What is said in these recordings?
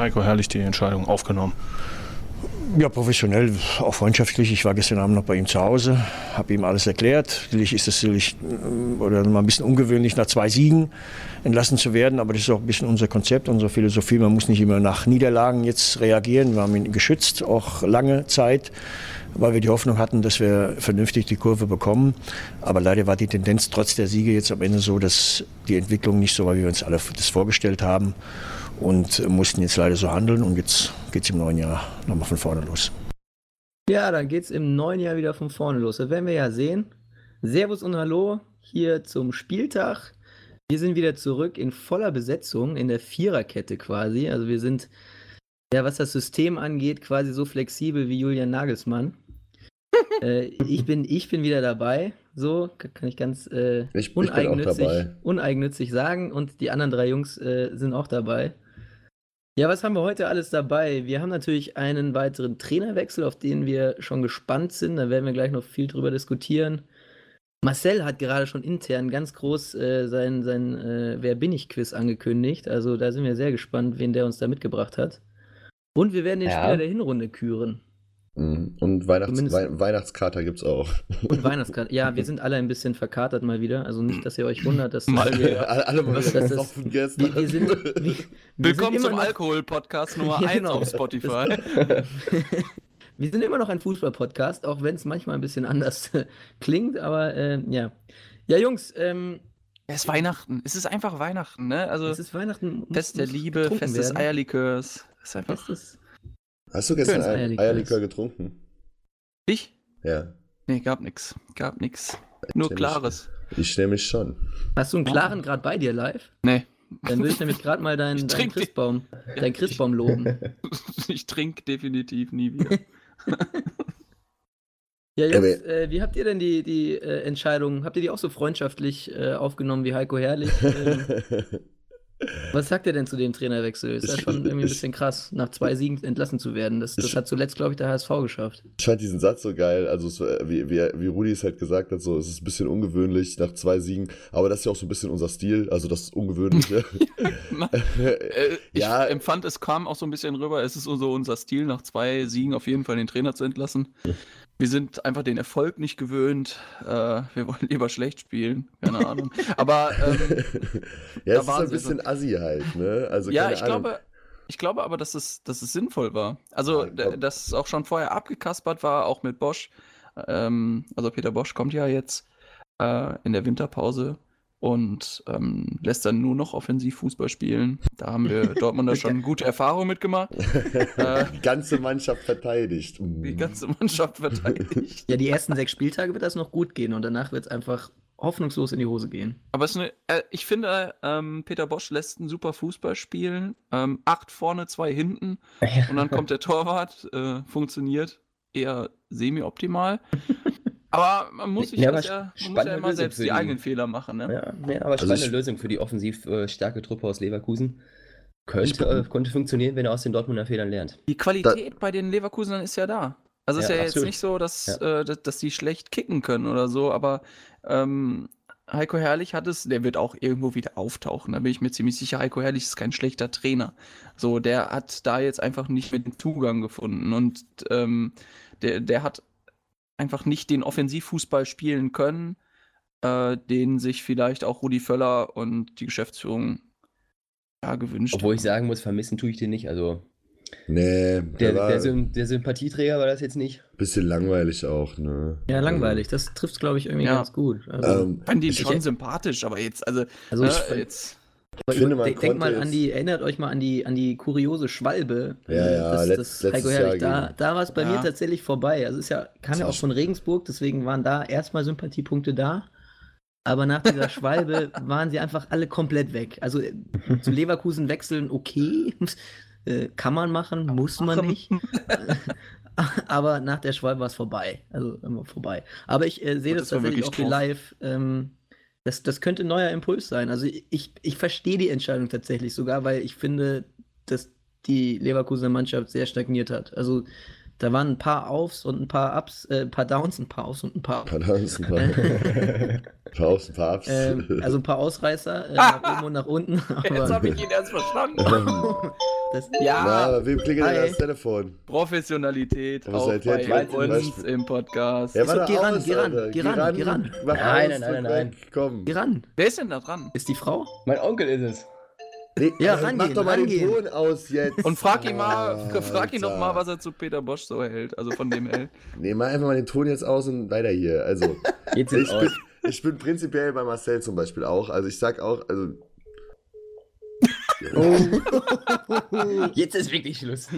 Heiko Herrlich die Entscheidung aufgenommen? Ja, professionell, auch freundschaftlich. Ich war gestern Abend noch bei ihm zu Hause, habe ihm alles erklärt. Natürlich ist es natürlich äh, oder mal ein bisschen ungewöhnlich, nach zwei Siegen entlassen zu werden, aber das ist auch ein bisschen unser Konzept, unsere Philosophie. Man muss nicht immer nach Niederlagen jetzt reagieren. Wir haben ihn geschützt, auch lange Zeit, weil wir die Hoffnung hatten, dass wir vernünftig die Kurve bekommen. Aber leider war die Tendenz trotz der Siege jetzt am Ende so, dass die Entwicklung nicht so war, wie wir uns alle das vorgestellt haben und mussten jetzt leider so handeln und jetzt geht es im neuen Jahr nochmal von vorne los. Ja, dann geht es im neuen Jahr wieder von vorne los. Das werden wir ja sehen. Servus und Hallo hier zum Spieltag. Wir sind wieder zurück in voller Besetzung, in der Viererkette quasi. Also wir sind, ja, was das System angeht, quasi so flexibel wie Julian Nagelsmann. äh, ich, bin, ich bin wieder dabei. So kann ich ganz äh, Ich, ich uneigennützig, dabei. uneigennützig sagen. Und die anderen drei Jungs äh, sind auch dabei. Ja, was haben wir heute alles dabei? Wir haben natürlich einen weiteren Trainerwechsel, auf den wir schon gespannt sind. Da werden wir gleich noch viel drüber diskutieren. Marcel hat gerade schon intern ganz groß äh, sein, sein äh, Wer bin ich Quiz angekündigt. Also da sind wir sehr gespannt, wen der uns da mitgebracht hat. Und wir werden den Ja. Spieler der Hinrunde küren. Und Weihnachts Zumindest- Wei Weihnachtskater gibt's auch. Und Weihnachtskarte. Ja, wir sind alle ein bisschen verkatert mal wieder. Also nicht, dass ihr euch wundert, dass Mal wir, alle, alle mal ist das? gestern. wir, wir sind. Wir, wir Willkommen sind zum Alkohol-Podcast Nummer Ja, 1 genau. auf Spotify. Wir sind immer noch ein Fußball-Podcast, auch wenn es manchmal ein bisschen anders klingt, aber äh, ja. Ja, Jungs, ähm, Es ist Weihnachten. Es ist einfach Weihnachten, ne? Also es ist Weihnachten. Fest der Liebe, Fest des. Eierlikörs. Das ist einfach. Festes. Hast du gestern Eierlikör. Eierlikör getrunken? Ich? Ja. Nee, gab nix. Gab nix. Nur nämlich- Klares. Ich nämlich schon. Hast du einen klaren gerade bei dir live? Nee. Dann will ich nämlich gerade mal deinen, deinen Christbaum, Ja, deinen Christbaum loben. Ich trinke definitiv nie wieder. Ja, aber- äh, wie habt ihr denn die, die äh, Entscheidung, habt ihr die auch so freundschaftlich äh, aufgenommen wie Heiko Herrlich? Ähm, was sagt ihr denn zu dem Trainerwechsel? Ist ja Ich- schon irgendwie ein ich- bisschen krass, nach zwei Siegen entlassen zu werden. Das, das Ich- hat zuletzt, glaube ich, der HSV geschafft. Ich fand diesen Satz so geil, also es, war- wie, wie, wie Rudi es halt gesagt hat, so es ist ein bisschen ungewöhnlich nach zwei Siegen, aber das ist ja auch so ein bisschen unser Stil, also das Ungewöhnliche. Äh, ich Ja. empfand, es kam auch so ein bisschen rüber, es ist so unser Stil, nach zwei Siegen auf jeden Fall den Trainer zu entlassen. Wir sind einfach den Erfolg nicht gewöhnt. Äh, wir wollen lieber schlecht spielen. Keine Ahnung. Aber ähm, ja, Da es ist ein bisschen assi halt, ne? Also ja, keine ich Ahnung. glaube, ich glaube aber, dass es, dass es sinnvoll war. Also, Ja, glaub- dass es auch schon vorher abgekaspert war, auch mit Bosch. Ähm, also Peter Bosch kommt ja jetzt äh, in der Winterpause und ähm, lässt dann nur noch offensiv Fußball spielen. Da haben wir Dortmunder schon gute Erfahrungen mitgemacht. Äh, Die ganze Mannschaft verteidigt. Die ganze Mannschaft verteidigt. Ja, die ersten sechs Spieltage wird das noch gut gehen und danach wird es einfach hoffnungslos in die Hose gehen. Aber es ist eine, äh, ich finde, ähm, Peter Bosch lässt einen super Fußball spielen. Ähm, acht vorne, zwei hinten. Und dann kommt der Torwart, äh, funktioniert eher semi-optimal. Aber man muss sich Ja, das ja, man muss ja immer Lösung selbst die die- eigenen Fehler machen. Ne? Ja, ja aber Also spannende Lösung für die offensiv äh, starke Truppe aus Leverkusen. Könnte, äh, konnte funktionieren, wenn er aus den Dortmunder Fehlern lernt. Die Qualität bei den Leverkusenern ist ja da. Also es ist Ja, ja absolut. jetzt nicht so, dass, äh, dass, dass die schlecht kicken können oder so, aber ähm, Heiko Herrlich hat es, der wird auch irgendwo wieder auftauchen, da bin ich mir ziemlich sicher. Heiko Herrlich ist kein schlechter Trainer. So, der hat da jetzt einfach nicht mit dem Zugang gefunden und ähm, der, der hat einfach nicht den Offensivfußball spielen können, äh, den sich vielleicht auch Rudi Völler und die Geschäftsführung ja, gewünscht Obwohl ich haben. sagen muss, vermissen tue ich den nicht. Also Nee, der, der, war der, der Sympathieträger war das jetzt nicht. bisschen langweilig auch, ne? Ja, langweilig. Das trifft glaube ich, irgendwie Ja. ganz gut. Also, Ähm, fand ihn ich- schon sympathisch, aber jetzt, also, also äh, ich, jetzt. aber finde, man denk, denk mal an die, erinnert euch mal an die, an die kuriose Schwalbe. Ja, äh, ja, das, letzt- das letztes Jahr da, da war es bei mir Ja. tatsächlich vorbei. Also es ist ja, kam ja auch von Regensburg, deswegen waren da erstmal Sympathiepunkte da. Aber nach dieser Schwalbe waren sie einfach alle komplett weg. Also äh, zu Leverkusen wechseln, okay. Äh, kann man machen, muss man Machen. nicht. Aber nach der Schwalbe war es vorbei. Also immer vorbei. Aber ich äh, sehe das das tatsächlich wirklich auch drauf. live. Ähm, das, das könnte ein neuer Impuls sein. Also ich, ich verstehe die Entscheidung tatsächlich sogar, weil ich finde, dass die Leverkusener Mannschaft sehr stagniert hat. Also da waren ein paar Aufs und ein paar Ups, äh, ein paar Downs, ein paar Aufs und ein paar Ein paar Downs, ein paar, ein paar Ups, ein paar Ups. ähm, also ein paar Ausreißer, äh, nach oben und nach unten. Jetzt habe ich ihn erst verstanden. Das, Ja, Na, wem klingelt denn das Telefon? Professionalität Aber auch seid bei jetzt- uns im Podcast. Ja, so, geh ran, aus, geh ran, geh ran, geh ran. Mach Nein, nein, nein, nein, Komm. Geh ran. Wer ist denn da dran? Ist die Frau? Mein Onkel ist es. Nee, Ja, Mach rangehen, doch mal rangehen. den Ton aus jetzt. Und frag ihn mal, Ah, frag ihn doch mal, was er zu Peter Bosch so hält. Also von dem hält. Nee, mach einfach mal den Ton jetzt aus und weiter hier. Also, Jetzt ich bin, aus. ich bin prinzipiell bei Marcel zum Beispiel auch. Also, ich sag auch, also. Jetzt ist wirklich Schluss.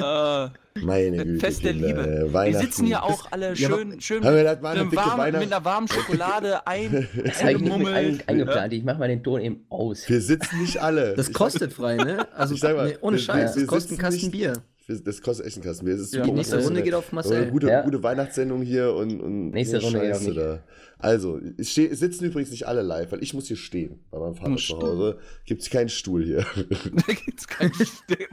Ah, Meine Güte. Fest der Kinder, Liebe. äh, wir sitzen hier auch alle Ja, schön, schön Haben wir mit, das mal eine einem dicke warmen, Weihnacht- mit einer warmen Schokolade ein, Das habe ich nicht ein, eingeplant. Ich mache mal den Ton eben aus. Wir sitzen nicht alle. Das kostet frei, ne? Also Ich sag mal, nee, ohne wir- Scheiß, wir das kostet einen Kasten nicht- Bier. Das kostet echt einen Kasten Bier. Ja, Die nächste. Runde geht auf Marcel. Gute, Ja. gute Weihnachtssendung hier und, und Nächste Runde geht auf Scheiße mich. da. Also, es ste- es sitzen übrigens nicht alle live, weil ich muss hier stehen. Bei meinem Vater zu. Hause gibt es keinen Stuhl hier. Da gibt's keinen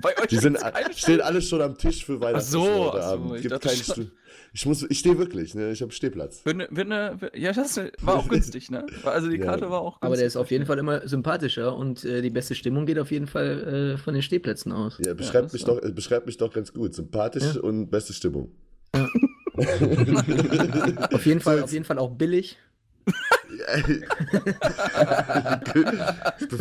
Bei euch Die sind, stehen alle schon am Tisch für Weihnachten. so, heute ach so, ich gibt keinen. Stuhl. Ich muss, ich stehe wirklich, ne? Ich habe Stehplatz. Wird ne, wird ne, ja, das war auch günstig, ne? Also die Ja. Karte war auch günstig. Aber der ist auf jeden Fall immer sympathischer und äh, die beste Stimmung geht auf jeden Fall äh, von den Stehplätzen aus. Ja, beschreibt das mich doch, äh, beschreibt mich doch ganz gut. Sympathisch Ja. und beste Stimmung. Auf jeden Fall, auf jeden Fall auch billig.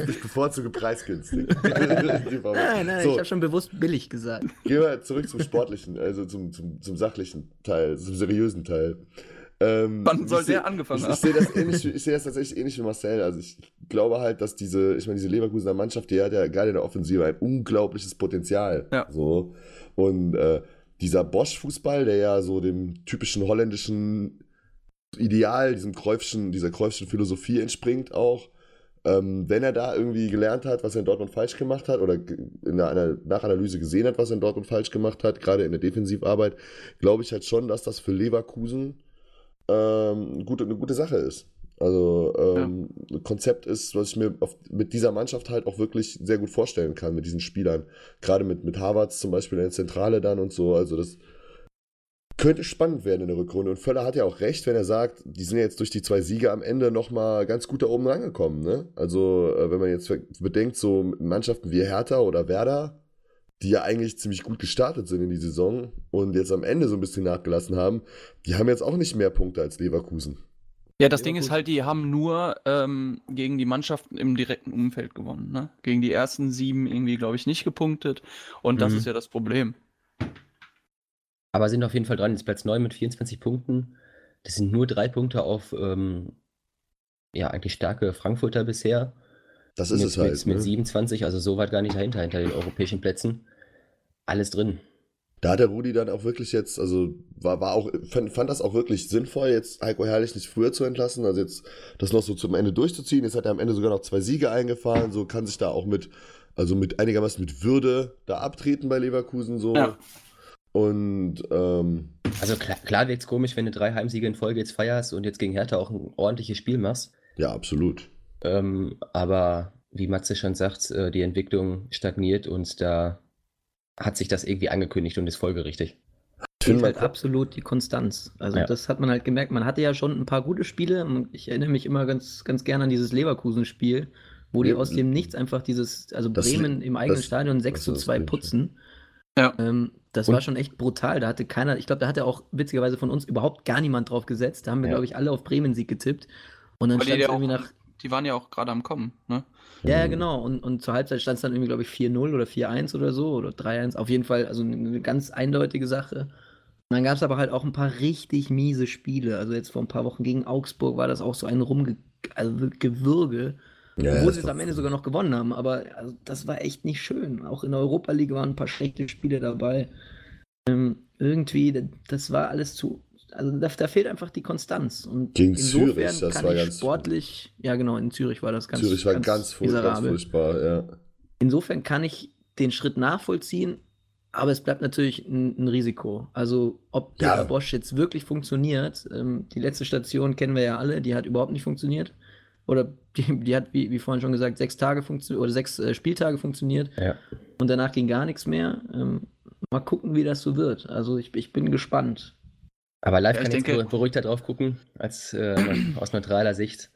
ich bevorzuge preisgünstig. Nein, nein, so, ich habe schon bewusst billig gesagt. Gehen wir zurück zum sportlichen, also zum, zum, zum sachlichen Teil, zum seriösen Teil. Ähm, Wann ich soll seh- der angefangen ich, haben? ich sehe das, ähnlich ich sehe das tatsächlich ähnlich wie Marcel. Also ich glaube halt, dass diese, ich meine, diese Leverkusener Mannschaft, die hat ja gerade in der Offensive ein unglaubliches Potenzial. Ja. So. Und äh, dieser Bosch-Fußball, der ja so dem typischen holländischen Ideal, diesem Cruyffschen, dieser Cruyffschen Philosophie entspringt auch. Ähm, wenn er da irgendwie gelernt hat, was er in Dortmund falsch gemacht hat oder in einer Nachanalyse gesehen hat, was er in Dortmund falsch gemacht hat, gerade in der Defensivarbeit, glaube ich halt schon, dass das für Leverkusen ähm, gute, eine gute Sache ist. Also ähm, ein Konzept ist, was ich mir auf, mit dieser Mannschaft halt auch wirklich sehr gut vorstellen kann, mit diesen Spielern. Gerade mit, mit Harvards zum Beispiel in der Zentrale dann und so. Also das könnte spannend werden in der Rückrunde. Und Völler hat ja auch recht, wenn er sagt, die sind ja jetzt durch die zwei Siege am Ende nochmal ganz gut da oben rangekommen. Ne? Also äh, wenn man jetzt bedenkt, so Mannschaften wie Hertha oder Werder, die ja eigentlich ziemlich gut gestartet sind in die Saison und jetzt am Ende so ein bisschen nachgelassen haben, die haben jetzt auch nicht mehr Punkte als Leverkusen. Ja, das Ding ist halt, die haben nur ähm, gegen die Mannschaften im direkten Umfeld gewonnen. Ne? Gegen die ersten sieben irgendwie, glaube ich, nicht gepunktet. Und das Mhm. ist ja das Problem. Aber sind auf jeden Fall dran. Jetzt Platz 9 mit 24 Punkten. Das sind nur drei Punkte auf ähm, ja, eigentlich starke Frankfurter bisher. Das ist mit, es halt. Mit, mit ne? 27, also so weit gar nicht dahinter, hinter den europäischen Plätzen. Alles drin. Da hat der Rudi dann auch wirklich jetzt, also war, war auch, fand, fand das auch wirklich sinnvoll, jetzt Heiko Herrlich nicht früher zu entlassen, also jetzt das noch so zum Ende durchzuziehen. Jetzt hat er am Ende sogar noch zwei Siege eingefahren, so kann sich da auch mit, also mit einigermaßen mit Würde da abtreten bei Leverkusen so. Ja. Und ähm, Also klar, klar wirkt es komisch, wenn du drei Heimsiege in Folge jetzt feierst und jetzt gegen Hertha auch ein ordentliches Spiel machst. ja, absolut. Ähm, aber wie Matze schon sagt, äh, die Entwicklung stagniert und da hat sich das irgendwie angekündigt und ist folgerichtig. Ich finde Fehlt halt absolut die Konstanz. Also Ja. das hat man halt gemerkt. Man hatte ja schon ein paar gute Spiele. Ich erinnere mich immer ganz, ganz gerne an dieses Leverkusen-Spiel, wo die Ja, aus dem Nichts einfach dieses, also das- Bremen im eigenen das- Stadion 6 das zu ist 2 richtig. putzen. Ja. Ähm, das Und- war schon echt brutal. Da hatte keiner, ich glaube, da hatte auch witzigerweise von uns überhaupt gar niemand drauf gesetzt. Da haben wir, Ja. glaube ich, alle auf Bremen-Sieg getippt. Und dann stand es irgendwie nach, Die waren ja auch gerade am Kommen. Ne? Ja, ja, genau. Und, und zur Halbzeit stand es dann irgendwie, glaube ich, 4-0 oder 4-1 oder so oder 3-1. Auf jeden Fall, also eine, ganz eindeutige Sache. Und dann gab es aber halt auch ein paar richtig miese Spiele. Also jetzt vor ein paar Wochen gegen Augsburg war das auch so ein Rumge also ja, obwohl sie es am Ende sogar noch gewonnen haben. Aber also, das war echt nicht schön. Auch in der Europa League waren ein paar schlechte Spiele dabei. Ähm, irgendwie, da- das war alles zu. Also da, da fehlt einfach die Konstanz. Und Gegen Zürich, das war ganz- sportlich, ja genau, in Zürich war das ganz Zürich war ganz, ganz miserabel. furchtbar, ja. Insofern kann ich den Schritt nachvollziehen, aber es bleibt natürlich ein, ein Risiko. Also, ob Ja. der Bosch jetzt wirklich funktioniert, ähm, die letzte Station kennen wir ja alle, die hat überhaupt nicht funktioniert. Oder die, die hat, wie, wie vorhin schon gesagt, sechs Tage funktioniert oder sechs äh, Spieltage funktioniert Ja. und danach ging gar nichts mehr. Ähm, mal gucken, wie das so wird. Also, ich, ich bin gespannt. Aber live Ja, kann ich denke- beru- beruhigter drauf gucken, als äh, aus neutraler Sicht.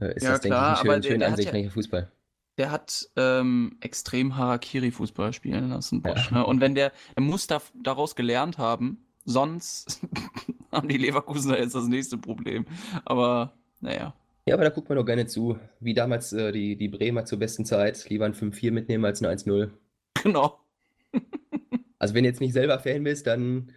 Äh, ist Ja, das, denke klar, ich, ein schön, der- schön der Fußball. der hat ähm, extrem Harakiri-Fußball spielen lassen, Bosch. Ja. Ne? Und wenn der, er muss da, daraus gelernt haben, sonst haben die Leverkusener jetzt das nächste Problem. Aber naja. Ja, aber da guckt man doch gerne zu. Wie damals äh, die, die Bremer zur besten Zeit. Lieber ein 5-4 mitnehmen als ein 1-0. Genau. Also wenn du jetzt nicht selber Fan bist, dann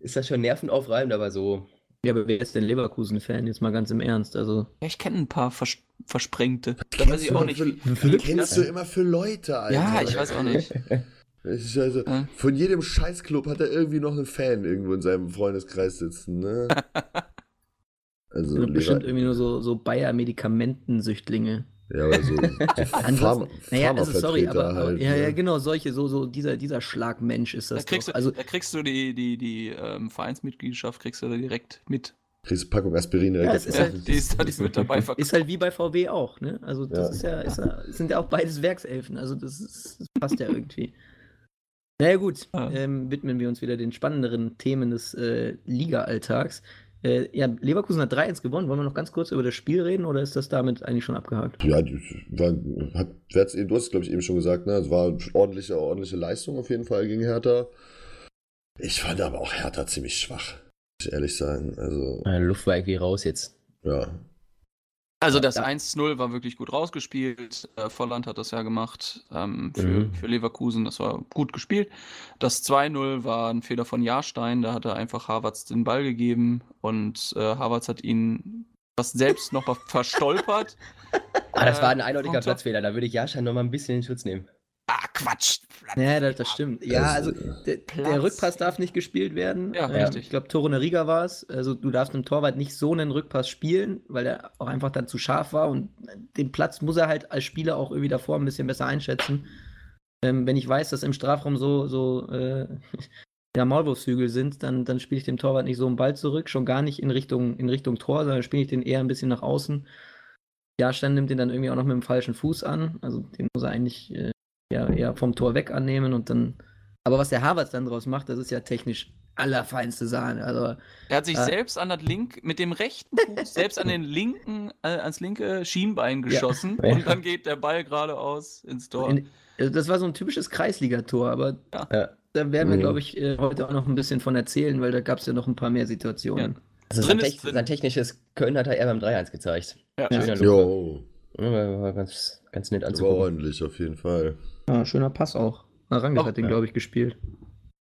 ist das schon nervenaufreibend, aber so. Ja, aber wer ist denn Leverkusen-Fan? Jetzt mal ganz im Ernst. Also, Ja, ich kenne ein paar Vers Versprengte. Da weiß ich auch nicht. Für, wie- was kennst du immer für Leute, Alter? Ja, ich weiß auch nicht. Es ist also, Ja. von jedem Scheißclub hat er irgendwie noch einen Fan irgendwo in seinem Freundeskreis sitzen, ne? Also, bestimmt irgendwie nur so, so Bayer-Medikamentensüchtlingen. Ja, aber so, so naja, also sorry, aber, halt, ja, ne? ja, genau, solche, so, so dieser, dieser Schlagmensch ist Da das kriegst, doch. du, Also, da kriegst du die, die, die ähm, Vereinsmitgliedschaft kriegst du da direkt mit. Kriegst eine Packung Aspirin direkt Ja, es ist halt-. Die ist da die mit dabei ist verkauft. halt wie bei VW auch, ne? Also das Ja. ist ja, ist sind ja auch beides Werkselfen, also das, ist, das passt ja irgendwie. Naja gut, Ja. ähm, widmen wir uns wieder den spannenderen Themen des äh, Liga-Alltags. Äh, ja, Leverkusen hat 3-1 gewonnen. Wollen wir noch ganz kurz über das Spiel reden oder ist das damit eigentlich schon abgehakt? Ja, war, hat, hat's du hast es, glaube ich, eben schon gesagt, ne? Es war eine ordentliche, ordentliche Leistung auf jeden Fall gegen Hertha. Ich fand aber auch Hertha ziemlich schwach, muss ich ehrlich sagen. Also, Luft war irgendwie raus jetzt. ja. Also das Ja. 1-0 war wirklich gut rausgespielt. Äh, Volland hat das ja gemacht ähm, für, Mhm. für Leverkusen. Das war gut gespielt. Das 2-0 war ein Fehler von Jahrstein. Da hat er einfach Havertz den Ball gegeben und äh, Havertz hat ihn fast selbst noch mal verstolpert. Ah, das Äh, war ein eindeutiger vom Tor. Platzfehler. Da würde ich Jaschan noch mal ein bisschen in Schutz nehmen. Ah, Quatsch! Ja, das, das stimmt. Ja, also der, der Rückpass darf nicht gespielt werden. Ja, Äh, richtig. Ich glaube, Torre Riga war es. Also du darfst einem Torwart nicht so einen Rückpass spielen, weil er auch einfach dann zu scharf war und den Platz muss er halt als Spieler auch irgendwie davor ein bisschen besser einschätzen. Ähm, wenn ich weiß, dass im Strafraum so, so äh, ja, Maulwurfshügel sind, dann, dann spiele ich dem Torwart nicht so einen Ball zurück, schon gar nicht in Richtung, in Richtung Tor, sondern spiele ich den eher ein bisschen nach außen. Jahrstein nimmt den dann irgendwie auch noch mit dem falschen Fuß an. Also den muss er eigentlich äh, ja, eher vom Tor weg annehmen und dann. Aber was der Harvard dann draus macht, das ist ja technisch allerfeinste Sahne. Also, Er hat sich Äh. selbst an das Link mit dem rechten Fuß selbst an den linken, äh, ans linke Schienbein geschossen Ja. und dann geht der Ball geradeaus ins Tor. in, also das war so ein typisches Kreisligator, aber Ja. Ja. da werden wir, Mhm. glaube ich, äh, heute auch noch ein bisschen von erzählen, weil da gab es ja noch ein paar mehr Situationen. Also Drin sein, drin. sein technisches Können hat er eher beim 3-1 gezeigt. Ja. Schöner Ja, war, war ganz, ganz nett das war anzugucken. ordentlich auf jeden Fall. Ja, schöner Pass auch. Arangis Oh, hat den, ja. glaube ich, gespielt.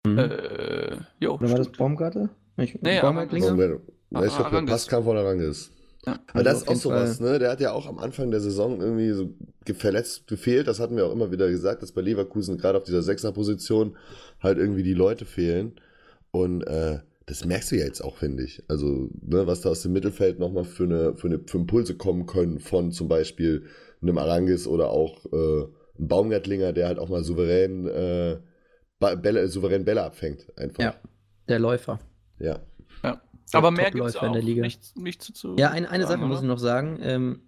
Mhm. Äh, jo, Oder war das stimmt. Baumgartel? Ich, Nee, Baumgartlinger? Moment, ja, ich glaube, der. Pass kam von Arangis. Ja. Aber das ist auch sowas, ne? Der hat ja auch am Anfang der Saison irgendwie so verletzt gefehlt. Das hatten wir auch immer wieder gesagt, dass bei Leverkusen gerade auf dieser Sechserposition halt irgendwie die Leute fehlen. Und äh, das merkst du ja jetzt auch, finde ich. Also, ne, was da aus dem Mittelfeld nochmal für, eine, für, eine, für Impulse kommen können von zum Beispiel einem Arangis oder auch äh, einem Baumgartlinger, der halt auch mal souverän, äh, Bälle, souverän Bälle abfängt. Einfach. Ja, der Läufer. ja. Aber mehr gibt es auch in der Liga. nicht, nicht zu, zu Ja, eine, eine sagen, Sache muss ich oder? noch sagen. Ähm,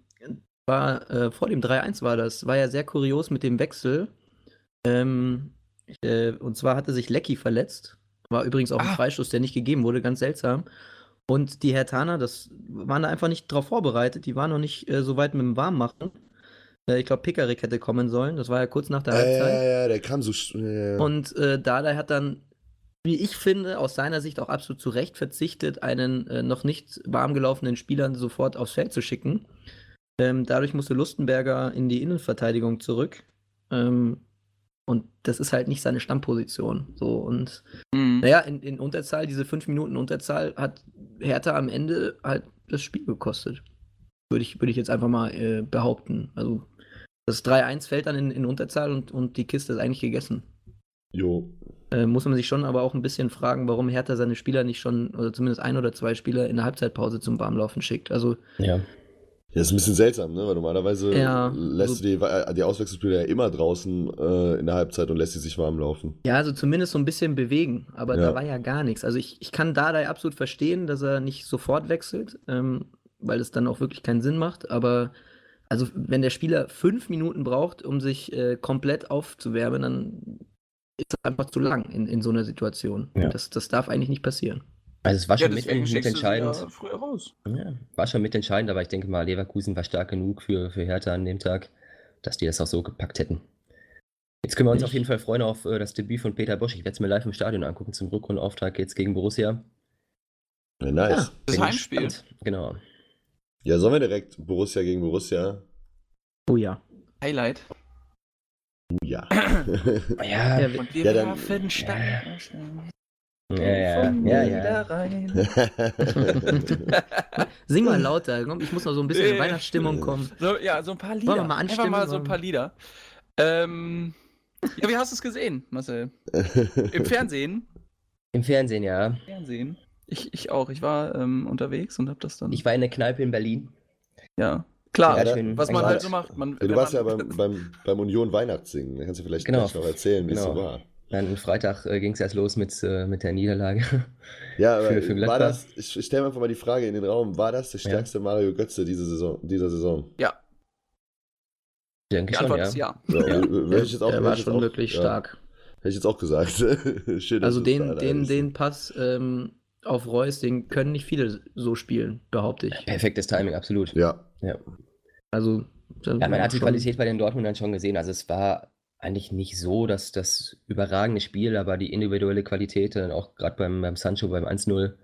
war, äh, vor dem 3-1 war das. War ja sehr kurios mit dem Wechsel. Ähm, äh, und zwar hatte sich Lecky verletzt. War übrigens auch ein Ah. Freistoß, der nicht gegeben wurde, ganz seltsam. Und die Hertaner, das waren da einfach nicht drauf vorbereitet. Die waren noch nicht äh, so weit mit dem Warmmachen. Äh, ich glaube, Pickerick hätte kommen sollen. Das war ja kurz nach der Ja, Halbzeit. ja, ja, der kam so. Ja. Und äh, Dardai hat dann, wie ich finde, aus seiner Sicht auch absolut zu Recht verzichtet, einen äh, noch nicht warm gelaufenen Spieler sofort aufs Feld zu schicken. Ähm, dadurch musste Lustenberger in die Innenverteidigung zurück. Ähm, und das ist halt nicht seine Stammposition. So, und Mhm. naja, in, in Unterzahl, diese fünf Minuten Unterzahl, hat Hertha am Ende halt das Spiel gekostet. Würde ich, würde ich jetzt einfach mal äh, behaupten. Also das 3-1 fällt dann in, in Unterzahl und, und die Kiste ist eigentlich gegessen. Jo. Äh, muss man sich schon aber auch ein bisschen fragen, warum Hertha seine Spieler nicht schon, oder zumindest ein oder zwei Spieler in der Halbzeitpause zum Warmlaufen schickt. Also, Ja. Ja, ist ein bisschen seltsam, ne? Weil normalerweise Ja, lässt so- du die, äh, die Auswechselspieler ja immer draußen äh, in der Halbzeit und lässt sie sich warm laufen. ja, also zumindest so ein bisschen bewegen, aber Ja. da war ja gar nichts. Also ich, ich kann Dardai absolut verstehen, dass er nicht sofort wechselt, ähm, weil es dann auch wirklich keinen Sinn macht, aber also wenn der Spieler fünf Minuten braucht, um sich äh, komplett aufzuwärmen, dann ist das einfach zu lang in, in so einer Situation. Ja. Das, das darf eigentlich nicht passieren. Also es war Ja, schon mit, du sie mitentscheidend. ja früher raus. Ja, war schon mitentscheidend, aber ich denke mal, Leverkusen war stark genug für, für Hertha an dem Tag. dass die das auch so gepackt hätten. Jetzt können wir uns Ich- auf jeden Fall freuen auf äh, das Debüt von Peter Bosch. Ich werde es mir live im Stadion angucken zum Rückrundenauftrag jetzt gegen Borussia. Ja, nice. Ja. Das Bin Heimspiel. gespannt. Genau. Ja, sollen wir direkt Borussia gegen Borussia? Oh ja. Highlight. Uh, ja. Ja, Ja, Und wir Ja, dann- werfen Steine. ja, ja, ja, ja. da rein. Sing mal lauter. komm, Ich muss noch so ein bisschen in. Weihnachtsstimmung kommen. So, ja, so ein paar Lieder. wir mal Einfach anstimmen? mal so ein paar Lieder. Ähm, ja, wie hast du es gesehen, Marcel? Im Fernsehen? Im Fernsehen, ja. Fernsehen. Ich, ich auch. Ich war ähm, unterwegs und hab das dann. Ich war in der Kneipe in Berlin. ja. Klar, Ja, schön was man halt so macht. Man, Ja, du warst ja man- beim, beim, beim Union Weihnachtssingen. Da kannst du vielleicht Genau. gleich noch erzählen, wie es so Genau. war. Dann Freitag äh, ging es erst los mit, äh, mit der Niederlage. Ja, aber Für- für war das, ich, ich stelle einfach mal die Frage in den Raum, war das der stärkste Mario Götze diese Saison, dieser Saison? Ja, Denke die schon, Antwort ja. ist ja. Ja, Ja. Hätte ich jetzt auch, Der hätte war schon auch, wirklich ja, stark. Hätte ich jetzt auch gesagt. Schön, Also den, den, den Pass ähm, auf Reus, den können nicht viele so spielen, behaupte ich. Perfektes Timing, absolut. Ja, Ja. Also, Ja, man hat die Qualität bei den Dortmundern schon gesehen. Also es war eigentlich nicht so, dass das überragende Spiel, aber die individuelle Qualität, dann auch gerade beim, beim Sancho beim 1-0,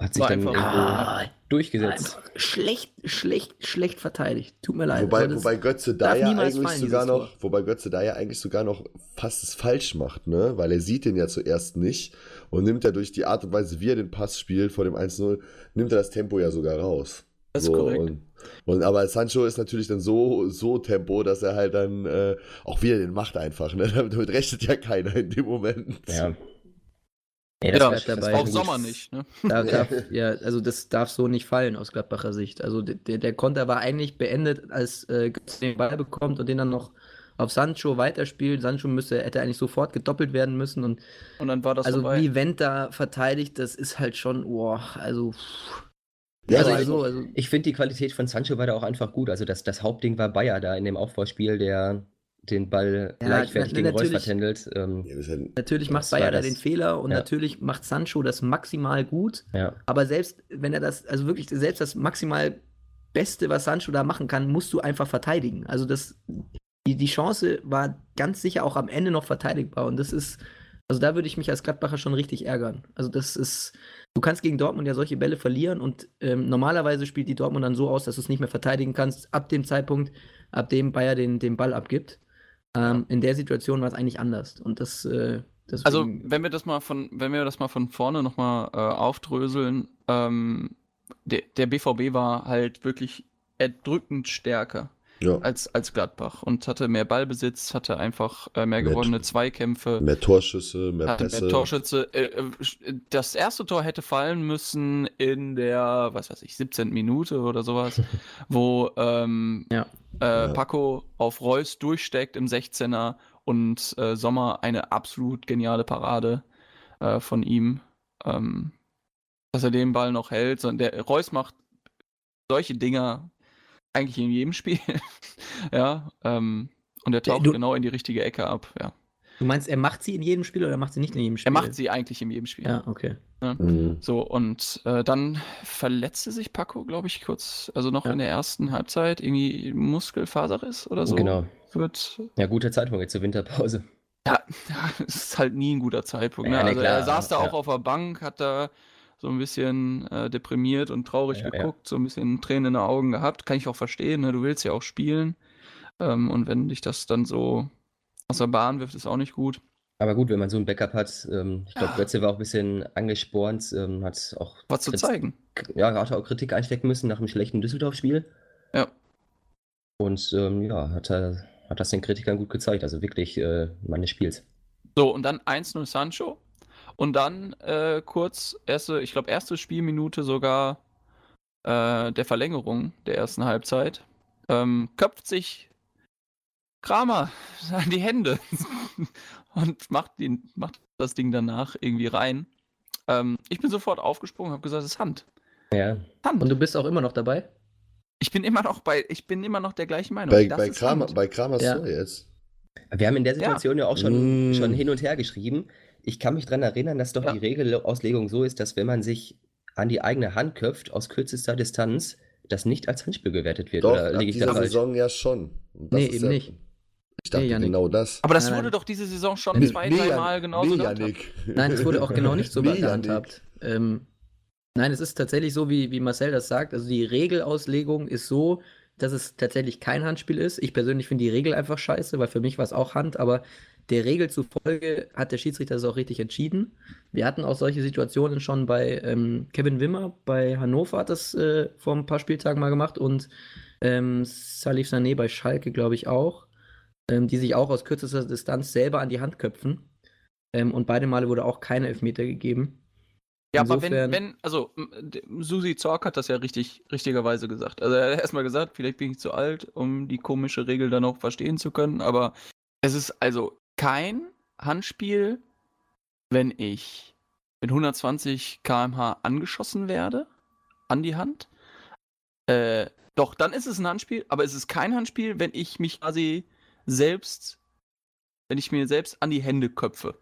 hat sich War dann einfach- irgendwo Ah, durchgesetzt. einfach schlecht, schlecht, schlecht verteidigt. Tut mir leid. wobei, Also wobei Götze da ja eigentlich fallen, sogar noch, Tor. wobei Götze da ja eigentlich sogar noch fast es falsch macht, ne? Weil er sieht den ja zuerst nicht und nimmt er durch die Art und Weise, wie er den Pass spielt vor dem 1-0, nimmt er das Tempo ja sogar raus. Das ist korrekt. Und, und aber Sancho ist natürlich dann so, so Tempo, dass er halt dann äh, auch wieder den macht einfach, ne? Damit, damit rechnet ja keiner in dem Moment. Ja. Nee, Ja, war- bleibt dabei. Auch gut. Sommer nicht, ne? Da darf, ja, also das darf so nicht fallen aus Gladbacher Sicht. Also der, der Konter war eigentlich beendet, als äh, den Ball bekommt und den dann noch auf Sancho weiterspielt. Sancho müsste, hätte eigentlich sofort gedoppelt werden müssen. Und Und dann war das also vorbei. wie Wendt da verteidigt, das ist halt schon, boah, also. Ja, also, aber so, also Ich finde, die Qualität von Sancho war da auch einfach gut. Also das, das Hauptding war Bayer da in dem Aufbauspiel, der den Ball Ja, leichtfertig gegen Reus natürlich. vertändelt. Ähm, Ja, natürlich macht Bayer da den Fehler und ja. natürlich macht Sancho das maximal gut. ja. Aber selbst wenn er das, also wirklich selbst das maximal Beste, was Sancho da machen kann, musst du einfach verteidigen. Also das, die, die Chance war ganz sicher auch am Ende noch verteidigbar. Und das ist, also da würde ich mich als Gladbacher schon richtig ärgern. Also das ist, du kannst gegen Dortmund ja solche Bälle verlieren und ähm, normalerweise spielt die Dortmund dann so aus, dass du es nicht mehr verteidigen kannst, ab dem Zeitpunkt, ab dem Bayer den, den Ball abgibt. Ähm, in der Situation war es eigentlich anders. Und das, äh, deswegen, Also, wenn wir das mal von, wenn wir das mal von vorne nochmal äh, aufdröseln, ähm, der, der BVB war halt wirklich erdrückend stärker ja. als, als Gladbach und hatte mehr Ballbesitz, hatte einfach äh, mehr Mehr gewonnene Zweikämpfe. Mehr Torschüsse, mehr hatte Pässe. mehr Torschütze. Äh, äh, das erste Tor hätte fallen müssen in der, was weiß ich, 17. Minute oder sowas, wo ähm, Ja. äh, Ja. Paco auf Reus durchsteckt im 16er und äh, Sommer eine absolut geniale Parade äh, von ihm, ähm, dass er den Ball noch hält. Der Reus macht solche Dinger eigentlich in jedem Spiel. ja, ähm, und er taucht Du- genau in die richtige Ecke ab. Ja. du meinst, er macht sie in jedem Spiel oder er macht sie nicht in jedem Spiel? Er macht sie eigentlich in jedem Spiel. Ja, okay. Mhm. So, und äh, dann verletzte sich Paco, glaube ich, kurz, also noch Ja. in der ersten Halbzeit, irgendwie Muskelfaserriss oder so. Genau. Wird, Ja, guter Zeitpunkt jetzt zur Winterpause. ja, ja, es ist halt nie ein guter Zeitpunkt. Ne? Ja, ne, also klar, er saß da ja. auch auf der Bank, hat da so ein bisschen äh, deprimiert und traurig Ja, ja. geguckt, so ein bisschen Tränen in den Augen gehabt. Kann ich auch verstehen, ne? du willst ja auch spielen. Ähm, und wenn dich das dann so aus der Bahn wirft, ist auch nicht gut. Aber gut, wenn man so ein Backup hat, ähm, ich glaube, Ja. Götze war auch ein bisschen angespornt, ähm, hat auch, Was zu zeigen. ja, hat auch Kritik einstecken müssen nach dem schlechten Düsseldorf-Spiel. Ja. Und ähm, ja, hat, er, hat das den Kritikern gut gezeigt. Also wirklich äh, Mann des Spiels. So, und dann 1-0 Sancho. Und dann äh, kurz, erste, ich glaube, erste Spielminute sogar äh, der Verlängerung der ersten Halbzeit. Ähm, köpft sich Kramer an die Hände und macht, den, macht das Ding danach irgendwie rein. Ähm, ich bin sofort aufgesprungen, habe gesagt, es ist Hand. Ja, Hand. Und du bist auch immer noch dabei? ich bin immer noch bei, ich bin immer noch der gleichen Meinung. Bei, Das bei, ist Kramer, Hand. bei Kramers Ja. Tor jetzt. wir haben in der Situation ja, auch schon, Mm. schon hin und her geschrieben. Ich kann mich daran erinnern, dass doch Ja. die Regelauslegung so ist, dass wenn man sich an die eigene Hand köpft aus kürzester Distanz, das nicht als Handspiel gewertet wird. Doch, Oder liege ich da dieser falsch? Saison ja schon. Nee, ist eben nicht. Ich dachte Nee, genau das. Aber das Nein, wurde nein. doch diese Saison schon Nee, zwei, Nee, drei Mal genauso nee, gehandhabt. Janik. Nein, es wurde auch genau nicht so Nee, gehandhabt. Ähm, nein, es ist tatsächlich so, wie, wie Marcel das sagt. Also die Regelauslegung ist so, dass es tatsächlich kein Handspiel ist. Ich persönlich finde die Regel einfach scheiße, weil für mich war es auch Hand, aber der Regel zufolge hat der Schiedsrichter das auch richtig entschieden. Wir hatten auch solche Situationen schon bei ähm, Kevin Wimmer, bei Hannover hat das äh, vor ein paar Spieltagen mal gemacht und ähm, Salif Sané bei Schalke, glaube ich, auch, ähm, die sich auch aus kürzester Distanz selber an die Hand köpfen. Ähm, und beide Male wurde auch keine Elfmeter gegeben. Ja, aber wenn, Insofern- wenn, also Susi Zorc hat das ja richtig, richtigerweise gesagt. Also er hat erstmal gesagt, vielleicht bin ich zu alt, um die komische Regel dann auch verstehen zu können, aber es ist also kein Handspiel, wenn ich mit 120 km/h angeschossen werde an die Hand. Äh, doch, dann ist es ein Handspiel, aber es ist kein Handspiel, wenn ich mich quasi selbst, wenn ich mir selbst an die Hände köpfe.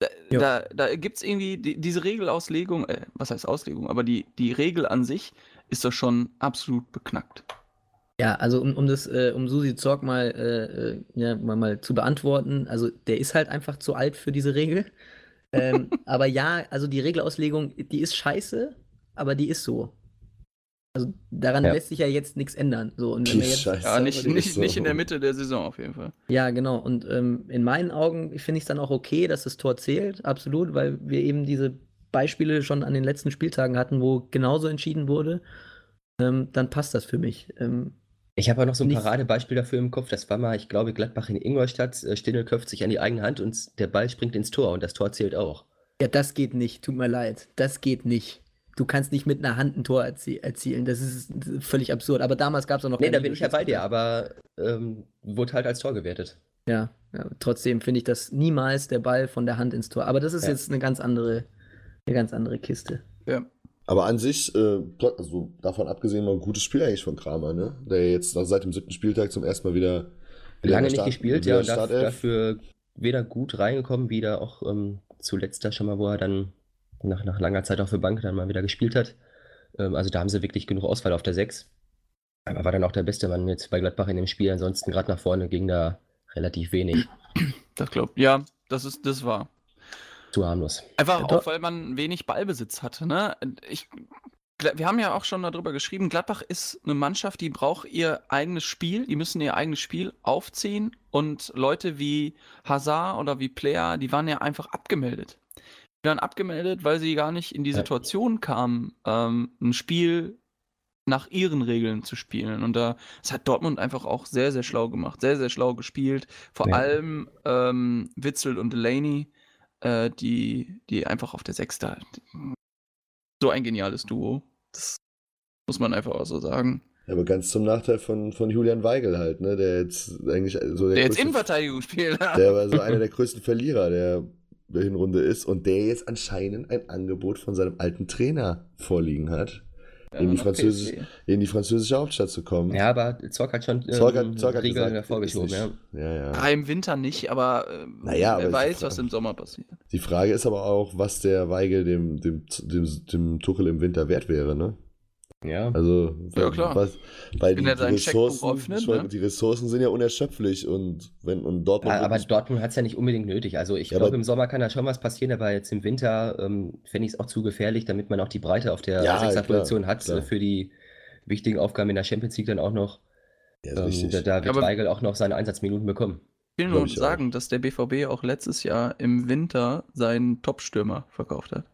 Da, da, da gibt es irgendwie die, diese Regelauslegung, äh, was heißt Auslegung, aber die, die Regel an sich ist doch schon absolut beknackt. Ja, also um, um das, äh, um Susi Zorg mal, äh, äh, ja, mal, mal zu beantworten, also der ist halt einfach zu alt für diese Regel. Ähm, aber ja, also die Regelauslegung, die ist scheiße, aber die ist so. Also daran Ja. lässt sich ja jetzt nichts ändern. So, und wenn Die wir jetzt, Scheiße, Ja, aber nicht, nicht, so. nicht in der Mitte der Saison auf jeden Fall. Ja, genau. Und ähm, in meinen Augen finde ich es dann auch okay, dass das Tor zählt, absolut, weil wir eben diese Beispiele schon an den letzten Spieltagen hatten, wo genauso entschieden wurde. Ähm, dann passt das für mich. Ähm, Ich habe auch noch so ein Nicht- Paradebeispiel dafür im Kopf. Das war mal, ich glaube, Gladbach in Ingolstadt. Äh, Stindl köpft sich an die eigene Hand und der Ball springt ins Tor und das Tor zählt auch. ja, das geht nicht. Tut mir leid. Das geht nicht. Du kannst nicht mit einer Hand ein Tor erzie erzielen. Das ist völlig absurd. Aber damals gab es auch noch Nee, da bin ich ja bei dir, aber ähm, wurde halt als Tor gewertet. Ja, ja, trotzdem finde ich das niemals der Ball von der Hand ins Tor. Aber das ist Ja. jetzt eine ganz andere, eine ganz andere Kiste. Ja. Aber an sich, äh, also davon abgesehen, mal ein gutes Spiel eigentlich von Kramer, ne? Der jetzt nach- seit dem siebten Spieltag zum ersten Mal wieder. wieder Lange in der nicht gespielt, ja, und Startelf. dafür weder gut reingekommen, wieder auch ähm, zuletzt da schon mal, wo er dann nach, nach langer Zeit auf der Bank dann mal wieder gespielt hat. Ähm, also da haben sie wirklich genug Auswahl auf der 6. Aber war dann auch der beste Mann jetzt bei Gladbach in dem Spiel. Ansonsten gerade nach vorne ging da relativ wenig. Das glaubt. Ja, das ist, das war. Zu harmlos. Einfach auch, weil man wenig Ballbesitz hatte. Ne? Ich, wir haben ja auch schon darüber geschrieben, Gladbach ist eine Mannschaft, die braucht ihr eigenes Spiel, die müssen ihr eigenes Spiel aufziehen und Leute wie Hazard oder wie Player, die waren ja einfach abgemeldet. Die waren abgemeldet, weil sie gar nicht in die. Situation kamen, ähm, ein Spiel nach ihren Regeln zu spielen. Und da das hat Dortmund einfach auch sehr, sehr schlau gemacht, sehr, sehr schlau gespielt. Vor Ja. allem ähm, Witzel und Delaney, äh, die, die einfach auf der Sechs da. So ein geniales Duo. Das muss man einfach auch so sagen. Ja, aber ganz zum Nachteil von, von Julian Weigel halt, ne? Der jetzt eigentlich so der, Der jetzt Innenverteidigung spielt. Der war so einer der größten Verlierer der, der Hinrunde ist und der jetzt anscheinend ein Angebot von seinem alten Trainer vorliegen hat, in, die PSG. in die französische Hauptstadt zu kommen. Ja, aber Zorc hat schon ähm, Zorc hat, Zorc hat gesagt, davor geschoben, ja. ja, ja. Ah, im Winter nicht, aber äh, Naja, aber wer ich weiß, frage- was im Sommer passiert. Die Frage ist aber auch, was der Weigel dem, dem, dem, dem Tuchel im Winter wert wäre, ne? Ja. Also, Ja, klar. Was, weil Wenn die, er die, Ressourcen, meine, ne? die Ressourcen sind ja unerschöpflich und wenn und Dortmund Ja, aber Dortmund hat es ja nicht unbedingt nötig. Also ich Ja, glaube, im Sommer kann da schon was passieren, aber jetzt im Winter ähm, fände ich es auch zu gefährlich, damit man auch die Breite auf der Ja, Sechserposition klar, hat klar. äh, für die wichtigen Aufgaben in der Champions League dann auch noch. ja, Ähm, richtig. da, da wird Aber- Weigel auch noch seine Einsatzminuten bekommen. Ich will nur ich auch. sagen, dass der BVB auch letztes Jahr im Winter seinen Top-Stürmer verkauft hat.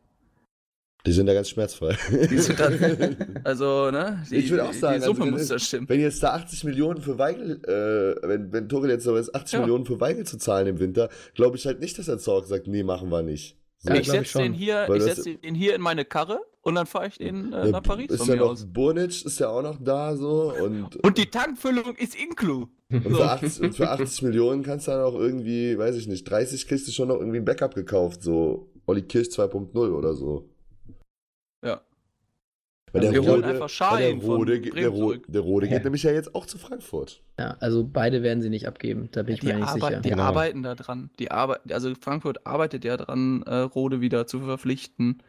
Die sind da ganz schmerzfrei. Die sind dann, also, ne? Die, Ich würde auch sagen, die Summe also, wenn muss da stimmen. Wenn jetzt da 80 Millionen für Weigel, äh, wenn, wenn Tuchel jetzt so ist, 80 Ja. Millionen für Weigel zu zahlen im Winter, glaube ich halt nicht, dass der Zorg sagt, nee, machen wir nicht. So. Ja, ich setze den hier, ich setze den hier in meine Karre und dann fahre ich den äh, nach Paris ist von ja mir noch aus. Burnic ist ja auch noch da so und, Und die Tankfüllung ist inclu. und, so. für 80, und für 80 Millionen kannst du dann auch irgendwie, weiß ich nicht, 30 kriegst du schon noch irgendwie ein Backup gekauft, so Olli Kirch 2.0 oder so. Weil Also der wir holen Rode, einfach weil Schein der Rode, Bremen der, Rode, zurück. der Rode geht Ja. nämlich ja jetzt auch zu Frankfurt. Ja, also beide werden sie nicht abgeben, da bin ich Die, mir nicht arbeit, sicher. die Genau. arbeiten da dran. Die arbeit, also Frankfurt arbeitet ja dran, äh, Rode wieder zu verpflichten.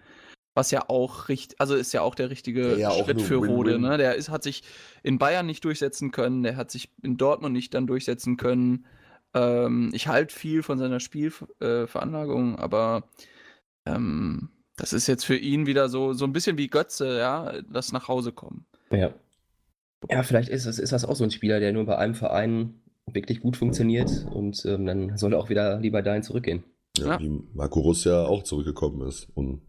Was ja auch richtig, also ist ja auch der richtige Ja, ja, Schritt für Rode. Win-Win. Ne? Der ist, hat sich in Bayern nicht durchsetzen können, der hat sich in Dortmund nicht dann durchsetzen können. Ähm, ich halte viel von seiner Spielveranlagung, äh, aber ähm, das ist jetzt für ihn wieder so, so ein bisschen wie Götze, ja, das nach Hause kommen. Ja. Ja, vielleicht ist das, ist das auch so ein Spieler, der nur bei einem Verein wirklich gut funktioniert und ähm, dann soll er auch wieder lieber dahin zurückgehen. Ja, Ja. Wie Marco Russ ja auch zurückgekommen ist. Und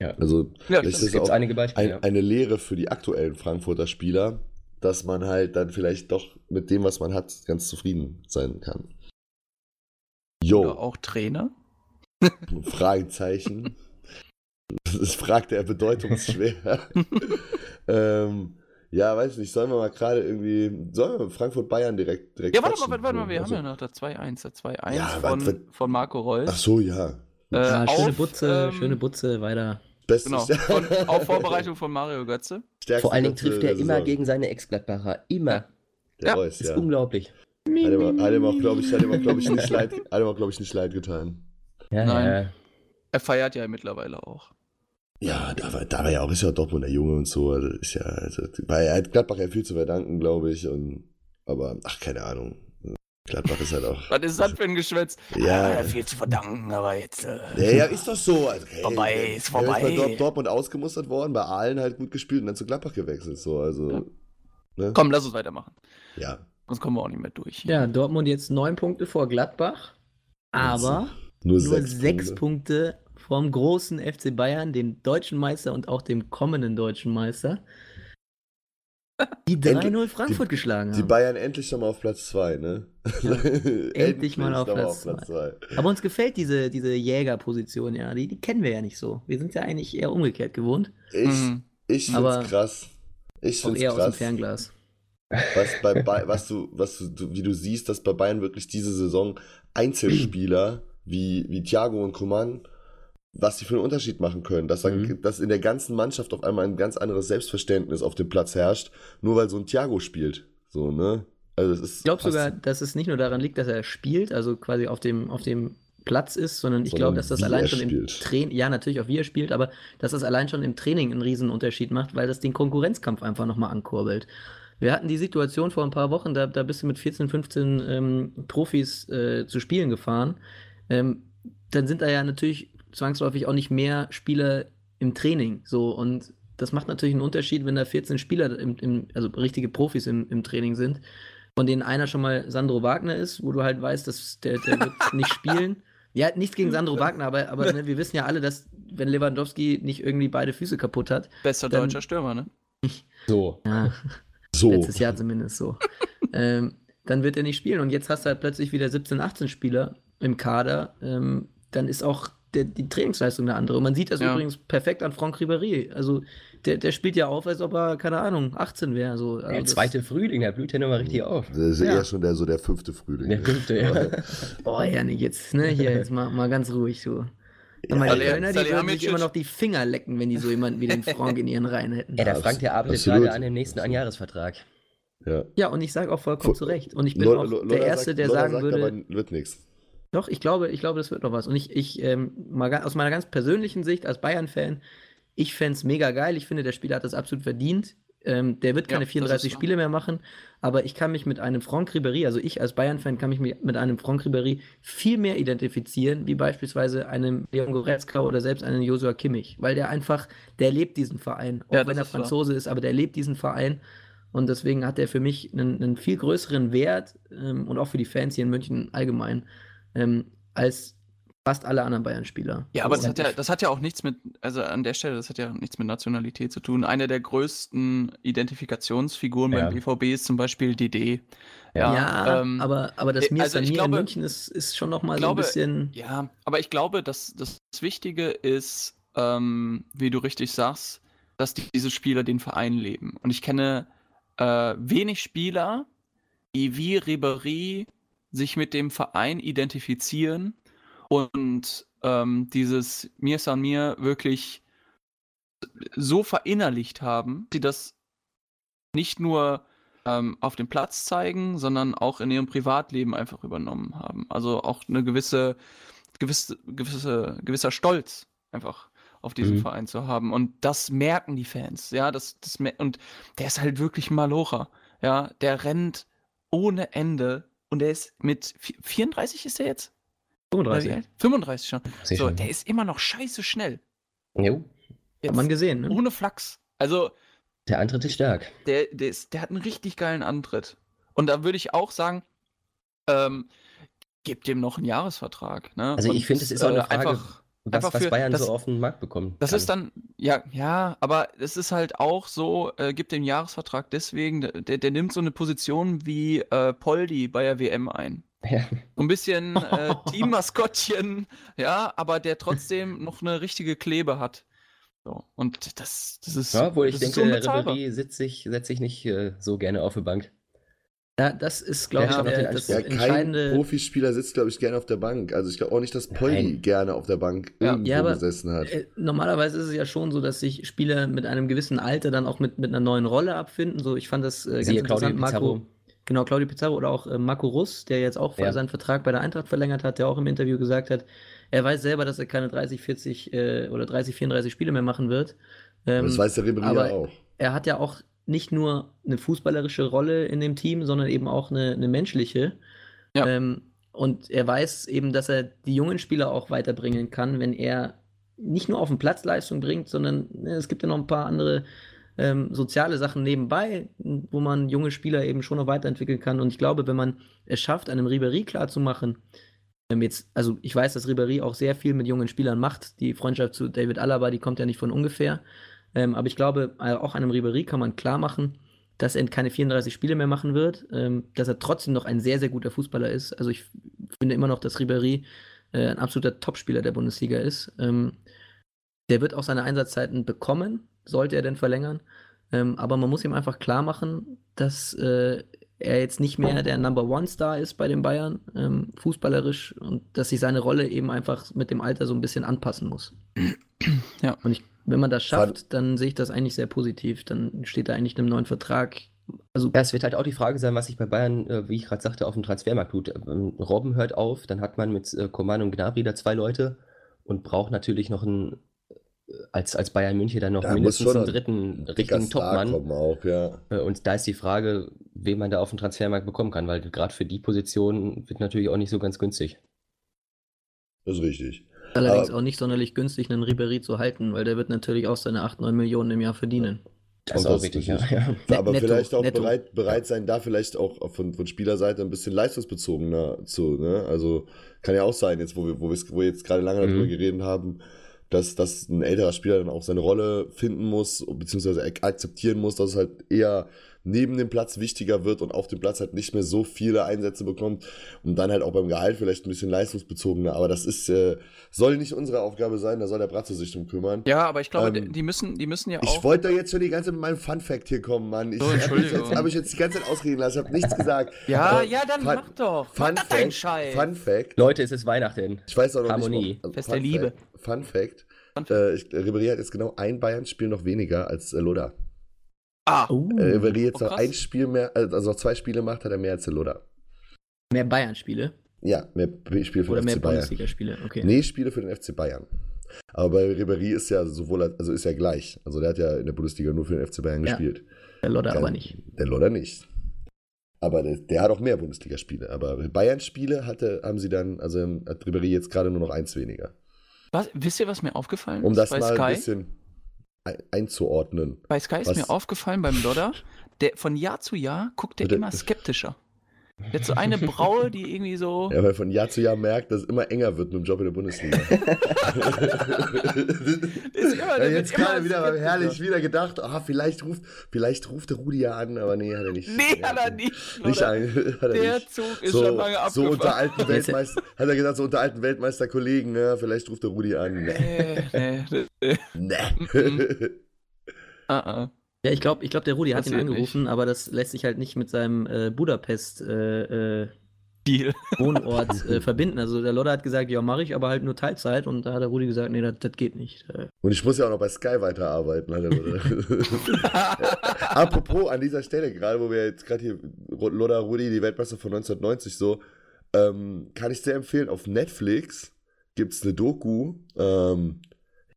Ja. also Ja, das ist Es es gibt auch einige Beispiele. ein, eine Lehre für die aktuellen Frankfurter Spieler, dass man halt dann vielleicht doch mit dem, was man hat, ganz zufrieden sein kann. Oder Jo, auch Trainer. Fragezeichen. Das fragt er bedeutungsschwer. ähm, ja, weiß nicht, sollen wir mal gerade irgendwie, sollen wir Frankfurt-Bayern direkt, direkt Ja, warte mal, quatschen? warte mal, wir Also- haben ja noch das 2-1, das 2-1 Ja, von, von Marco Reus. Ach so, ja. Äh, Ja, schöne auf, Butze, ähm, schöne Butze, weiter. Bestes Genau, von, auf Vorbereitung von Mario Götze. stärkste Vor allen Dingen trifft er immer Saison. gegen seine Ex-Gladbacher. Immer. Der Ja, Reus, Das ist ja. unglaublich. Hat ihm, hat ihm auch, glaube ich, hat ihm auch, glaube ich, nicht leid, hat ihm auch, glaube ich, nicht leid getan. Ja, Nein. ja. Er feiert ja mittlerweile auch. Ja, da war, da war ja auch, ist ja auch Dortmund der Junge und so. Also ist ja, also, weil er hat Gladbach ja viel zu verdanken, glaube ich. Und, aber, ach, keine Ahnung. Gladbach ist halt auch. Was ist das für ein Geschwätz? Ja. Ah, viel zu verdanken, aber jetzt. Äh, Ja, ja, ist doch so. Also, hey, Vorbei, ist vorbei. bei Dort, Dortmund ausgemustert worden, bei Aalen halt gut gespielt und dann zu Gladbach gewechselt. So, also, Ja. ne? Komm, lass uns weitermachen. Ja. Sonst kommen wir auch nicht mehr durch. Ja, Dortmund jetzt neun Punkte vor Gladbach, aber Nur, nur sechs, sechs Punkte. Punkte vom großen FC Bayern, dem deutschen Meister und auch dem kommenden deutschen Meister, die 3-0 Frankfurt geschlagen Die haben. Bayern endlich schon mal auf Platz 2, ne? endlich, mal auf Platz Platz 2. Aber uns gefällt diese, diese Jägerposition, ja. Die, die kennen wir ja nicht so. Wir sind ja eigentlich eher umgekehrt gewohnt. Ich, Mhm. ich find's Aber krass. Ich Auch find's eher aus dem. Fernglas. was, bei, was, du, was du, wie du siehst, dass bei Bayern wirklich diese Saison Einzelspieler wie, wie Thiago und Coman, was die für einen Unterschied machen können. Dass, dann, Mhm. dass in der ganzen Mannschaft auf einmal ein ganz anderes Selbstverständnis auf dem Platz herrscht, nur weil so ein Thiago spielt. So, ne? Also es ist Ich glaube sogar, dass es nicht nur daran liegt, dass er spielt, also quasi auf dem, auf dem Platz ist, sondern ich glaube, dass das allein schon im. Training, ja, natürlich auch wie er spielt, aber dass das allein schon im Training einen riesen Unterschied macht, weil das den Konkurrenzkampf einfach nochmal ankurbelt. Wir hatten die Situation vor ein paar Wochen, da, da bist du mit 14, 15 ähm, Profis äh, zu Spielen gefahren. Ähm, dann sind da ja natürlich zwangsläufig auch nicht mehr Spieler im Training. So, und das macht natürlich einen Unterschied, wenn da 14 Spieler, im, im, also richtige Profis im, im Training sind, von denen einer schon mal Sandro Wagner ist, wo du halt weißt, dass der, der wird nicht spielen. Ja, nichts gegen Sandro Wagner, aber, aber ne, wir wissen ja alle, dass wenn Lewandowski nicht irgendwie beide Füße kaputt hat, Bester Dann- deutscher Stürmer, ne? So. ja, so. letztes Jahr zumindest so, ähm, dann wird er nicht spielen. Und jetzt hast du halt plötzlich wieder 17, 18 Spieler im Kader. Ähm, dann ist auch der, die Trainingsleistung eine andere. Und man sieht das Ja. übrigens perfekt an Franck Ribéry. Also der, der spielt ja auf, als ob er, keine Ahnung, 18 wäre. So. Also Der zweite Frühling, der blüht ja nochmal richtig auf. Das ist Ja. eher schon der, so der fünfte Frühling. Der fünfte, ja. Boah, Janik, jetzt, ne, hier, jetzt mal, mal ganz ruhig, so. Ja, Meine Salih- Kölner, die würden sich immer noch die Finger lecken, wenn die so jemanden wie den Frank in ihren Reihen hätten. Ja, der Frank, der arbeitet gerade an dem nächsten Einjahresvertrag. ja. Ja, und ich sage auch vollkommen zu Recht. Und ich bin Lo- auch der Lolla Erste, sagt- der Lolla sagen sagt würde, aber, wird nichts. Doch, ich glaube, ich glaube, das wird noch was. Und ich, ich ähm, mal aus meiner ganz persönlichen Sicht als Bayern-Fan, ich fände es mega geil. Ich finde, der Spieler hat das absolut verdient. Ähm, der wird Ja, keine das 34 ist so. Spiele mehr machen, aber ich kann mich mit einem Franck Ribéry, also ich als Bayern-Fan kann mich mit einem Franck Ribéry viel mehr identifizieren, wie beispielsweise einem Leon Goretzka oder selbst einem Joshua Kimmich, weil der einfach, der lebt diesen Verein, auch Ja, wenn er ist wahr. Franzose ist, aber der lebt diesen Verein und deswegen hat er für mich einen, einen viel größeren Wert ähm, und auch für die Fans hier in München allgemein ähm, als fast alle anderen Bayern-Spieler. Ja, aber das Und hat ja, das hat ja auch nichts mit, also an der Stelle, das hat ja nichts mit Nationalität zu tun. Eine der größten Identifikationsfiguren Ja. beim BVB ist zum Beispiel DD. ja, Ja, ähm, aber, aber das äh, Mir also also ich glaube- in München ist, ist schon noch mal so ein bisschen. Ja, aber ich glaube, dass das Wichtige ist, ähm, wie du richtig sagst, dass die, diese Spieler den Verein leben. Und ich kenne äh, wenig Spieler, die wie Ribéry sich mit dem Verein identifizieren und ähm, dieses Mir San Mir wirklich so verinnerlicht haben, die das nicht nur ähm, auf dem Platz zeigen, sondern auch in ihrem Privatleben einfach übernommen haben. Also auch eine gewisse, gewisse, gewisse, gewisser Stolz einfach auf diesem Mhm. Verein zu haben. Und das merken die Fans. Ja, das, das und der ist halt wirklich ein Malocher. Ja, der rennt ohne Ende und der ist mit vi- 34 ist er jetzt? Oder wie 35. alt? 35 schon. Sehr So, schön. der ist immer noch scheiße schnell. Jo, Hat man gesehen, ne? ohne Flachs. Also, der Antritt ist stark. der, der, ist, der hat einen richtig geilen Antritt. Und da würde ich auch sagen, ähm, gebt dem noch einen Jahresvertrag. Ne? Also ich Und, finde, es ist auch eine Frage, einfach, Was, Einfach was für- Bayern das- so auf den Markt bekommen das kann. ist dann, ja, ja, aber es ist halt auch so, äh, gibt dem Jahresvertrag deswegen, der, der nimmt so eine Position wie äh, Poldi bei der WM ein. Ja. So ein bisschen äh, Teammaskottchen, ja, aber der trotzdem noch eine richtige Klebe hat. So, und das, das ist. Ja, obwohl ich denke. Ribéry setzt sich, setzt sich nicht äh, so gerne auf die Bank. Ja, das ist, glaube Ja, ich, der, das Ja, Anspruch. kein entscheidende. Profispieler sitzt, glaube ich, gerne auf der Bank. Also ich glaube auch nicht, dass Poldi gerne auf der Bank Ja. irgendwo Ja, aber- gesessen hat. Äh, Normalerweise ist es ja schon so, dass sich Spieler mit einem gewissen Alter dann auch mit, mit einer neuen Rolle abfinden. So, ich fand das äh, ganz Claudio interessant. Marco, Pizarro. genau, Claudio Pizarro oder auch äh, Marco Russ, der jetzt auch Ja. seinen Vertrag bei der Eintracht verlängert hat, der auch im Interview gesagt hat, er weiß selber, dass er keine 30, 40 äh, oder 30, 34 Spiele mehr machen wird. Ähm, das weiß der Ribéry aber- ja auch. er hat ja auch nicht nur eine fußballerische Rolle in dem Team, sondern eben auch eine, eine menschliche. Ja. Ähm, und er weiß eben, dass er die jungen Spieler auch weiterbringen kann, wenn er nicht nur auf den Platz Leistung bringt, sondern ne, es gibt ja noch ein paar andere ähm, soziale Sachen nebenbei, wo man junge Spieler eben schon noch weiterentwickeln kann. Und ich glaube, wenn man es schafft, einem Ribéry klarzumachen, ähm, jetzt, also ich weiß, dass Ribéry auch sehr viel mit jungen Spielern macht. Die Freundschaft zu David Alaba, die kommt ja nicht von ungefähr. Ähm, aber ich glaube, äh, auch einem Ribéry kann man klar machen, dass er keine 34 Spiele mehr machen wird, ähm, dass er trotzdem noch ein sehr, sehr guter Fußballer ist. Also ich finde immer noch, dass Ribéry äh, ein absoluter Topspieler der Bundesliga ist. Ähm, der wird auch seine Einsatzzeiten bekommen, sollte er denn verlängern. Ähm, aber man muss ihm einfach klar machen, dass äh, er jetzt nicht mehr der Number One Star ist bei den Bayern, ähm, fußballerisch, und dass sich seine Rolle eben einfach mit dem Alter so ein bisschen anpassen muss. Ja. Und ich, wenn man das schafft, dann sehe ich das eigentlich sehr positiv. Dann steht er eigentlich einem neuen Vertrag. Also, Ja, es wird halt auch die Frage sein, was sich bei Bayern, äh, wie ich gerade sagte, auf dem Transfermarkt tut. Ähm, Robben hört auf, dann hat man mit äh, Coman und Gnabry da zwei Leute und braucht natürlich noch einen, äh, als, als Bayern München dann noch Da mindestens einen ein dritten richtigen Topmann. auch, ja. Äh, Und da ist die Frage, wen man da auf dem Transfermarkt bekommen kann, weil gerade für die Position wird natürlich auch nicht so ganz günstig. Das ist richtig. Allerdings auch nicht sonderlich günstig, einen Ribéry zu halten, weil der wird natürlich auch seine 8, 9 Millionen im Jahr verdienen. Das Und ist auch richtig, ja. ist- ja. Aber netto, vielleicht auch netto. bereit, bereit sein, da vielleicht auch von, von Spielerseite ein bisschen leistungsbezogener zu, ne? Also kann ja auch sein, jetzt wo wir, wo wir, wo wir jetzt gerade lange darüber Mhm. geredet haben, dass, dass ein älterer Spieler dann auch seine Rolle finden muss, beziehungsweise ak- akzeptieren muss, dass es halt eher neben dem Platz wichtiger wird und auf dem Platz halt nicht mehr so viele Einsätze bekommt und dann halt auch beim Gehalt vielleicht ein bisschen leistungsbezogener. Aber das ist, äh, soll nicht unsere Aufgabe sein, da soll der Bratze sich drum kümmern. Ja, aber ich glaube, Ähm, die- müssen, die müssen ja Ich auch. wollte da jetzt schon die ganze Zeit mit meinem Fun Fact hier kommen, Mann. Ich So, habe Entschuldigung. jetzt, hab ich jetzt die ganze Zeit ausreden lassen, ich habe nichts gesagt. Ja, Aber ja, dann Fun, mach doch. Fun mach Fact, Scheiß. Fun Fact. Leute, es ist Weihnachten. Ich weiß auch noch Harmonie. nicht. ob- Fest Fun der Liebe. Fact, Fun Fact. Äh, ich, Ribéry hat jetzt genau ein Bayern-Spiel noch weniger als äh, Loda. Ah, Oh, Äh, Ribéry jetzt Oh, noch ein Spiel mehr, äh, also noch zwei Spiele macht, hat er mehr als der Loda. mehr Bayern-Spiele Ja, mehr Spiele für oder den mehr FC Bayern. Bundesliga-Spiele? Okay. Nee, Spiele für den FC Bayern. Aber bei Ribéry ist ja sowohl, also ist ja gleich. Also der hat ja in der Bundesliga nur für den FC Bayern Ja. gespielt. Der Lodder aber nicht. Der Lodder nicht. Aber der, der hat auch mehr Bundesligaspiele. Aber Bayern-Spiele hatte, haben sie dann, also hat Ribéry jetzt gerade nur noch eins weniger. Was, wisst ihr, was mir aufgefallen Um ist das bei mal Sky? ein bisschen ein, einzuordnen. Bei Sky ist Was- mir aufgefallen beim Lodder, der von Jahr zu Jahr guckt Bitte? immer skeptischer. Hat so eine Braue, die irgendwie so. Ja, weil von Jahr zu Jahr merkt, dass es immer enger wird mit dem Job in der Bundesliga. Ist immer- ja, jetzt gerade wieder skeptischer. herrlich wieder gedacht, ah, vielleicht ruft, vielleicht ruft der Rudi ja an, aber nee, hat er nicht. Nee, hat er nicht. Nicht ein, hat er Der nicht. Zug ist so, schon lange so unter abgefahren. alten Weltmeister, hat er gesagt, so unter alten Weltmeisterkollegen, ne, vielleicht ruft der Rudi an. Nee. Nee, nee, nee. Nee. Ah, ah. Ja, ich glaube, ich glaub, der Rudi hat ihn angerufen, aber das lässt sich halt nicht mit seinem äh, Budapest äh, äh, Deal. Wohnort äh, verbinden. Also der Lodder hat gesagt, ja, mache ich, aber halt nur Teilzeit. Und da hat der Rudi gesagt, nee, das das geht nicht. Äh, Und ich muss ja auch noch bei Sky weiterarbeiten. Hat er Apropos an dieser Stelle, gerade wo wir jetzt gerade hier Loda Rudi, die Weltmeister von 1990 so, ähm, kann ich sehr empfehlen, auf Netflix gibt es eine Doku, ähm,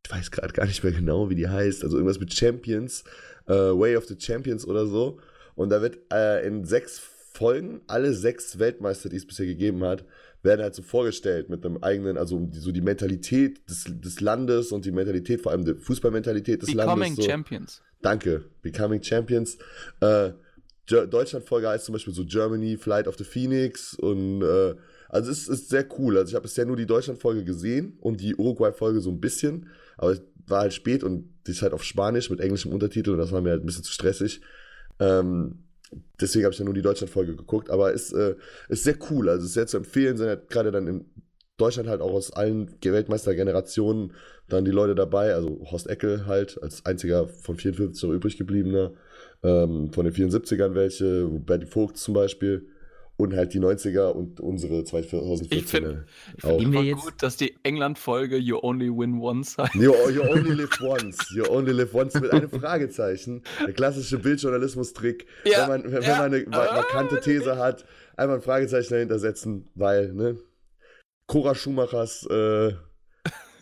ich weiß gerade gar nicht mehr genau, wie die heißt, also irgendwas mit Champions, äh, Way of the Champions oder so. Und da wird äh, in sechs Folgen alle sechs Weltmeister, die es bisher gegeben hat, werden halt so vorgestellt mit einem eigenen, also die, so die Mentalität des, des Landes und die Mentalität, vor allem die Fußballmentalität des Becoming Landes. So. Champions. Danke, Becoming Champions. Äh, Deutschland-Folge heißt zum Beispiel so Germany, Flight of the Phoenix und äh, also es ist sehr cool. Also ich habe bisher nur die Deutschland-Folge gesehen und die Uruguay-Folge so ein bisschen, aber es war halt spät und die ist halt auf Spanisch mit englischem Untertitel und das war mir halt ein bisschen zu stressig. Ähm, deswegen habe ich ja nur die Deutschland-Folge geguckt, aber es äh, ist sehr cool. Also ist sehr zu empfehlen, sind halt gerade dann in Deutschland halt auch aus allen Weltmeistergenerationen dann die Leute dabei. Also Horst Eckel halt als einziger von 54 noch übrig gebliebener. Ähm, von den 74ern welche, Bertie Vogt zum Beispiel. Und halt die 90er und unsere 2014er Ich finde jetzt- gut, dass die England-Folge You Only Win Once heißt. You, you only live once. You only live once mit einem Fragezeichen. Der klassische Bildjournalismus-Trick. Ja, wenn man, wenn, ja. man eine ma- Ah, markante These hat, einfach ein Fragezeichen dahinter setzen, weil, ne? Cora Schumachers äh,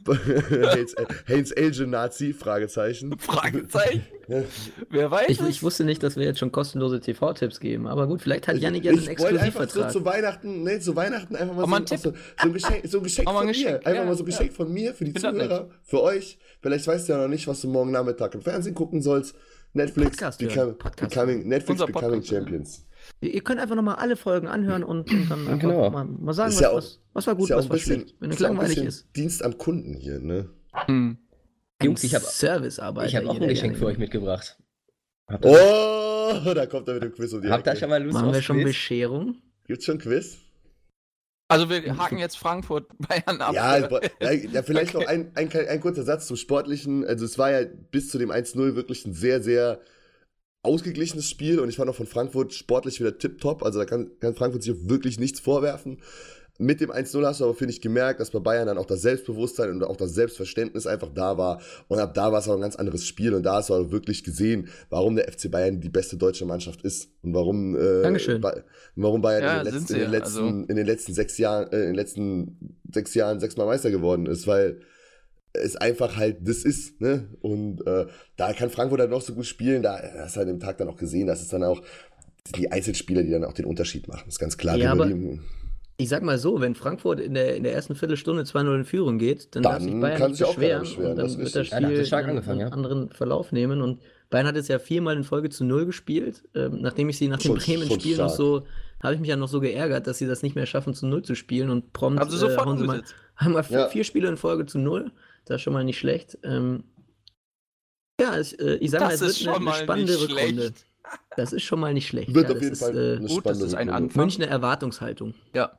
Heinz, Heinz Elgin Nazi, Fragezeichen. Fragezeichen? Wer weiß Ich, ich wusste nicht, dass wir jetzt schon kostenlose TV-Tipps geben, aber gut, vielleicht hat Janik ja einen einfach so Exklusivvertrag. zu Weihnachten, ne, zu Weihnachten einfach mal so, so, so ein Geschenk, so ein Geschenk von ein mir. Geschenk, Einfach ja, mal so ein ja. Geschenk von mir für die Zuhörer, für euch. Vielleicht weißt du ja noch nicht, was du morgen Nachmittag im Fernsehen gucken sollst. Netflix, Podcast Become, Podcast becoming, Netflix Unser Becoming Podcast, ja. Ihr könnt einfach nochmal alle Folgen anhören und, und dann einfach Genau. mal, mal sagen, Ist was, ja auch- was, was war gut, ist ja was war bisschen, schlecht. Wenn es ist ja auch ein langweilig bisschen ist. Dienst am Kunden hier, ne? Hm. Jungs, ich habe Servicearbeit. ich hab auch ein Geschenk für euch mitgebracht. Habt Oh, da kommt er mit dem Quiz um die habt ihr schon mal Lust Machen wir schon Quiz? Bescherung? Gibt's schon Quiz? Also wir haken jetzt Frankfurt Bayern ab. Ja, ja, ja vielleicht Okay. noch ein, ein, ein kurzer Satz zum Sportlichen. Also es war ja bis zu dem 1-0 wirklich ein sehr, sehr ausgeglichenes Spiel und ich fand auch von Frankfurt sportlich wieder tipptopp. Also da kann, kann Frankfurt sich wirklich nichts vorwerfen. Mit dem 1-0 hast du aber, finde ich, gemerkt, dass bei Bayern dann auch das Selbstbewusstsein und auch das Selbstverständnis einfach da war. Und ab da war es auch ein ganz anderes Spiel. Und da hast du auch wirklich gesehen, warum der FC Bayern die beste deutsche Mannschaft ist. Und warum, äh. Ba- warum Bayern Ja, in, den letzten, in, den letzten, also- in den letzten sechs Jahren, äh, in den letzten sechs Jahren sechsmal Meister geworden ist. Weil es einfach halt das ist, ne? Und äh, da kann Frankfurt halt noch so gut spielen, da hast du halt im Tag dann auch gesehen, dass es dann auch das die Einzelspieler, die dann auch den Unterschied machen. ist ganz klar. Ja, aber- die, Ich sag mal so, wenn Frankfurt in der, in der ersten Viertelstunde 2-0 in Führung geht, dann, Dann darf sich Bayern kann nicht sich beschweren. beschweren, und das dann ist wird das. Ja, Spiel es stark einen, angefangen, einen ja. anderen Verlauf nehmen. Und Bayern hat jetzt ja viermal in Folge zu Null gespielt. Ähm, nachdem ich sie nach dem Bremen-Spiel noch so, habe ich mich ja noch so geärgert, dass sie das nicht mehr schaffen, zu Null zu spielen. Und prompt Haben sie sofort hauen sie mal, haben wir vier, Ja. vier Spiele in Folge zu Null. Das ist schon mal nicht schlecht. Ähm, ja, ich, äh, ich sag mal, Das es ist wird eine, schon eine mal spannende nicht Rückrunde. schlecht. Das ist schon mal nicht schlecht. Wird ja, auf das jeden ist, Fall Äh, eine Gut, das spannende ist ein. Anfang. Münchner Erwartungshaltung. Ja.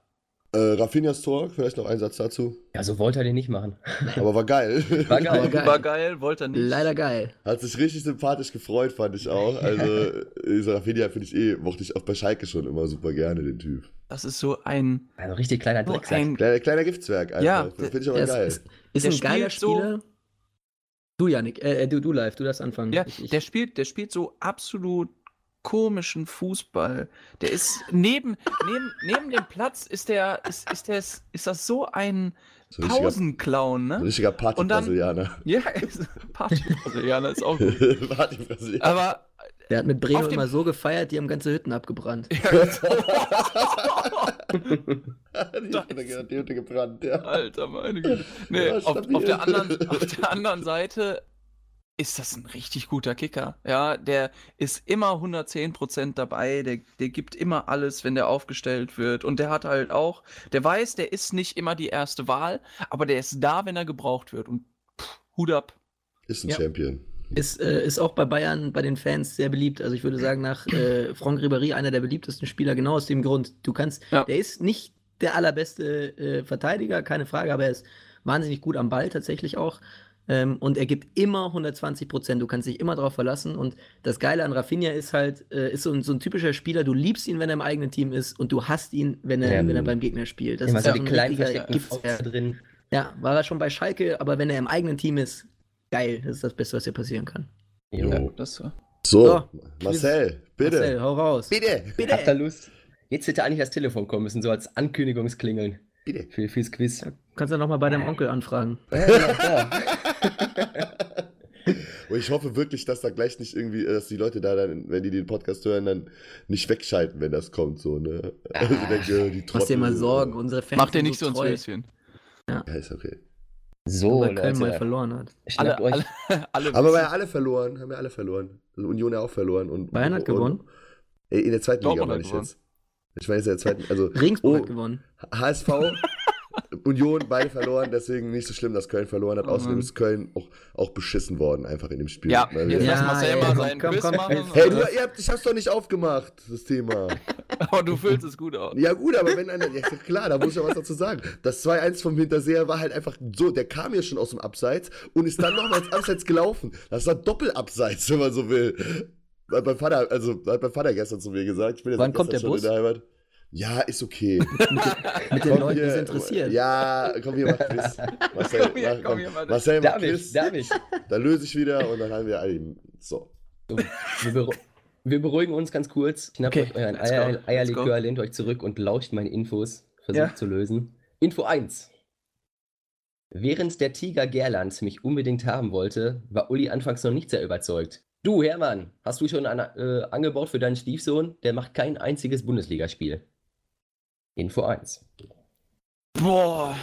Äh, Rafinhas Tor, vielleicht noch ein Satz dazu. Ja, so wollte er den nicht machen. Aber war geil. War geil. Aber geil. War geil, wollte er nicht. Leider geil. Hat sich richtig sympathisch gefreut, fand ich auch. Also, dieser Rafinha finde ich eh, mochte ich auch bei Schalke schon immer super gerne, den Typ. Das ist so ein, Also richtig kleiner so Drecksack. ein Kleiner, kleiner Giftswerk einfach. Ja, das finde ich aber Er ist, geil. ist, ist ein geiler spielt so- Spieler. Du, Janik, äh, äh, du, du live, du darfst anfangen. Ja, Ich- ich- der spielt, der spielt so absolut komischen Fußball. Der ist neben, neben, neben dem Platz ist der, ist, ist der, ist das so ein So Pausenclown, so ne? richtiger Und dann- Party-Brasilianer. Ja, Party-Brasilianer ist auch gut. Party-Brasilianer. Aber der hat mit dem- immer so gefeiert, die haben ganze Hütten abgebrannt. die hat die Hütte gebrannt, ja. Alter, meine Güte. Nee, Ja, auf, auf, der anderen, auf der anderen Seite ist das ein richtig guter Kicker. Ja, der ist immer 110% dabei, der, der gibt immer alles, wenn der aufgestellt wird. Und der hat halt auch, der weiß, der ist nicht immer die erste Wahl, aber der ist da, wenn er gebraucht wird. Und pff, Hut ab. Ist ein Ja. Champion. Ist, äh, ist auch bei Bayern, bei den Fans sehr beliebt. Also ich würde sagen, nach äh, Franck Ribéry einer der beliebtesten Spieler, genau aus dem Grund. Du kannst, Ja. der ist nicht der allerbeste äh, Verteidiger, keine Frage, aber er ist wahnsinnig gut am Ball tatsächlich auch. Ähm, und er gibt immer 120 Prozent. Du kannst dich immer darauf verlassen. Und das Geile an Rafinha ist halt, äh, ist so ein, so ein typischer Spieler. Du liebst ihn, wenn er im eigenen Team ist, und du hasst ihn, wenn er, Ähm, wenn er beim Gegner spielt. Das ist so ja die ein Giftsherr. Fauste drin. Ja, war er schon bei Schalke, aber wenn er im eigenen Team ist, geil. Das ist das Beste, was dir passieren kann. Jo. Ja, das so. So, So, Marcel, bitte. Marcel, hau raus. Bitte. Bitte. Habt ihr Lust? Jetzt hätte eigentlich das Telefon kommen müssen, so als Ankündigungsklingeln Bitte. für, fürs Quiz. Kannst du noch mal bei deinem Onkel anfragen. Ja, ja, ja. Und ich hoffe wirklich, dass da gleich nicht irgendwie, dass die Leute da dann, wenn die den Podcast hören, dann nicht wegschalten, wenn das kommt, so, ne? Also ich denke, die Mach dir mal Trottel, Sorgen, unsere Fans Mach dir nicht so ins treu, Höschen. Ja, ist okay. So, weil Köln mal Leute. verloren hat. Schnappt Alle, euch. alle, alle Aber wir wissen- haben ja alle verloren, haben ja alle verloren. Also Union ja auch verloren. Und, Bayern hat und, gewonnen. Ey, In der zweiten Liga Dortmund meine hat ich gewonnen. jetzt. Ich meine jetzt in der zweiten, also Regensburg Oh. hat gewonnen. HSV, Union, beide verloren, deswegen nicht so schlimm, dass Köln verloren hat. Oh Außerdem ist Köln auch, auch beschissen worden, einfach in dem Spiel. Ja, Weil wir- jetzt lass Ja, Marcel ey, mal komm, seinen komm, komm. machen. Hey, du, ihr habt, ich hab's doch nicht aufgemacht, das Thema. Aber du füllst es gut aus. Ja, gut, aber wenn einer. Ja, klar, da muss ich ja was dazu sagen. Das 2-1 vom Hinterseher war halt einfach so, der kam ja schon aus dem Abseits und ist dann nochmal ins Abseits gelaufen. Das war Doppelabseits, wenn man so will. Hat mein Vater, also hat mein Vater gestern zu mir gesagt. Ich bin jetzt Wann kommt der schon in der Heimat. Ja, ist okay. Mit den Komm Leuten, die hier, es interessiert. Ja, komm hier, mach Quiz. Marcel, Komm hier, mach, komm hier, Mann. Marcel, mach Darf ich, Quiz. darf ich. Dann löse ich wieder und dann haben wir alle. So. So, wir, beru wir beruhigen uns ganz kurz. Schnappt Okay, euch euren Eier Eierlikör, lehnt euch zurück und lauscht meine Infos. Versucht Ja. zu lösen. Info 1. Während der Tiger Gerland mich unbedingt haben wollte, war Uli anfangs noch nicht sehr überzeugt. Du, Hermann, hast du schon ein äh, Angebot für deinen Stiefsohn? Der macht kein einziges Bundesligaspiel. Info 1. Boah.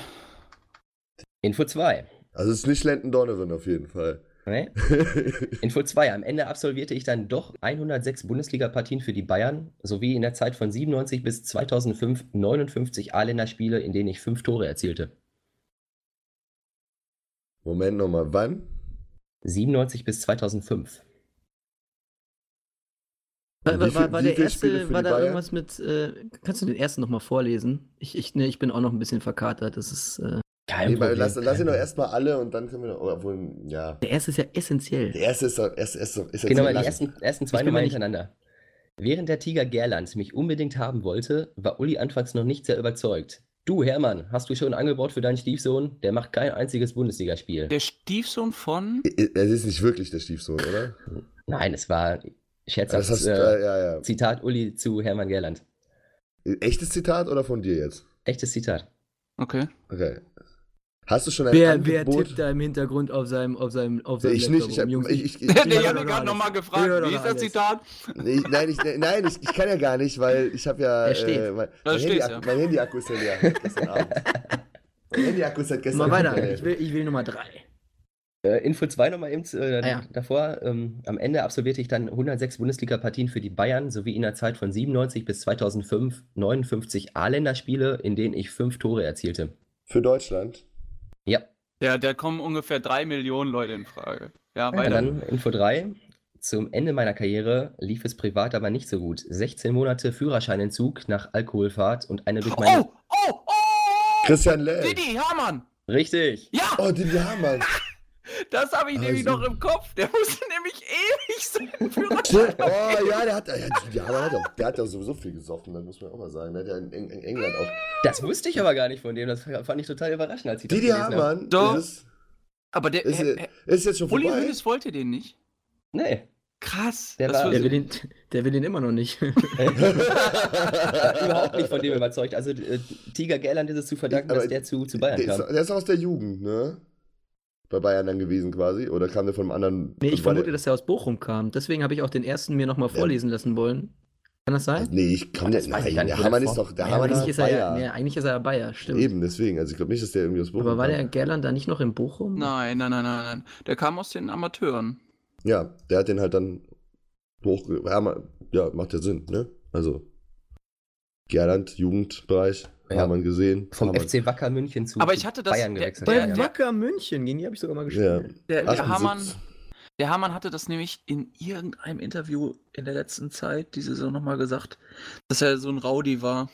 Info 2. Also es ist nicht Landon Donovan auf jeden Fall. Ne? Info 2. Am Ende absolvierte ich dann doch 106 Bundesliga-Partien für die Bayern, sowie in der Zeit von 97 bis 2005 59 A-Länderspiele, in denen ich fünf Tore erzielte. Moment nochmal, wann? 97 bis 2005. War, war, war, war der erste, war da Bayern? irgendwas mit, äh, kannst du den ersten nochmal vorlesen? Ich, ich, ne, ich bin auch noch ein bisschen verkatert, das ist, äh, Kein Nee, weil Problem. lass, lass ihn doch erstmal alle und dann können wir noch, obwohl, ja. der erste ist ja essentiell. Der erste ist, doch- erste, ist Genau, mal die ersten, ersten zwei nicht- hintereinander. Während der Tiger Gerland mich unbedingt haben wollte, war Uli anfangs noch nicht sehr überzeugt. Du, Hermann, hast du schon ein Angebot für deinen Stiefsohn? Der macht kein einziges Bundesligaspiel. Der Stiefsohn von. Es ist nicht wirklich der Stiefsohn, oder? Nein, es war Das scherzhaft. hast, äh, äh, ja, ja. Zitat Uli zu Hermann Gerland. Echtes Zitat oder von dir jetzt? Echtes Zitat. Okay. Okay. Hast du schon ein Wer, wer Angebot? tippt da im Hintergrund auf seinem, auf seinem, auf seinem ich Laptop nicht, ich, hab, rum, Jungs? ich, ich, ich, Der Janne doch gerade alles. nochmal Ich gefragt, wie ist das alles. Zitat? nee, nein, ich, nein ich, ich kann ja gar nicht, weil ich habe ja. Steht. Äh, mein, mein, steht's, Handy, ja. mein Handy-Akku ist ja leer. Gestern Abend. Mein Handy-Akku ist seit gestern Mal weiter, ich will, ich will Nummer drei. Äh, Info 2 nochmal eben äh, Ah ja. davor. Ähm, am Ende absolvierte ich dann 106 Bundesliga-Partien für die Bayern sowie in der Zeit von 97 bis 2005 59 A-Länderspiele, in denen ich fünf Tore erzielte. Für Deutschland. Ja, Ja, da kommen ungefähr drei Millionen Leute in Frage. Ja, und weiter. dann Info 3. Zum Ende meiner Karriere lief es privat aber nicht so gut. 16 Monate Führerscheinentzug nach Alkoholfahrt und eine durch meine. Oh, oh, oh! Christian Lell. Didi, Hamann! Richtig! Ja, Oh, Didi Hamann. Das habe ich nämlich Also- noch im Kopf. Der musste nämlich ewig seinen Führerschein. Oh ja, der hat, ja, Hamann hat, auch, der hat ja sowieso viel gesoffen, das muss man auch mal sagen. Der hat ja in, in England auch. Das wusste ich aber gar nicht von dem. Das fand ich total überraschend, als ich das Didi gelesen habe. Hamann Doch. ist, Aber der. ist, ist jetzt schon Uli vorbei. Hoeneß wollte den nicht. Nee. Krass. Der das war- Der will, ihn, der will ihn immer noch nicht. überhaupt nicht von dem überzeugt. Also äh, Tiger Gerland ist es zu verdanken, Aber dass der zu, zu Bayern Der ist, kam. der ist aus der Jugend, ne? Bei Bayern dann gewesen quasi. Oder kam der von einem anderen. nee, ich vermute, der, dass er aus Bochum kam. Deswegen habe ich auch den ersten mir nochmal vorlesen lassen wollen. Kann das sein? Nee, ich kann nicht. Nein, der Hamann ist doch. Der Ja, Hamann eigentlich, ist ist er ja, Bayer. nee, eigentlich ist er ja Bayer, stimmt. Eben, deswegen. Also ich glaube nicht, dass der irgendwie aus Bochum Aber war kam. der Gerland da nicht noch in Bochum? Nein, nein, nein, nein, nein. Der kam aus den Amateuren. Ja, der hat den halt dann hoch. Ja, ja, macht ja Sinn, ne? Also. Gerland, Jugendbereich, Ja. haben wir gesehen. Vom Hamann. FC Wacker München zu Aber ich hatte das- Bayern der- gewechselt. Bei der- ja. Wacker München, gegen die habe ich sogar mal Ja. gespielt. Der, der, 78. Hamann, der Hamann hatte das nämlich in irgendeinem Interview in der letzten Zeit, diese Saison nochmal gesagt, dass er so ein Rowdy war.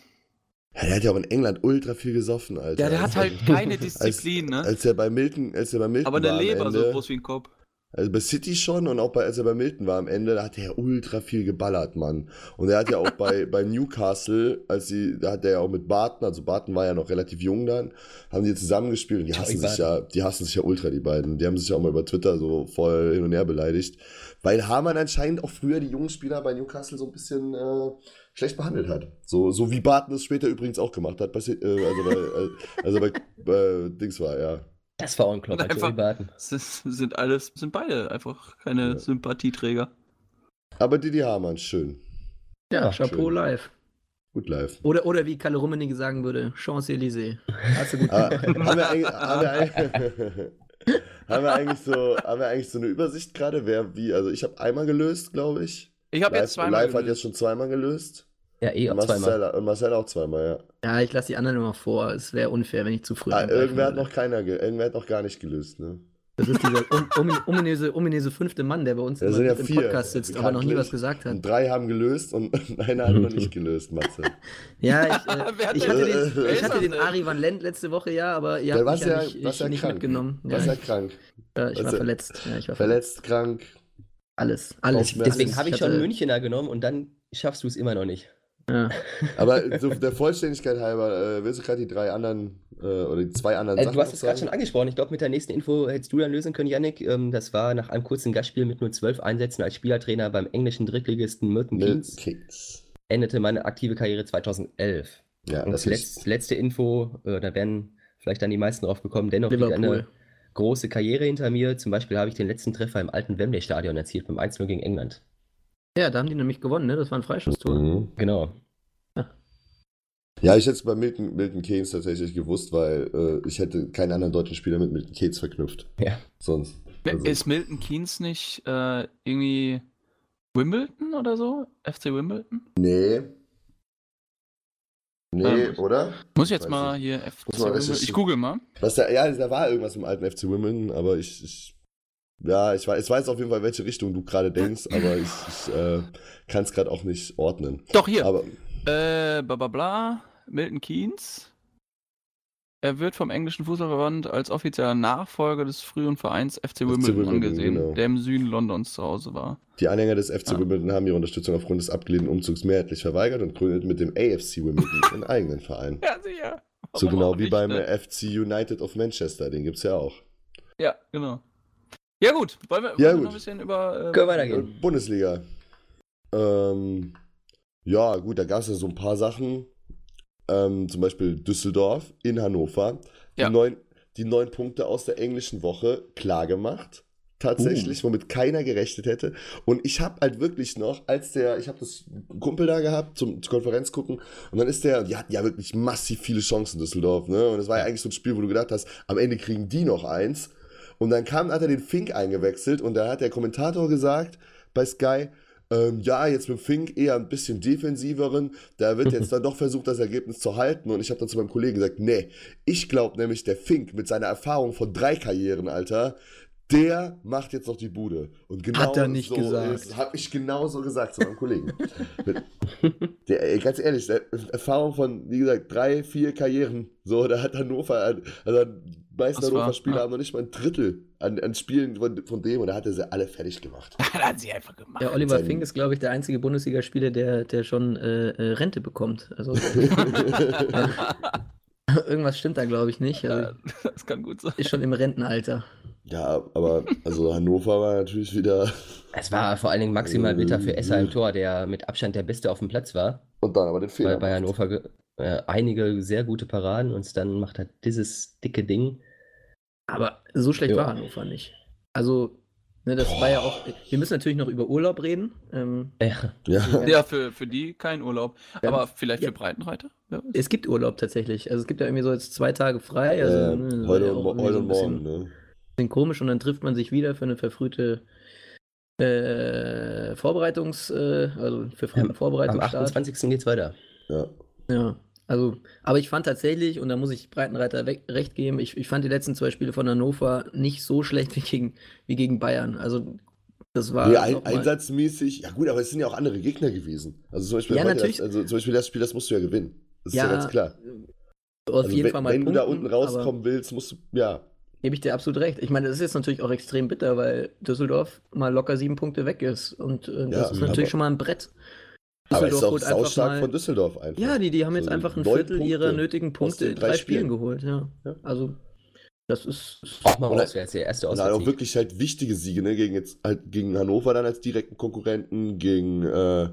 Ja, der hat ja auch in England ultra viel gesoffen, Alter. Ja, der hat halt keine Disziplin, ne? Als er bei Milton, als er bei Milton Aber am Leber so Ende, groß wie ein Kopf. Also bei City schon und auch bei, als er bei Milton war am Ende, da hat er ultra viel geballert, Mann. Und er hat ja auch bei, bei Newcastle, als sie, da hat er ja auch mit Barton, also Barton war ja noch relativ jung dann, haben die zusammengespielt und die hassen sich ja, die hassen sich ja ultra, die beiden. Die haben sich ja auch mal über Twitter so voll hin und her beleidigt. Weil Hamann anscheinend auch früher die jungen Spieler bei Newcastle so ein bisschen äh, schlecht behandelt hat. So, so wie Barton es später übrigens auch gemacht hat, bei, äh, also bei, äh, also bei äh, Dings war, ja. Das war Klopper, Einfach- ist- sind alles, sind beide einfach keine Ja. Sympathieträger. Aber Didi Hamann, schön. Ja, Ja, Chapeau schön. live. Gut live. Oder, oder wie Kalle Rummenigge sagen würde, Champs-Élysées. Hast du gut gemacht. haben, wir eigentlich, haben, wir eigentlich, haben wir eigentlich so, haben wir eigentlich so eine Übersicht gerade, wer wie, also ich habe einmal gelöst, glaube ich. Ich habe jetzt zweimal. Live hat gelöst. jetzt schon zweimal gelöst. Ja, eh auch Marcel, zweimal. und Marcel auch zweimal, ja. Ja, ich lasse die anderen immer vor. Es wäre unfair, wenn ich zu früh Ah, irgendwer hat noch keiner, ge- irgendwer hat noch gar nicht gelöst, ne? Das ist dieser um, um, ominöse, ominöse fünfte Mann, der bei uns immer sind ja im vier, Podcast sitzt, aber noch nie was gesagt hat. Und drei haben gelöst und einer hat noch nicht gelöst, Matze. Ja, ich, äh, ich hatte den, ich hatte den? Ari Van Lent letzte Woche, ja, aber ihr habt mich ja, ja- nicht, ich, ja nicht krank. mitgenommen. Ja, Warst ja ich, krank. ja, ich war verletzt. Ja, ich war verletzt. Krank. Alles, alles. Deswegen habe ich schon hatte- Münchener genommen und dann schaffst du es immer noch nicht. Ja. Aber so der Vollständigkeit halber, äh, willst du gerade die drei anderen äh, oder die zwei anderen Äh, Sachen du hast es gerade schon angesprochen. Ich glaube, mit der nächsten Info hättest du dann lösen können, Yannick. Ähm, das war nach einem kurzen Gastspiel mit nur zwölf Einsätzen als Spielertrainer beim englischen Drittligisten Milton Keynes. Keynes. Endete meine aktive Karriere 2011. Ja, Und das letzt, ist, letzte Info, äh, da werden vielleicht dann die meisten drauf gekommen. Dennoch liegt eine Liverpool. große Karriere hinter mir. Zum Beispiel habe ich den letzten Treffer im alten Wembley-Stadion erzielt, beim 1-0 gegen England. Ja, da haben die nämlich gewonnen, ne? Das war ein Freischusstor. Mhm. Genau. Ja, ich hätte es bei Milton, Milton Keynes tatsächlich gewusst, weil äh, ich hätte keinen anderen deutschen Spieler mit Milton Keynes verknüpft. Ja. Sonst. Also, Ist Milton Keynes nicht äh, irgendwie Wimbledon oder so? FC Wimbledon? nee. Nee, Ähm, oder? Muss ich jetzt Weiß mal nicht. hier FC Muss mal Wimbledon. recherchieren. Ich google mal. Was da, ja, da war irgendwas im alten FC Wimbledon, aber ich, ich ja, ich weiß, ich weiß auf jeden Fall, welche Richtung du gerade denkst, aber ich, ich äh, kann es gerade auch nicht ordnen. Doch, hier. Aber Äh, bla bla bla. Milton Keynes. Er wird vom englischen Fußballverband als offizieller Nachfolger des frühen Vereins FC Wimbledon, angesehen, genau. der im Süden Londons zu Hause war. die Anhänger des FC Ah. Wimbledon haben ihre Unterstützung aufgrund des abgelehnten Umzugs mehrheitlich verweigert und gründeten mit dem AFC Wimbledon einen eigenen Verein. Ja, sicher. So genau wie nicht, beim ne? FC United of Manchester, den gibt's ja auch. Ja, genau. Ja, gut. Wollen wir, wollen Ja, wir gut. noch ein bisschen über. ähm, Können wir weitergehen. Und Bundesliga. Ähm, ja, gut, da gab es ja so ein paar Sachen. Ähm, zum Beispiel Düsseldorf in Hannover. Die, Ja. neun, die neun Punkte aus der englischen Woche klar gemacht. Tatsächlich, womit keiner gerechnet hätte. Und ich habe halt wirklich noch, als der, ich habe das Kumpel da gehabt zum, zur Konferenz gucken und dann ist der, die hatten ja wirklich massiv viele Chancen, Düsseldorf, ne? Und es war ja eigentlich so ein Spiel, wo du gedacht hast, am Ende kriegen die noch eins. Und dann kam, hat er den Fink eingewechselt und da hat der Kommentator gesagt bei Sky, ähm, ja, jetzt mit Fink eher ein bisschen defensiveren, da wird jetzt dann doch versucht, das Ergebnis zu halten. Und ich habe dann zu meinem Kollegen gesagt, nee, ich glaube nämlich, der Fink mit seiner Erfahrung von drei Karrieren, Alter, der macht jetzt noch die Bude. Und genau Hat er nicht so gesagt. habe ich genauso gesagt zu meinem Kollegen. Der, ganz ehrlich, der Erfahrung von, wie gesagt, drei, vier Karrieren, so, da hat Hannover, also die meisten Hannover-Spieler ja. haben noch nicht mal ein Drittel an, an Spielen von, von dem und da hat er sie alle fertig gemacht. da hat sie einfach gemacht. Der Oliver Fink ist, glaube ich, der einzige Bundesligaspieler, der, der schon äh, äh, Rente bekommt. Also irgendwas stimmt da, glaube ich, nicht. Also, Ja, das kann gut sein. ist schon im Rentenalter. Ja, aber also Hannover war natürlich wieder. Es war vor allen Dingen maximal bitter für Esser im Tor, der mit Abstand der Beste auf dem Platz war. Und dann aber den Bei, Fehler. bei macht. Hannover ge- äh, einige sehr gute Paraden und dann macht er dieses dicke Ding. Aber so schlecht Ja. war Hannover nicht. Also, ne, das war ja auch. Wir müssen natürlich noch über Urlaub reden. Ähm, Ja, Ja. Ja, für, für die kein Urlaub. Ja. Aber vielleicht Ja. für Breitenreiter? Es gibt Urlaub tatsächlich. Also es gibt ja irgendwie so jetzt zwei Tage frei. Also, äh, ne, das war heute ja und, heute so und ein bisschen- morgen, ne? bisschen komisch und dann trifft man sich wieder für eine verfrühte äh, Vorbereitungs, äh, also für frühen am Vorbereitungsstart. 28. geht's weiter. Ja. Ja, also, aber ich fand tatsächlich, und da muss ich Breitenreiter weg, recht geben, ich, ich fand die letzten zwei Spiele von Hannover nicht so schlecht wie gegen, wie gegen Bayern. Also, das war. Nee, ein, einsatzmäßig, ja gut, aber es sind ja auch andere Gegner gewesen. Also zum Beispiel, Ja. Das, also zum Beispiel das Spiel, das musst du ja gewinnen. Das ist ja, Ja, ganz klar. Auf Also jeden wenn, Fall mal wenn du da punkten, unten aber rauskommen willst, musst du, ja. Gebe ich dir absolut recht. Ich meine, das ist jetzt natürlich auch extrem bitter, weil Düsseldorf mal locker sieben Punkte weg ist. Und äh, das Ja, ist natürlich aber- schon mal ein Brett. Aber es ist auch holt einfach saustark mal- von Düsseldorf einfach. Ja, die, die haben jetzt So einfach ein Viertel Punkte ihrer nötigen Punkte den in drei, drei Spielen Spielen. geholt. Ja. Ja. Also, das ist. Auch mal auswärts, der erste Und halt auch wirklich halt wichtige Siege, ne? Gegen jetzt halt gegen Hannover dann als direkten Konkurrenten, gegen äh,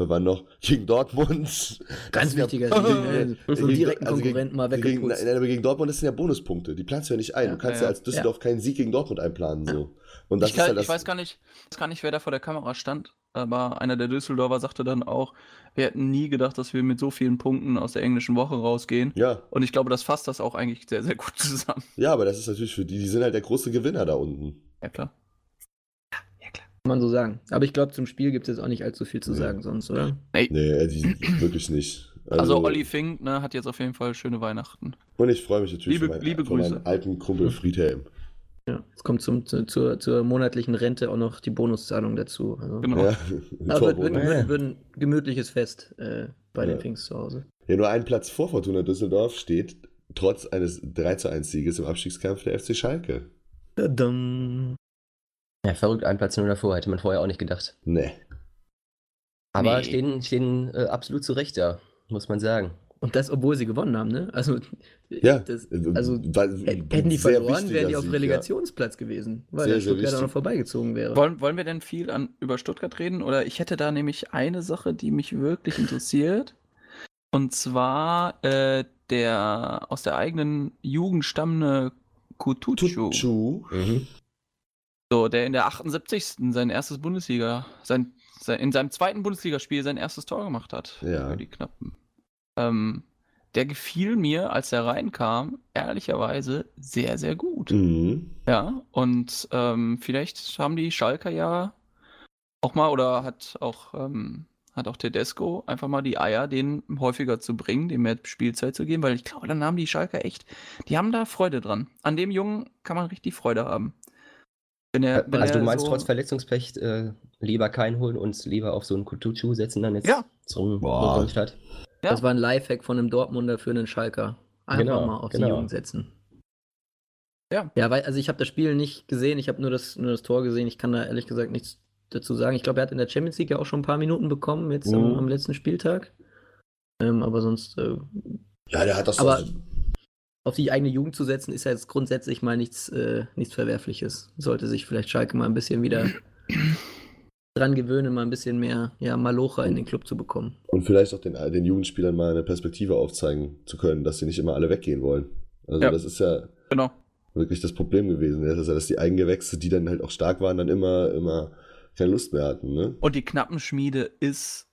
wir waren noch gegen Dortmund. Ganz ja- wichtiger Sieg, ne? So einen Gegen- direkten also gegen- Konkurrenten mal gegen, weggeputzt. nein, aber gegen Dortmund das sind ja Bonuspunkte. Die planst du ja nicht ein. Ja, du kannst ja, ja, als Düsseldorf keinen Sieg gegen Dortmund einplanen. So. Und das ich, ist halt das. ich weiß gar nicht, weiß gar nicht, wer da vor der Kamera stand, aber einer der Düsseldorfer sagte dann auch, wir hätten nie gedacht, dass wir mit so vielen Punkten aus der englischen Woche rausgehen. ja, Und ich glaube, das fasst das auch eigentlich sehr, sehr gut zusammen. ja, aber das ist natürlich für die, die sind halt der große Gewinner da unten. Ja, klar. Kann man so sagen. Aber ich glaube, zum Spiel gibt es jetzt auch nicht allzu viel zu Nee. sagen sonst, oder? Nee, die, wirklich nicht. Also, Olli Fink ne, hat jetzt auf jeden Fall schöne Weihnachten. Und ich freue mich natürlich Liebe- meinen, liebe für meinen Grüße. alten Kumpel Friedhelm. Ja. Jetzt kommt zum, zu, zur, zur monatlichen Rente auch noch die Bonuszahlung dazu. Also. Genau. Ja, Aber wird, wird, wird, wird ein gemütliches Fest äh, bei Ja. den Finks zu Hause. ja, nur ein Platz vor Fortuna Düsseldorf steht trotz eines 3 zu 1 Sieges im Abstiegskampf der FC Schalke. Tadam. Ja, verrückt, ein Platz nur davor, hätte man vorher auch nicht gedacht. Nee. Aber Nee. stehen, stehen äh, absolut zurecht da, muss man sagen. Und das, obwohl sie gewonnen haben, ne? Also, Ja, das, äh, also hätten die verloren, wären die auf Sieg, Relegationsplatz gewesen, weil Sehr, der Stuttgart auch noch vorbeigezogen wäre. Wollen, wollen wir denn viel an, über Stuttgart reden? Oder ich hätte da nämlich eine Sache, die mich wirklich interessiert. Und zwar äh, der aus der eigenen Jugend stammende Kutucu. Tutu. Mhm. So, der in der 78. sein erstes Bundesliga, sein, sein, in seinem zweiten Bundesligaspiel sein erstes Tor gemacht hat. Ja. Für die Knappen. Ähm, der gefiel mir, als er reinkam, ehrlicherweise sehr, sehr gut. Mhm. Ja, und ähm, vielleicht haben die Schalker ja auch mal oder hat auch, ähm, hat auch Tedesco einfach mal die Eier, den häufiger zu bringen, dem mehr Spielzeit zu geben, weil ich glaube, dann haben die Schalker echt, die haben da Freude dran. An dem Jungen kann man richtig Freude haben. Wenn er, wenn also er du meinst so, trotz Verletzungspech äh, lieber keinen holen und lieber auf so einen Kutucu setzen dann jetzt Ja. zum. Saisonstart? Ja. Das war ein Lifehack von einem Dortmunder für einen Schalker. Einfach Genau, mal auf die genau. Jugend setzen. Ja. Ja, weil, also ich habe das Spiel nicht gesehen, ich habe nur das, nur das Tor gesehen. Ich kann da ehrlich gesagt nichts dazu sagen. Ich glaube, er hat in der Champions League ja auch schon ein paar Minuten bekommen, jetzt am, Mhm. am letzten Spieltag. Ähm, aber sonst äh, Ja, der hat das Aber- doch- auf die eigene Jugend zu setzen, ist ja jetzt grundsätzlich mal nichts, äh, nichts Verwerfliches. Sollte sich vielleicht Schalke mal ein bisschen wieder dran gewöhnen, mal ein bisschen mehr ja, Malocha in den Club zu bekommen. Und vielleicht auch den, den Jugendspielern mal eine Perspektive aufzeigen zu können, dass sie nicht immer alle weggehen wollen. Also Ja. das ist ja Genau. wirklich das Problem gewesen. Ja, dass, dass die Eigengewächse, die dann halt auch stark waren, dann immer, immer keine Lust mehr hatten. Ne? Und die Knappenschmiede ist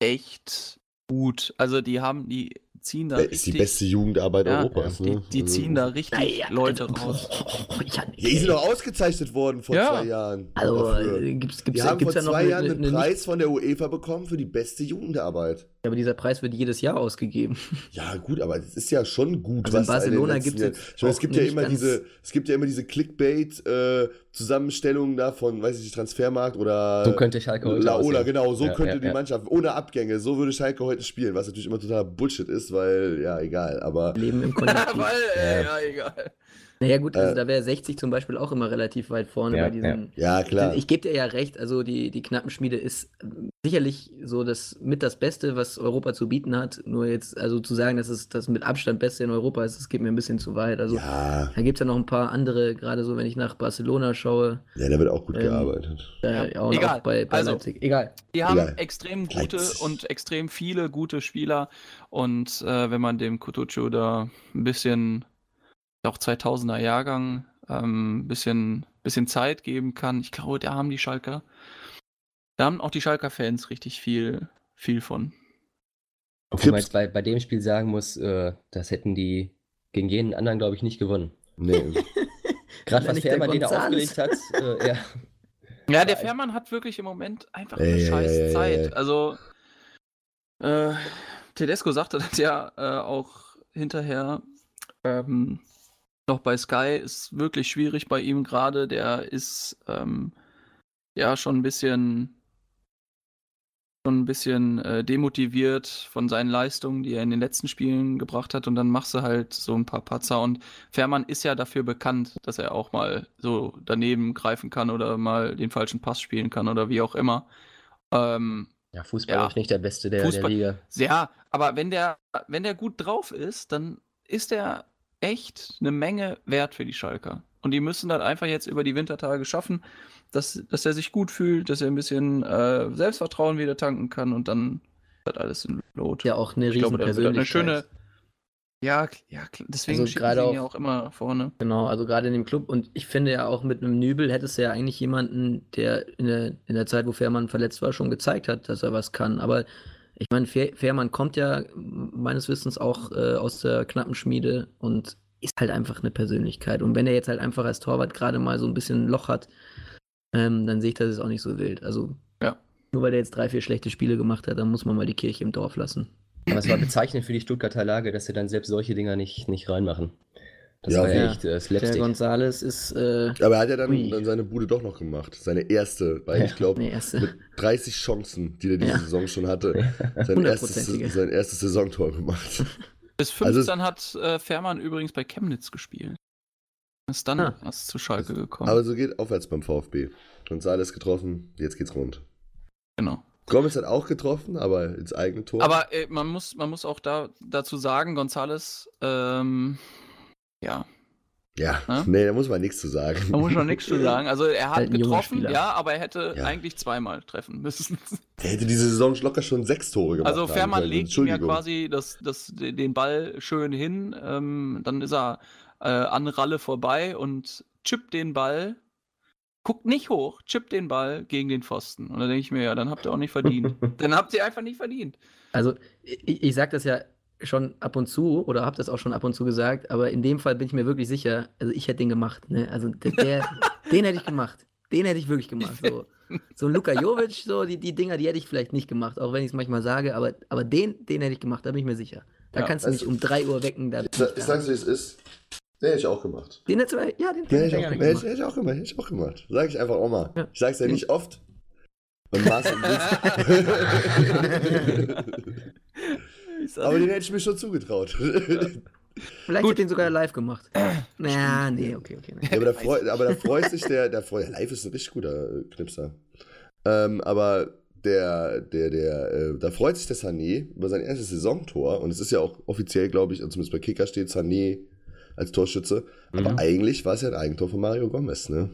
echt gut. Also die haben, die ziehen da Wer ist die richtig- beste Jugendarbeit ja, Europas. Die, Ne? die Also- ziehen da richtig Leute also, raus. Ja, Ja, die sind doch ausgezeichnet worden vor Ja. zwei Jahren. Also, Dafür. äh, gibt's, die gibt's, haben gibt's vor zwei Jahren eine, einen eine Preis von der UEFA bekommen für die beste Jugendarbeit. Ja, aber dieser Preis wird jedes Jahr ausgegeben. Ja, gut, aber es ist ja schon gut, Also in was da Barcelona Ich meine, es gibt ja immer diese, es gibt ja immer diese Clickbait-Zusammenstellungen da von, weiß ich nicht, Transfermarkt oder So könnte Schalke heute Laola, aussehen. genau, so Ja, könnte ja, die ja. Mannschaft ohne Abgänge, so würde Schalke heute spielen, was natürlich immer totaler Bullshit ist, weil, ja, egal, aber Leben im Kollektiv. Weil, äh, Ja. ja, egal. Naja, gut, also Äh. da wäre 60 zum Beispiel auch immer relativ weit vorne Ja, bei diesen. ja, klar. Ich gebe dir ja recht, also die, die Knappenschmiede ist sicherlich so das mit das Beste, was Europa zu bieten hat. Nur jetzt, also zu sagen, dass es das mit Abstand Beste in Europa ist, das geht mir ein bisschen zu weit. Also ja, da gibt es ja noch ein paar andere, gerade so, wenn ich nach Barcelona schaue, ja, da wird auch gut Ähm, gearbeitet. äh, auch, Egal. auch bei, bei Also, Leipzig. Egal. Die haben Egal. extrem gute Leipzig. und extrem viele gute Spieler. Und äh, wenn man dem Kutucu da ein bisschen, auch 2000er Jahrgang, ähm, ein bisschen, bisschen Zeit geben kann, ich glaube, da haben die Schalker, da haben auch die Schalker-Fans richtig viel, viel von. Obwohl man jetzt bei, bei dem Spiel sagen muss, äh, das hätten die gegen jeden anderen, glaube ich, nicht gewonnen. Nee, Gerade Wenn was Fährmann den da aufgelegt hat, äh, ja. Ja, der Fährmann hat wirklich im Moment einfach eine ja, scheiß ja, ja, Zeit. Also, äh, Tedesco sagte das ja äh, auch hinterher ähm, noch bei Sky, ist wirklich schwierig bei ihm gerade. Der ist ähm, ja schon ein bisschen schon ein bisschen äh, demotiviert von seinen Leistungen, die er in den letzten Spielen gebracht hat und dann machst du halt so ein paar Patzer und Fährmann ist ja dafür bekannt, dass er auch mal so daneben greifen kann oder mal den falschen Pass spielen kann oder wie auch immer. Ähm, Ja, Fußball Ja. ist nicht der Beste der, Fußball- der Liga. ja, aber wenn der, wenn der gut drauf ist, dann ist der echt eine Menge wert für die Schalker. Und die müssen dann einfach jetzt über die Wintertage schaffen, dass, dass er sich gut fühlt, dass er ein bisschen äh, Selbstvertrauen wieder tanken kann und dann hat alles in Lot. Ja, auch eine ich riesen glaube, das wird eine Persönlichkeit. schöne. Ja, ja, deswegen Also gerade ihn ja auch- auch immer vorne. Genau, also gerade in dem Club. Und ich finde ja auch mit einem Nübel hättest du ja eigentlich jemanden, der in der, in der Zeit, wo Fährmann verletzt war, schon gezeigt hat, dass er was kann. Aber ich meine, Fähr- Fährmann kommt ja meines Wissens auch äh, aus der knappen Schmiede und ist halt einfach eine Persönlichkeit. Und wenn er jetzt halt einfach als Torwart gerade mal so ein bisschen ein Loch hat, ähm, dann sehe ich das jetzt auch nicht so wild. Also Ja. nur weil er jetzt drei, vier schlechte Spiele gemacht hat, dann muss man mal die Kirche im Dorf lassen. Aber es war bezeichnend für die Stuttgarter Lage, dass sie dann selbst solche Dinger nicht, nicht reinmachen. Das Ja, war echt äh, Der Slapstick. Gonzales ist, äh, Aber er hat ja dann, Ui. dann seine Bude doch noch gemacht. Seine erste, weil Ja. ich glaube, mit 30 Chancen, die er diese Ja. Saison schon hatte, sein erstes, sein erstes Saisontor gemacht. Bis Also 15 hat äh, Fährmann übrigens bei Chemnitz gespielt. Ist dann Ah. erst zu Schalke gekommen. Aber so geht aufwärts beim VfB. González getroffen, jetzt geht's rund. genau. Gomez hat auch getroffen, aber ins eigene Tor. Aber äh, man, muss, man muss auch da, dazu sagen, Gonzales, ähm, ja, ja, Ja? nee, da muss man nichts zu sagen. man muss schon nichts zu sagen. Also er hat Halt getroffen, ja, aber er hätte Ja. eigentlich zweimal treffen müssen. Er hätte diese Saison locker schon sechs Tore gemacht. Also Fährmann legt ihm ja quasi das, das, den Ball schön hin, ähm, dann ist er äh, an Ralle vorbei und chippt den Ball, guckt nicht hoch, chippt den Ball gegen den Pfosten. Und da denke ich mir, ja, dann habt ihr auch nicht verdient. dann habt ihr einfach nicht verdient. Also, ich, ich sage das ja schon ab und zu oder habe das auch schon ab und zu gesagt, aber in dem Fall bin ich mir wirklich sicher, also ich hätte den gemacht. Ne? Also, der, der, den hätte ich gemacht. Den hätte ich wirklich gemacht. So, so ein Luka Jovic, so die, die Dinger, die hätte ich vielleicht nicht gemacht, auch wenn ich es manchmal sage, aber, aber den, den hätte ich gemacht, da bin ich mir sicher. Da Ja, kannst du mich weißt du- um 3 Uhr wecken. Da, Ich, ich sag's, wie es ist. Den hätte ich auch gemacht. den hättest du, ja, den Den hätte hätte ich ich, auch, hätte, ich- gemacht. hätte ich auch gemacht. Hätte ich auch gemacht. Sag ich einfach auch mal. Ja. Ich sag's ja nicht oft. Und Marcel Aber den hätte ich mir schon zugetraut. Vielleicht Gut. hätte ich den sogar live gemacht. naja, nee, okay, okay. Nee. Ja, aber, da freu, aber da freut sich der, der freut, live ist ein richtig guter äh, Knipser. Ähm, aber der, der, der, äh, da freut sich der Sané über sein erstes Saisontor und es ist ja auch offiziell, glaube ich, also zumindest bei Kicker steht Sané als Torschütze. Aber Mhm. eigentlich war es ja ein Eigentor von Mario Gomez, ne?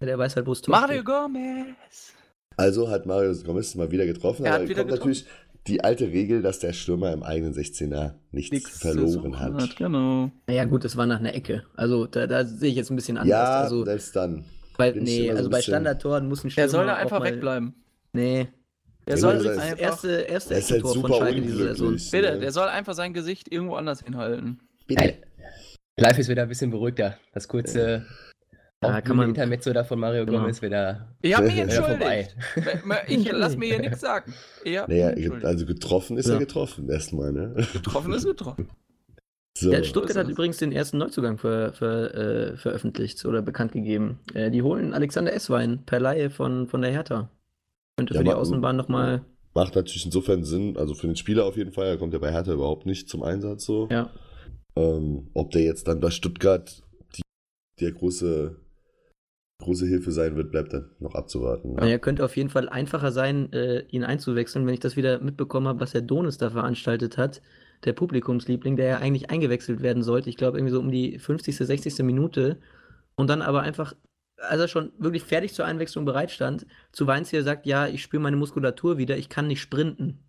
Der weiß halt, wo es Tor Mario steht. Gomez! Also hat Mario Gomez mal wieder getroffen, Er aber hat wieder kommt natürlich die alte Regel, dass der Stürmer im eigenen 16er nichts, Nichts verloren suchen hat. Genau. Naja, gut, das war nach einer Ecke. Also, da, da sehe ich jetzt ein bisschen anders. Ja, also, selbst dann. ich nee, so also ein bei Standardtoren muss ein Stürmer Er soll da einfach mal- wegbleiben. Nee. Er Ja, soll das Das heißt- erste, erste Er ist halt von super Schalke diese Saison. bitte, ne? der soll einfach sein Gesicht irgendwo anders hinhalten. Nein. Live ist wieder ein bisschen beruhigter. Das kurze Ja, kann man- Intermezzo da von Mario Genau. Gomez wieder, Ich habe mich entschuldigt. Ich lass mir hier nichts sagen. Hab Naja, also getroffen ist Ja. er getroffen, erstmal, ne? getroffen ist getroffen. So. Ja, Stuttgart hat das. übrigens den ersten Neuzugang ver, ver, äh, veröffentlicht oder bekannt gegeben. Äh, die holen Alexander Esswein per Laie von, von der Hertha. Könnte Ja, für die Außenbahn nochmal. Macht natürlich insofern Sinn, also für den Spieler auf jeden Fall, er kommt ja bei Hertha überhaupt nicht zum Einsatz so. Ja. Ähm, ob der jetzt dann bei Stuttgart die, der große, große Hilfe sein wird, bleibt dann noch abzuwarten. Ja. könnte auf jeden Fall einfacher sein, äh, ihn einzuwechseln, wenn ich das wieder mitbekommen habe, was der Donis da veranstaltet hat. Der Publikumsliebling, der ja eigentlich eingewechselt werden sollte. Ich glaube, irgendwie so um die 50., 60. Minute. Und dann aber einfach, als er schon wirklich fertig zur Einwechslung bereit stand, zu Weinziel sagt: Ja, ich spüre meine Muskulatur wieder, ich kann nicht sprinten.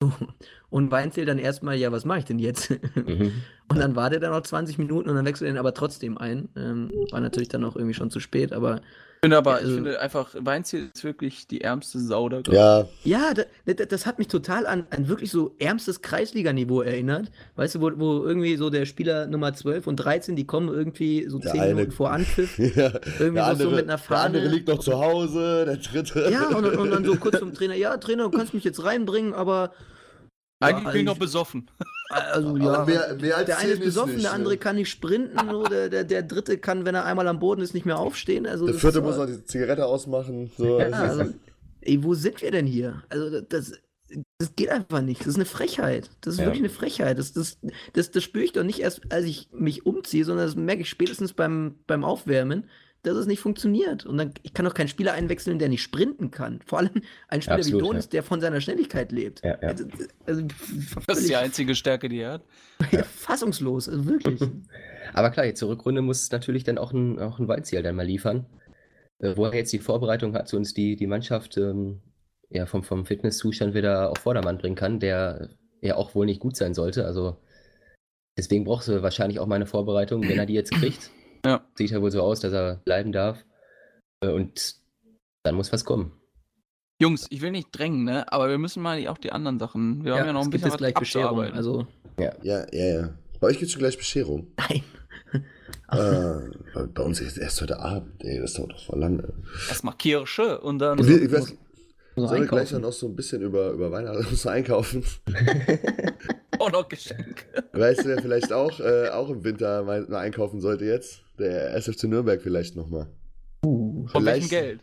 Und Weinziel dann erstmal: Ja, was mache ich denn jetzt? Mhm. Und dann war der dann noch 20 Minuten und dann wechselt er ihn aber trotzdem ein. Ähm, war natürlich dann auch irgendwie schon zu spät, aber finde aber, Ja, also- ich finde einfach, Weinziel ist wirklich die ärmste Sau da. Ja, Ja, da, da, das hat mich total an, an wirklich so ärmstes Kreisliganiveau erinnert. Weißt du, wo, wo irgendwie so der Spieler Nummer 12 und 13, die kommen irgendwie so Der 10 eine- Minuten vor Anpfiff. ja. Irgendwie der, noch so andere, mit einer der andere Fahne. liegt noch zu Hause, der dritte. Ja, und, und dann so kurz zum Trainer, ja, Trainer, du kannst mich jetzt reinbringen, aber. Eigentlich ja, bin ich noch besoffen. Also, ja. mehr, mehr als der eine ist besoffen, nicht, der ne? andere kann nicht sprinten, so, der, der, der dritte kann, wenn er einmal am Boden ist, nicht mehr aufstehen. Also Der vierte war- muss noch die Zigarette ausmachen. So. Ja, ist- also, ey, wo sind wir denn hier? Also, das, das geht einfach nicht. Das ist eine Frechheit. Das ist Ja. wirklich eine Frechheit. Das, das, das, das spüre ich doch nicht erst, als ich mich umziehe, sondern das merke ich spätestens beim, beim Aufwärmen, dass es nicht funktioniert. Und dann, ich kann doch keinen Spieler einwechseln, der nicht sprinten kann. Vor allem ein Spieler Absolut, wie ja. Donis, der von seiner Schnelligkeit lebt. Ja, ja. Also, also, Das ist die einzige Stärke, die er hat. fassungslos, also wirklich. Aber klar, jetzt zur Rückrunde muss natürlich dann auch ein, auch ein Waldziel dann mal liefern. Äh, wo er jetzt die Vorbereitung hat, so uns die, die Mannschaft ähm, ja, vom, vom Fitnesszustand wieder auf Vordermann bringen kann, der ja auch wohl nicht gut sein sollte. Also deswegen brauchst du wahrscheinlich auch mal eine Vorbereitung, wenn er die jetzt kriegt. Ja. Sieht ja wohl so aus, dass er bleiben darf. Äh, Und dann muss was kommen. Jungs, ich will nicht drängen, ne? Aber wir müssen mal auch die anderen Sachen. Wir haben ja noch ein bisschen jetzt gleich Bescherung. Also, Ja, ja, ja. Bei euch gibt es schon gleich Bescherung. nein. äh, bei, uns ist erst heute Abend, ey, das dauert doch voll lange. Erstmal Kirsche und dann. Und wir, ich weiß, So sollen wir gleich dann noch so ein bisschen über, über Weihnachten so einkaufen? auch noch Geschenke. Weißt du, wer vielleicht auch, äh, auch im Winter mal, mal einkaufen sollte jetzt? Der SFC Nürnberg vielleicht nochmal. Uh, Von welchem Geld?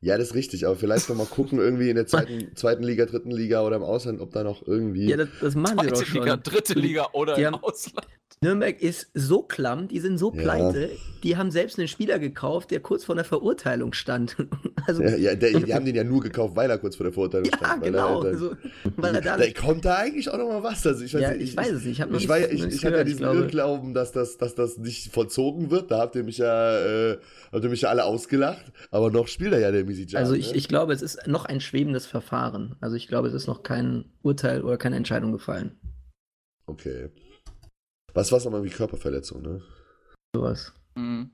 Ja, das ist richtig, aber vielleicht nochmal gucken, irgendwie in der zweiten, zweiten Liga, dritten Liga oder im Ausland, ob da noch irgendwie. ja, das, das machen sie doch Zweite schon. Liga, dritte Liga oder Die im haben- Ausland. Nürnberg ist so klamm, die sind so Ja. pleite, die haben selbst einen Spieler gekauft, der kurz vor der Verurteilung stand. Also, ja, ja der, die haben den ja nur gekauft, weil er kurz vor der Verurteilung ja, stand. weil genau. Er, Also, weil er da da kommt da eigentlich auch nochmal was. Also ich, weiß, Ja, nicht, ich weiß es nicht, ich ich, war ja, ich, ich hatte ja ich diesen glaube- Irrglauben, dass das, dass das nicht vollzogen wird. Da habt ihr mich ja, äh, habt ihr mich ja alle ausgelacht. Aber noch spielt er ja der Misi Also ich, ich glaube, es ist noch ein schwebendes Verfahren. Also ich glaube, es ist noch kein Urteil oder keine Entscheidung gefallen. Okay. Was war es nochmal wie Körperverletzung, ne? Sowas. Mhm.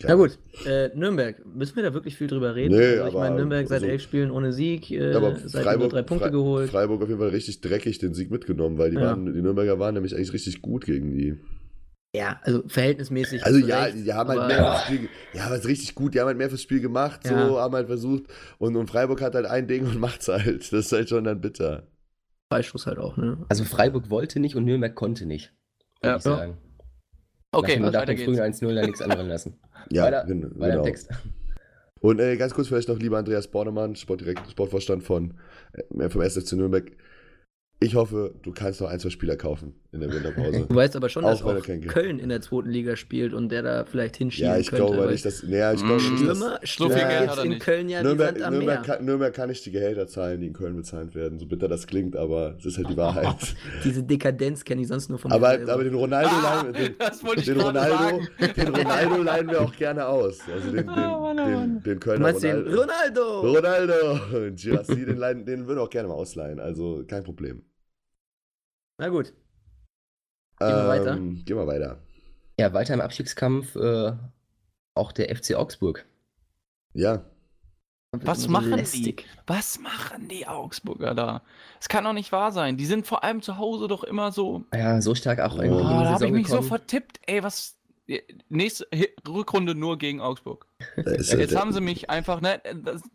Ja. Na gut, äh, Nürnberg, müssen wir da wirklich viel drüber reden? Nee, also ich aber meine, Nürnberg seit so- elf Spielen ohne Sieg, äh, Ja, aber seit Freiburg, nur drei Punkte Fre- geholt. Freiburg auf jeden Fall richtig dreckig den Sieg mitgenommen, weil die, Ja. waren, die Nürnberger waren nämlich eigentlich richtig gut gegen die. Ja, also verhältnismäßig. Also ja, recht, die haben halt aber- mehr fürs Spiel, ja, aber es ist richtig gut, die haben halt mehr fürs Spiel gemacht, so, Ja. haben halt versucht und, und Freiburg hat halt ein Ding und macht's halt. Das ist halt schon dann bitter. Freischuss halt auch, ne? Also Freiburg wollte nicht und Nürnberg konnte nicht. Ja. ich sagen. Okay, nach, dem- nach weiter dem frühen geht's. 1-0 da nichts anderes lassen. Ja, weiter, gen- weiter genau. Text. Und äh, ganz kurz vielleicht noch, lieber Andreas Bornemann, Sportdirekt, Sportvorstand von äh, vom SFC Nürnberg. Ich hoffe, du kannst noch ein, zwei Spieler kaufen in der Winterpause. Du weißt aber schon, dass Auch er auch Köln in der zweiten Liga spielt und der da vielleicht hinschieben ja, ich könnte. glaube weil nicht, dass. Naja, ich glaube Mm. nicht, dass. Stürmer, viel Stürmer Geld gibt's hat er in nicht. Köln ja Nürnberg, Sand am Nürnberg, Meer. kann, Nürnberg kann nicht die Gehälter zahlen, die in Köln bezahlt werden. So bitter das klingt, aber es ist halt die Wahrheit. Diese Dekadenz kenne ich sonst nur von mir aber, aber den Ronaldo Ah, leihen, den, das wollte ich den Ronaldo, sagen. den Ronaldo leihen wir auch gerne aus. Also den, den, Ah, Mann, oh den, den du Kölner den Ronaldo. Ronaldo! Ronaldo! Girassi, den, leihen- den würden wir auch gerne mal ausleihen. Also kein Problem. Na gut. Gehen wir weiter? Ähm, Gehen wir weiter. Ja, weiter im Abstiegskampf äh, auch der FC Augsburg. Ja, Was So machen die? Was machen die Augsburger da? Es kann doch nicht wahr sein. Die sind vor allem zu Hause doch immer so. Ja, so stark auch Oh, irgendwie Oh, in die da habe ich mich so gekommen. vertippt. Ey, was. Nächste Hi- Rückrunde nur gegen Augsburg. äh, Jetzt haben sie mich einfach, ne,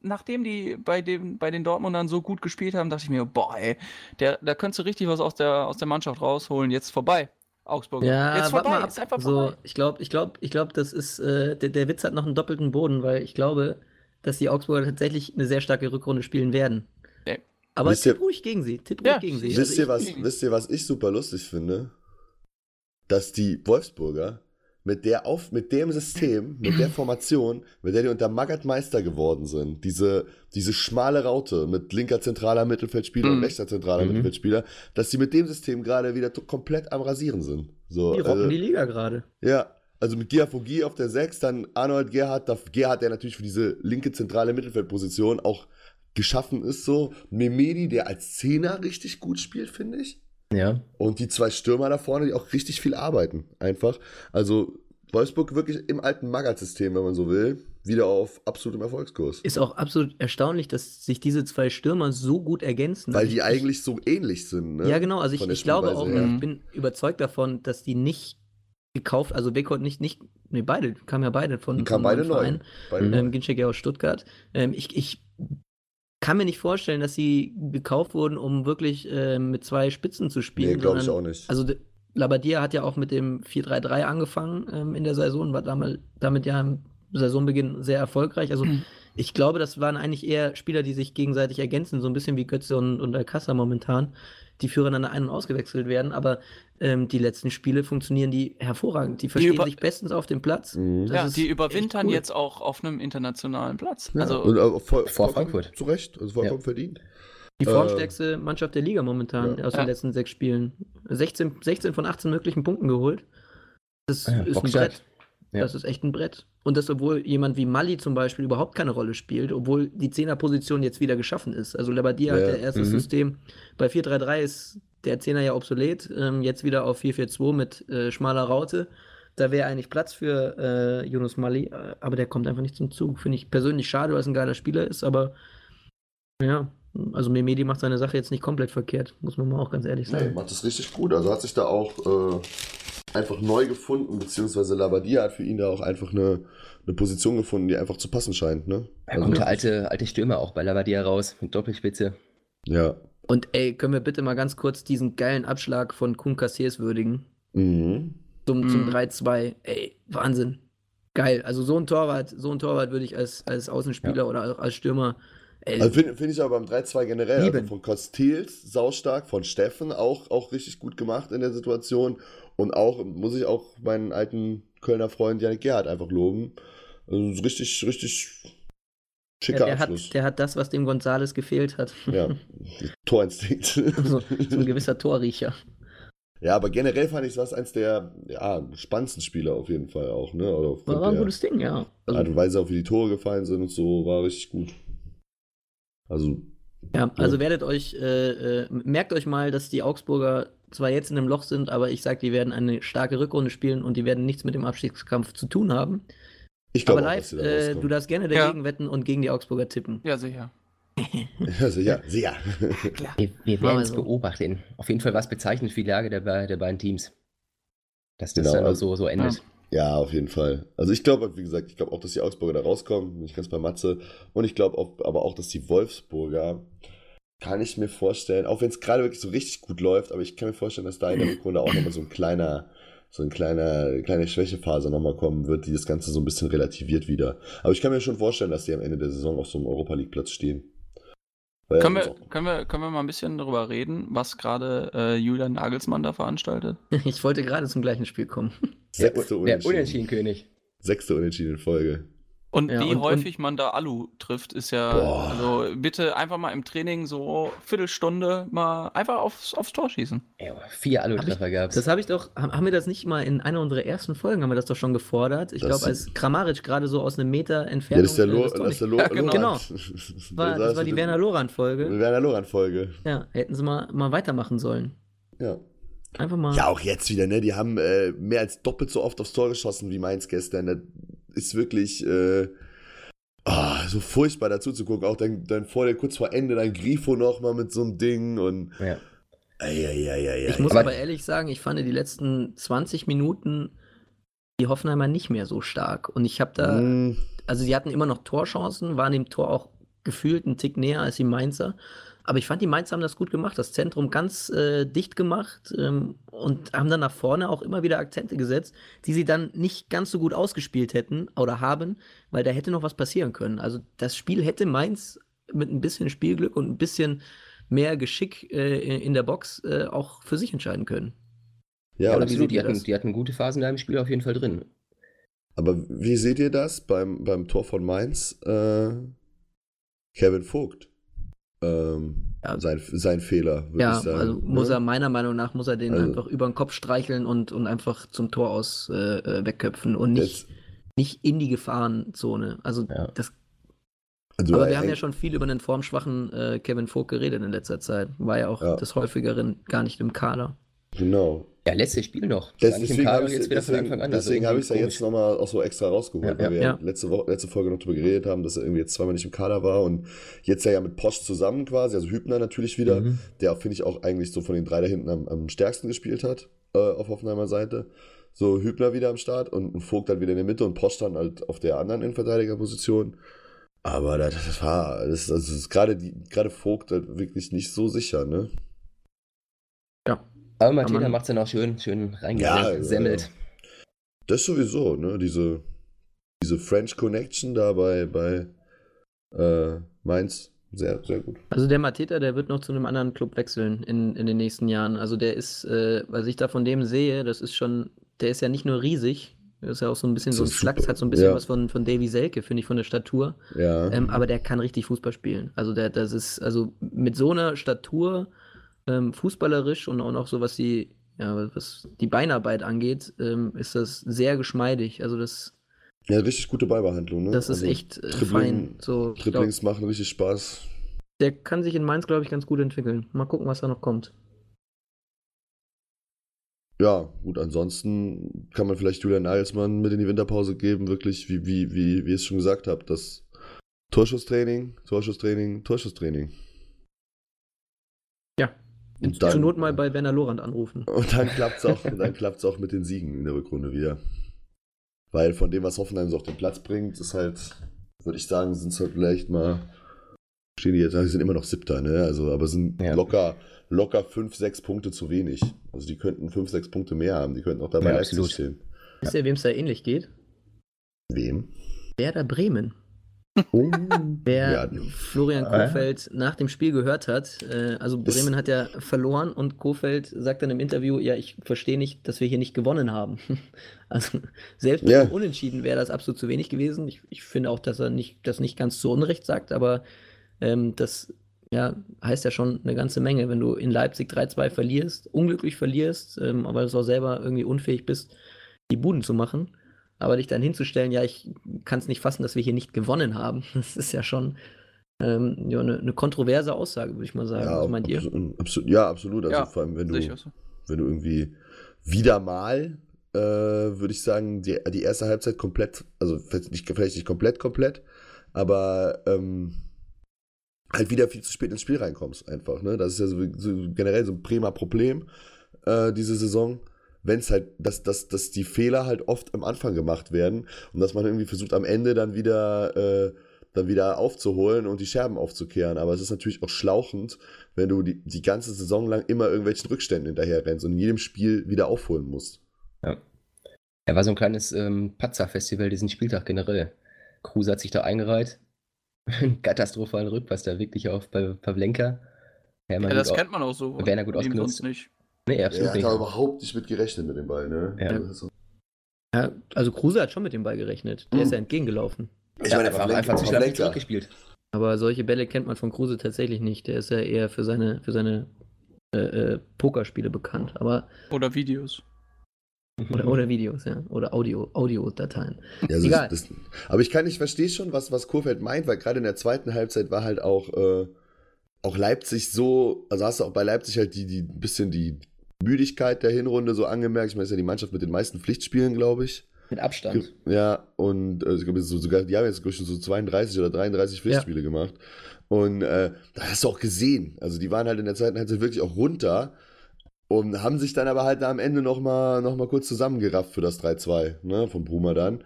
nachdem die bei, dem, bei den Dortmundern so gut gespielt haben, dachte ich mir, boah, ey, der, da könntest du richtig was aus der, aus der Mannschaft rausholen. Jetzt vorbei. Augsburg. Ja, Jetzt vorbei, mal ab. ist einfach So, vorbei. ich glaube, ich glaube, ich glaube, das ist, äh, der, der Witz hat noch einen doppelten Boden, weil ich glaube, dass die Augsburger tatsächlich eine sehr starke Rückrunde spielen werden. Nee. Aber Wisst tipp ihr- ruhig gegen sie. Tipp Ja, ruhig gegen sie. Wisst ihr, Also was, wisst ihr, was ich super lustig finde? Dass die Wolfsburger mit der auf, mit dem System, mit der Formation, mit der die unter Magath Meister geworden sind, diese, diese schmale Raute mit linker zentraler Mittelfeldspieler und Mhm. rechter zentraler Mhm. Mittelfeldspieler, dass sie mit dem System gerade wieder komplett am Rasieren sind. So, die rocken also- die Liga gerade. ja, also mit Giafogi auf der 6, dann Arnold Gerhardt, da- Gerhardt, der natürlich für diese linke zentrale Mittelfeldposition auch geschaffen ist, so. Memedi, der als Zehner richtig gut spielt, finde ich. Ja. Und die zwei Stürmer da vorne, die auch richtig viel arbeiten, einfach. Also Wolfsburg wirklich im alten Magath-System, wenn man so will, wieder auf absolutem Erfolgskurs. Ist auch absolut erstaunlich, dass sich diese zwei Stürmer so gut ergänzen. Weil Also die ich, eigentlich so ähnlich sind, ne? Ja, genau. Also ich, ich glaube auch, her. ich bin überzeugt davon, dass die nicht gekauft, also Beckhoff nicht, nicht, nee, beide, kamen ja beide von, Die kamen von beide neu. Ähm, Ginczek ja aus Stuttgart. Ähm, ich, ich kann mir nicht vorstellen, dass sie gekauft wurden, um wirklich ähm, mit zwei Spitzen zu spielen. nee, glaube ich auch nicht. Also Labadia hat ja auch mit dem 4-3-3 angefangen ähm, in der Saison, war damit, damit ja im Saisonbeginn sehr erfolgreich. Also Mhm. Ich glaube, das waren eigentlich eher Spieler, die sich gegenseitig ergänzen, so ein bisschen wie Götze und, und Alcázar momentan, die füreinander ein- und ausgewechselt werden. Aber ähm, die letzten Spiele funktionieren die hervorragend. Die verstehen über- sich bestens auf dem Platz. Mhm. Das ja, ist die überwintern cool. jetzt auch auf einem internationalen Platz. Ja, Also und, äh, Vor vollkommen Frankfurt. Zu Recht, also vollkommen Ja. verdient. Die Äh, formstärkste Mannschaft der Liga momentan ja. aus Ja. den letzten sechs Spielen. 16, 16 von 18 möglichen Punkten geholt. Das Ja, ist ein bockstark. Brett. Ja. Das ist echt ein Brett. Und das, obwohl jemand wie Mali zum Beispiel überhaupt keine Rolle spielt, obwohl die Zehnerposition jetzt wieder geschaffen ist. Also Labadia hat Ja. der erste Mhm. System. Bei 4-3-3 ist der Zehner ja obsolet. Ähm, jetzt wieder auf 4-4-2 mit äh, schmaler Raute. Da wäre eigentlich Platz für äh, Yunus Mali, äh, aber der kommt einfach nicht zum Zug. Finde ich persönlich schade, weil es ein geiler Spieler ist, aber ja, also Memedi macht seine Sache jetzt nicht komplett verkehrt, muss man mal auch ganz ehrlich Nee, sagen. macht das richtig gut. Also hat sich da auch äh, einfach neu gefunden, beziehungsweise Labadia hat für ihn da auch einfach eine, eine Position gefunden, die einfach zu passen scheint. Ne? Ja, Also, kommt der alte, alte Stürmer auch bei Labadia raus mit Doppelspitze. ja. Und ey, können wir bitte mal ganz kurz diesen geilen Abschlag von Kun Cassiers würdigen? Mhm. Zum, zum Mhm. 3-2. Ey, Wahnsinn. Geil. Also so ein Torwart, so ein Torwart würde ich als, als Außenspieler oder auch als Stürmer. Ey, Also finde find ich aber beim 3-2 generell, also von Kostils saustark, von Steffen auch, auch richtig gut gemacht in der Situation und auch, muss ich auch meinen alten Kölner Freund Janik Gerhardt einfach loben. Also so richtig, richtig schicker der, Abschluss. hat, der hat das, was dem Gonzales gefehlt hat. ja, Torinstinkt. so, so ein gewisser Torriecher. ja, aber generell fand ich es eins der ja, spannendsten Spieler auf jeden Fall auch, ne? War ein gutes Ding, ja. Art Also, und Weise, auf wie die Tore gefallen sind und so, war richtig gut. Also, ja, also werdet euch, äh, äh, merkt euch mal, dass die Augsburger zwar jetzt in einem Loch sind, aber ich sag, die werden eine starke Rückrunde spielen und die werden nichts mit dem Abstiegskampf zu tun haben. ich Aber glaube live, da äh, du darfst gerne Ja. dagegen wetten und gegen die Augsburger tippen. ja, sicher. Ja, sicher, sicher. Wir, wir wir werden es so. beobachten. Auf jeden Fall was bezeichnend für die Lage der, der beiden Teams. Dass das Genau, dann also- so, so endet. Ja, auf jeden Fall. Also ich glaube, wie gesagt, ich glaube auch, dass die Augsburger da rauskommen, bin ich ganz bei Matze. Und ich glaube auch, aber auch, dass die Wolfsburger, kann ich mir vorstellen, auch wenn es gerade wirklich so richtig gut läuft, aber ich kann mir vorstellen, dass da in der Rückrunde auch nochmal so ein kleiner, so ein kleiner, kleine Schwächephase nochmal kommen wird, die das Ganze so ein bisschen relativiert wieder. Aber ich kann mir schon vorstellen, dass die am Ende der Saison auf so einem Europa League Platz stehen. Weil Können wir, können, wir, können wir mal ein bisschen darüber reden, was gerade äh, Julian Nagelsmann da veranstaltet? Ich wollte gerade zum gleichen Spiel kommen. Sechste Der Unentschieden. Unentschieden König. Sechste Unentschieden in Folge. Und Ja, wie und- häufig man da Alu trifft, ist ja. Boah. Also bitte einfach mal im Training so Viertelstunde mal einfach aufs, aufs Tor schießen. Ja, vier Alu-Treffer gab's. Das habe ich doch, haben wir das nicht mal in einer unserer ersten Folgen, haben wir das doch schon gefordert? Ich Das- glaube, als Kramaric gerade so aus einem Meter Ja, Entfernung. das ist der, äh, Lo das das ist der Lo Ja, genau. Lorand. war, das war die Werner Lorand-Folge. Werner Lorand-Folge. Ja, hätten sie mal, mal weitermachen sollen. Ja. Einfach mal. Ja, auch jetzt wieder, ne? Die haben äh, mehr als doppelt so oft aufs Tor geschossen wie Mainz gestern. Das ist wirklich äh, ah, so furchtbar dazu zu gucken. Auch dann, dann vor der, kurz vor Ende, dann Grifo noch mal mit so einem Ding und. ja. Eieieiei. Ich muss Aber- aber, ehrlich sagen, ich fand die letzten 20 Minuten die Hoffenheimer nicht mehr so stark. Und ich habe da, Mm, also sie hatten immer noch Torchancen, waren dem Tor auch gefühlt einen Tick näher als die Mainzer. Aber ich fand, die Mainzer haben das gut gemacht, das Zentrum ganz äh, dicht gemacht ähm, und haben dann nach vorne auch immer wieder Akzente gesetzt, die sie dann nicht ganz so gut ausgespielt hätten oder haben, weil da hätte noch was passieren können. Also das Spiel hätte Mainz mit ein bisschen Spielglück und ein bisschen mehr Geschick äh, in der Box äh, auch für sich entscheiden können. ja, seht absolut. Die hatten, die hatten gute Phasen da im Spiel auf jeden Fall drin. aber wie seht ihr das beim, beim Tor von Mainz? Äh, Kevin Vogt. Ähm, Ja. sein, sein Fehler, würde Ja, ich sagen. also muss er meiner Meinung nach muss er den Also- einfach über den Kopf streicheln und, und einfach zum Tor aus äh, äh, wegköpfen und nicht, nicht in die Gefahrenzone. Also Ja. das, also aber wir haben ja schon viel über den formschwachen äh, Kevin Vogt geredet in letzter Zeit. War ja auch Ja. des häufigeren gar nicht im Kader. Genau. Ja, letztes Spiel noch. Das, deswegen habe ich von deswegen. Also deswegen irgendwie es ja jetzt nochmal auch so extra rausgeholt, Ja, weil ja. wir Ja. letzte, Woche, letzte Folge noch drüber geredet haben, dass er irgendwie jetzt zweimal nicht im Kader war und jetzt ja, ja mit Posch zusammen quasi, also Hübner natürlich wieder, Mhm. der finde ich auch eigentlich so von den drei da hinten am, am stärksten gespielt hat äh, auf Hoffenheimer Seite. So Hübner wieder am Start und Vogt dann wieder in der Mitte und Posch dann halt auf der anderen Innenverteidigerposition. Aber das, das war, das, das ist gerade Vogt halt wirklich nicht so sicher, ne? Ja. Aber man- macht es dann auch schön, schön Ja, reingesemmelt. Das sowieso, ne? Diese, diese French Connection da bei, bei, Äh, Mainz, sehr, sehr gut. Also der Mateta, der wird noch zu einem anderen Club wechseln in, in den nächsten Jahren. Also der ist, äh, was ich da von dem sehe, das ist schon, der ist ja nicht nur riesig, der ist ja auch so ein bisschen so ein super. hat so ein bisschen Ja. was von, von Davy Selke, finde ich, von der Statur. Ja. Ähm, aber der kann richtig Fußball spielen. Also der, das ist, also mit so einer Statur, ähm, fußballerisch und auch noch so, was die, ja, was die Beinarbeit angeht, ähm, ist das sehr geschmeidig. Also das, ja, richtig gute Ballbehandlung, ne? das ist Also, echt äh, Dribbling- fein. So, glaub, Dribblings machen richtig Spaß. der kann sich in Mainz, glaube ich, ganz gut entwickeln. Mal gucken, was da noch kommt. Ja, gut, ansonsten kann man vielleicht Julian Nagelsmann mit in die Winterpause geben, wirklich, wie, wie, wie, wie ich es schon gesagt habe, das Torschusstraining, Torschusstraining, Torschusstraining. Und Zur dann, Not mal bei Werner Lorand anrufen. und dann klappt es auch, dann klappt's auch mit den Siegen in der Rückrunde wieder. Weil von dem, was Hoffenheim so auf den Platz bringt, ist halt, würde ich sagen, sind es halt vielleicht mal, stehen die jetzt, die sind immer noch Siebter, ne? Also, aber sind Ja. locker, locker fünf, sechs Punkte zu wenig. Also die könnten fünf, sechs Punkte mehr haben, die könnten auch dabei Ja, Leipzig absolut. stehen. Wisst ihr, wem es da ähnlich geht? Wem? Werder Bremen. Oh. Wer Ja. Florian. Kofeld nach dem Spiel gehört hat, äh, also Bremen hat ja verloren und Kofeld sagt dann im Interview, ja, ich verstehe nicht, dass wir hier nicht gewonnen haben. Also selbst Ja. Unentschieden wäre das absolut zu wenig gewesen. Ich, ich finde auch, dass er nicht, das nicht ganz zu Unrecht sagt, aber ähm, das ja, heißt ja schon eine ganze Menge, wenn du in Leipzig 3-2 verlierst, unglücklich verlierst, ähm, aber du auch selber irgendwie unfähig bist, die Buden zu machen. Aber dich dann hinzustellen, ja, ich kann es nicht fassen, dass wir hier nicht gewonnen haben, das ist ja schon ähm, ja, eine, eine kontroverse Aussage, würde ich mal sagen. Ja, Was meint ihr? absolut, absolut, ja, absolut. Also Ja, vor allem, wenn du, so. wenn du irgendwie wieder mal, äh, würde ich sagen, die, die erste Halbzeit komplett, also vielleicht nicht, vielleicht nicht komplett, komplett, aber ähm, halt wieder viel zu spät ins Spiel reinkommst, einfach. Ne? Das ist ja so, so generell so ein prima Problem äh, diese Saison. Wenn es halt, dass, dass, dass die Fehler halt oft am Anfang gemacht werden und dass man irgendwie versucht, am Ende dann wieder, äh, dann wieder aufzuholen und die Scherben aufzukehren. Aber es ist natürlich auch schlauchend, wenn du die, die ganze Saison lang immer irgendwelchen Rückständen hinterher rennst und in jedem Spiel wieder aufholen musst. Er war so ein kleines ähm, Patzer-Festival diesen Spieltag generell. Kruse hat sich da eingereiht. Katastrophalen Rückpass da wirklich auf bei Pavlenka. Ja, das kennt man auch so. Werner gut ausgenutzt. nicht. Nee, Er absolut hat nicht. da überhaupt nicht mit gerechnet mit dem Ball, ne? Ja. Das ist so- Ja, also Kruse hat schon mit dem Ball gerechnet. Der Mhm. ist ja entgegengelaufen. Ich meine, er war Pavlenka- einfach zu Pavlenka. zurückgespielt. Aber solche Bälle kennt man von Kruse tatsächlich nicht. Der ist ja eher für seine, für seine äh, äh, Pokerspiele bekannt. Aber, Oder Videos. oder, oder Videos, ja. Oder Audio, Audiodateien. Ja, also Egal. Das, das, aber ich kann nicht verstehe schon, was, was Kurfeld meint, weil gerade in der zweiten Halbzeit war halt auch, äh, auch Leipzig so, also hast du auch bei Leipzig halt die, die bisschen die Müdigkeit der Hinrunde so angemerkt. Ich meine, das ist ja die Mannschaft mit den meisten Pflichtspielen, glaube ich. Mit Abstand. Ja, und äh, ich glaube, so, sogar, die haben jetzt schon so 32 oder 33 Pflichtspiele gemacht. Und äh, da hast du auch gesehen, also die waren halt in der zweiten Halbzeit wirklich auch runter und haben sich dann aber halt am Ende nochmal noch mal kurz zusammengerafft für das 3-2, ne, von Bruma dann.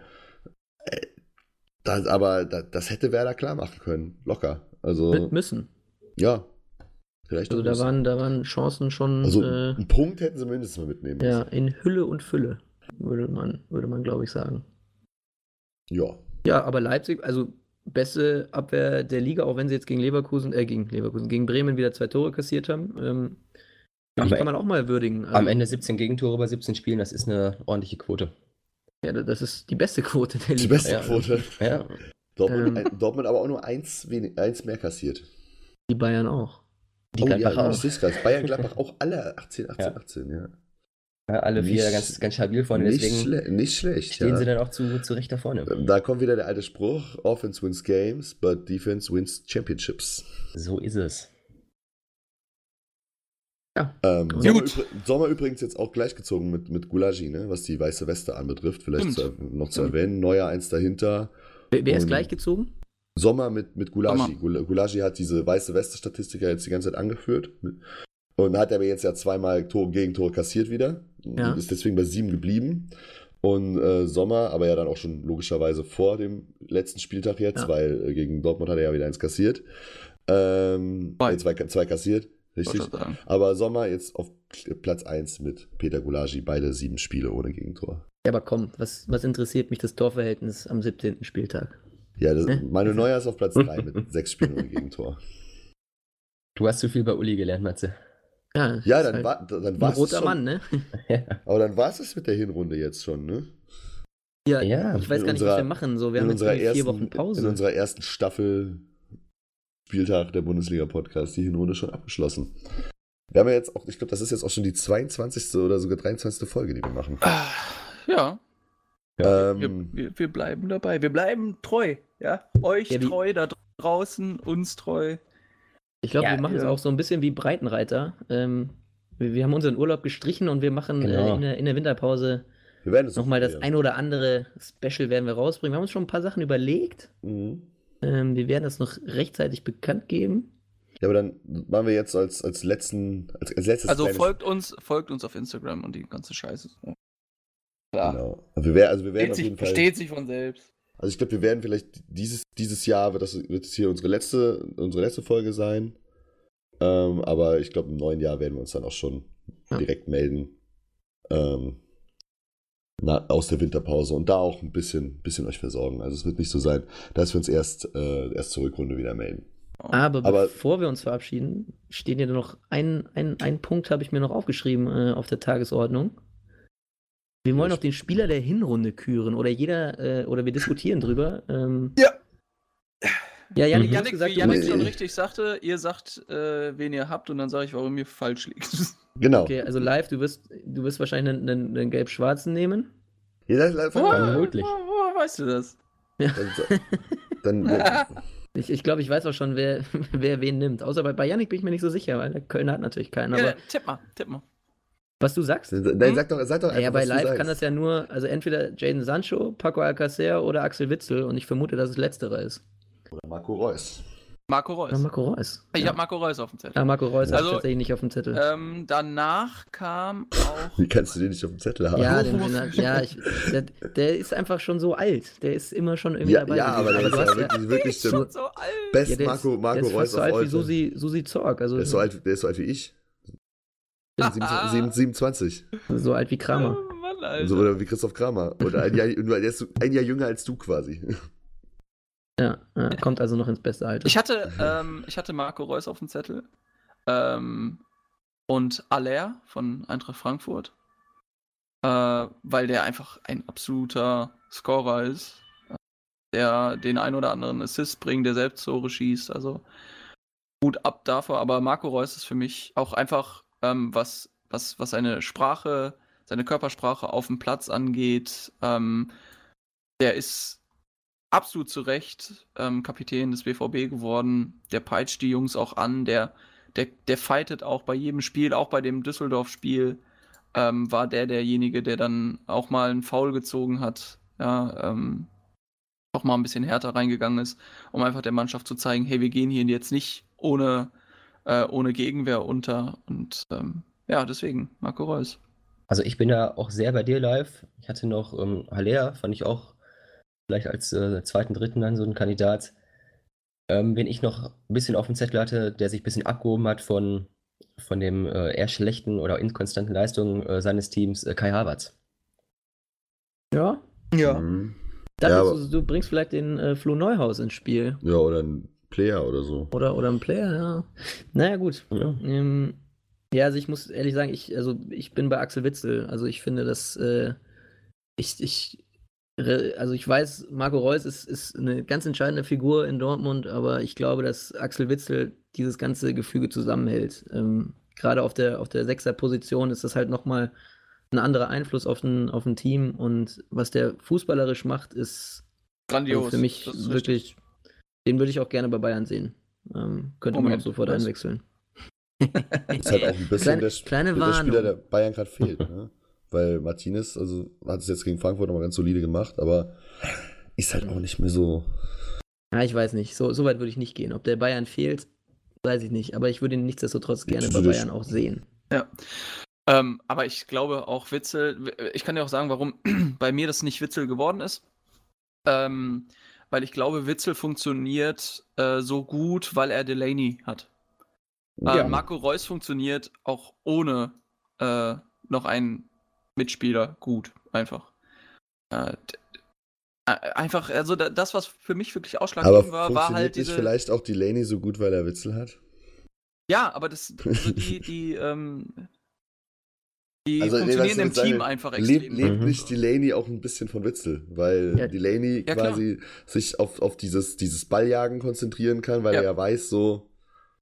Äh, das, aber das, das hätte Werder klar machen können, locker. Also, Mit müssen. ja, vielleicht Also da waren, da waren Chancen schon Also äh, einen Punkt hätten sie mindestens mal mitnehmen ja, müssen. in Hülle und Fülle, würde man, würde man glaube ich sagen. Ja. Ja, aber Leipzig, also beste Abwehr der Liga, auch wenn sie jetzt gegen Leverkusen, äh, gegen Leverkusen, gegen Bremen wieder zwei Tore kassiert haben. Ähm, Aber die kann man auch mal würdigen. Also, Am Ende 17 Gegentore bei 17 Spielen, das ist eine ordentliche Quote. Ja, das ist die beste Quote der Die Liga. beste ja. Quote. Ja, Dortmund, Ähm. Dortmund aber auch nur eins, wenig, eins mehr kassiert. Die Bayern auch. Die oh, Gladbacher ja, auch. ich gerade. Bayern, Gladbach auch alle 18, 18, Ja. 18, ja. Ja, alle vier Nicht- ganz, ganz stabil vorne, nicht, deswegen schle nicht schlecht. stehen ja. sie dann auch zu, zu Recht da vorne. Da kommt wieder der alte Spruch: Offense wins games, but defense wins championships. So ist es. Ähm, Gut. Sommer, übr Sommer übrigens jetzt auch gleichgezogen mit, mit Gulagi, ne? was die weiße Weste anbetrifft. Vielleicht zu, noch zu erwähnen. Neuer eins dahinter. Wer, wer ist gleichgezogen? Sommer mit, mit Gulagi. Gulagi hat diese weiße Weste-Statistik ja jetzt die ganze Zeit angeführt. Und hat aber jetzt ja zweimal Tor, Gegentore kassiert wieder. Ja. Ist deswegen bei sieben geblieben. Und äh, Sommer, aber ja dann auch schon logischerweise vor dem letzten Spieltag jetzt, Ja. weil äh, gegen Dortmund hat er ja wieder eins kassiert. Ähm, Zwei. äh, zwei, zwei kassiert, richtig. Aber Sommer jetzt auf Platz 1 mit Peter Gulagi, beide sieben Spiele ohne Gegentor. Ja, aber komm, was, was interessiert mich das Torverhältnis am 17. Spieltag? Ja, das, Hä? Manu Neuer ist auf Platz 3 mit sechs Spielen ohne Gegentor. Du hast zu viel bei Uli gelernt, Matze. Ja, Ja, dann halt war dann ein war es roter schon. Mann, ne? Aber dann war es das mit der Hinrunde jetzt schon, ne? Ja, Ja, ich weiß gar nicht, unserer- was wir machen. So, wir haben jetzt vier ersten, Wochen Pause. In unserer ersten Staffel Spieltag der Bundesliga-Podcast die Hinrunde schon abgeschlossen. Wir haben ja jetzt auch, ich glaube, das ist jetzt auch schon die 22. oder sogar 23. Folge, die wir machen. Ah, Ja, wir, Ähm, wir, wir bleiben dabei. Wir bleiben treu. Ja, euch Ja, treu da draußen, uns treu. Ich glaube, Ja, wir machen es ja. auch so ein bisschen wie Breitenreiter. Ähm, wir, wir haben unseren Urlaub gestrichen und wir machen äh, Genau. in, der, in der Winterpause wir werden es nochmal das ein oder andere Special werden wir rausbringen. Wir haben uns schon ein paar Sachen überlegt. Mhm. Ähm, wir werden das noch rechtzeitig bekannt geben. Ja, aber dann machen wir jetzt als, als letzten, als, als letztes Also folgt uns, folgt uns auf Instagram und die ganze Scheiße. Ja. Genau. Wir werden, also wir werden Versteht, auf sich, jeden Fall. versteht sich von selbst. Also ich glaube, wir werden vielleicht dieses, dieses Jahr wird das wird das hier unsere letzte, unsere letzte Folge sein. Ähm, aber ich glaube, im neuen Jahr werden wir uns dann auch schon Ja. direkt melden. Ähm, na, aus der Winterpause und da auch ein bisschen, bisschen euch versorgen. Also es wird nicht so sein, dass wir uns erst, äh, erst zur Rückrunde wieder melden. Aber, Aber- bevor wir uns verabschieden, stehen hier noch ein, ein, ein Punkt, habe ich mir noch aufgeschrieben äh, auf der Tagesordnung. Wir wollen Ja, noch den Spieler der Hinrunde küren oder jeder, äh, oder wir diskutieren drüber. Ähm, Ja. Ja, Janik, Mhm. Janik, gesagt, wie Janik schon richtig sagte, ihr sagt, äh, wen ihr habt und dann sage ich, warum ihr falsch liegt. Genau. Okay, also live, du wirst, du wirst wahrscheinlich einen, einen, einen gelb-schwarzen nehmen. Ja, Woher, dann, Vermutlich. woher, woher weißt du das? dann, dann, Ich, ich glaube, ich weiß auch schon, wer, wer wen nimmt. Außer bei, bei Janik bin ich mir nicht so sicher, weil der Kölner hat natürlich keinen. Aber Ja, tipp mal, tipp mal. Was du sagst? dann sag doch, sag doch einfach, Ja, bei was du Live sagst. kann das ja nur, also entweder Jaden Sancho, Paco Alcacer oder Axel Witzel und ich vermute, dass es letzterer ist. Oder Marco Reus. Marco Reus. Marco Reus. Ich ja. habe Marco Reus auf dem Zettel. Ja, Marco Reus habe Also, ich tatsächlich nicht auf dem Zettel. Ähm, danach kam auch. Wie kannst du den nicht auf dem Zettel haben? ja, den, den, ja ich, der, der ist einfach schon so alt. Der ist immer schon irgendwie ja, dabei. ja, aber der ist ja wirklich, wirklich der Schon so alt. best ja, der Marco, ist, Marco der ist Reus fast so of alt wie all time. Susi, Susi Zorg. Also Der ist so alt, der ist so alt wie ich. Bin 27 27. so alt wie Kramer. Oh Mann, Alter. So, oder wie Christoph Kramer. Oder ein Jahr, ein Jahr jünger als du quasi. Ja, ja, kommt also noch ins beste Alter. Ich hatte, ähm, ich hatte Marco Reus auf dem Zettel. Ähm, und Aller von Eintracht Frankfurt. Äh, weil der einfach ein absoluter Scorer ist. Der den ein oder anderen Assist bringt, der selbst Tore schießt. Also gut ab dafür. Aber Marco Reus ist für mich auch einfach, ähm, was, was, was seine Sprache, seine Körpersprache auf dem Platz angeht. Ähm, der ist absolut zu Recht ähm, Kapitän des BVB geworden. Der peitscht die Jungs auch an, der, der, der fightet auch bei jedem Spiel, auch bei dem Düsseldorf-Spiel ähm, war der derjenige, der dann auch mal einen Foul gezogen hat, ja, ähm, auch mal ein bisschen härter reingegangen ist, um einfach der Mannschaft zu zeigen, hey, wir gehen hier jetzt nicht ohne, äh, ohne Gegenwehr unter. Und ähm, ja, deswegen, Marco Reus. Also ich bin da auch sehr bei dir live. Ich hatte noch ähm, Haller, fand ich auch vielleicht als äh, zweiten, dritten dann so ein Kandidat. Ähm, wen ich noch ein bisschen auf dem Zettel hatte, der sich ein bisschen abgehoben hat von, von dem äh, eher schlechten oder inkonstanten Leistungen äh, seines Teams, äh, Kai Havertz. ja, Mhm. dachte Ja, du, du bringst vielleicht den äh, Flo Neuhaus ins Spiel. Ja, oder ein Player oder so. Oder, oder ein Player, ja. Naja, gut. Ja. Ähm, ja, also ich muss ehrlich sagen, ich, also ich bin bei Axel Witzel. Also ich finde, dass äh, ich, ich, also ich weiß, Marco Reus ist, ist eine ganz entscheidende Figur in Dortmund, aber ich glaube, dass Axel Witzel dieses ganze Gefüge zusammenhält. Ähm, Gerade auf der, auf der Sechser-Position ist das halt nochmal ein anderer Einfluss auf ein, auf ein Team und was der fußballerisch macht, ist Grandios. also für mich ist richtig. Den würde ich auch gerne bei Bayern sehen. Ähm, könnte man Moment, auch sofort was? einwechseln. Ist halt auch ein bisschen Kleine- der, kleine der Spieler, der. Bayern gerade fehlt. Ne? Weil Martinez, also hat es jetzt gegen Frankfurt nochmal ganz solide gemacht, aber ist halt auch nicht mehr so. Ja, ich weiß nicht. So, so weit würde ich nicht gehen. Ob der Bayern fehlt, weiß ich nicht. Aber ich würde ihn nichtsdestotrotz gerne bei. Bayern auch sehen. Ja. Ähm, aber ich glaube auch Witzel, ich kann dir auch sagen, warum bei mir das nicht Witzel geworden ist. Ähm, weil ich glaube, Witzel funktioniert äh, so gut, weil er Delaney hat. Äh, Ja. Marco Reus funktioniert auch ohne äh, noch einen Mitspieler gut, einfach. Äh, d- Einfach, also das, was für mich wirklich ausschlaggebend war, war halt diese. vielleicht auch Delaney so gut, weil er Witzel hat? Ja, aber das, also die, die, ähm, die Also, nee, funktionieren ich im Team einfach Lebt, extrem. lebt Mhm. nicht Delaney auch ein bisschen von Witzel, weil Ja. Delaney Ja, klar. quasi sich auf, auf dieses, dieses Balljagen konzentrieren kann, weil Ja. er ja weiß, so,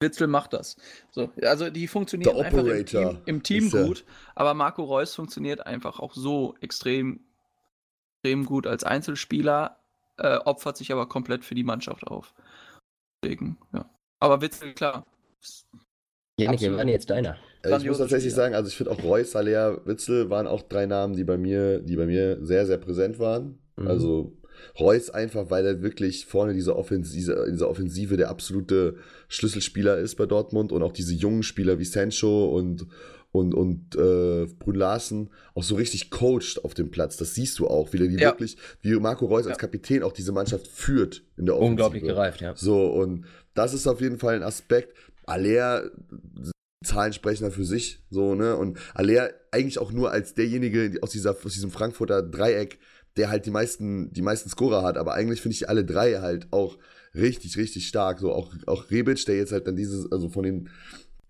Witzel macht das. So, also die funktionieren einfach im Team, im Team gut, aber Marco Reus funktioniert einfach auch so extrem, extrem gut als Einzelspieler, äh, opfert sich aber komplett für die Mannschaft auf. Deswegen, ja. Aber Witzel, klar. Janik, wer Absolut. war denn jetzt deiner? Äh, ich muss tatsächlich Spieler. sagen, also ich finde auch Reus, Saler, Witzel waren auch drei Namen, die bei mir, die bei mir sehr, sehr präsent waren. Mhm. Also Reus einfach, weil er wirklich vorne diese Offensive, diese Offensive der absolute Schlüsselspieler ist bei Dortmund und auch diese jungen Spieler wie Sancho und und, und äh, Brun Larsen auch so richtig coacht auf dem Platz. Das siehst du auch, wie er die Ja. wirklich, wie Marco Reus als Ja. Kapitän auch diese Mannschaft führt in der Offensive. Unglaublich gereift, ja. So, und das ist auf jeden Fall ein Aspekt. Aller, Zahlen sprechen da für sich, so, ne? Und Aller eigentlich auch nur als derjenige aus, dieser, aus diesem Frankfurter Dreieck, der halt die meisten, die meisten Scorer hat. Aber eigentlich finde ich alle drei halt auch richtig, richtig stark. So, auch, auch Rebic, der jetzt halt dann dieses, also von den,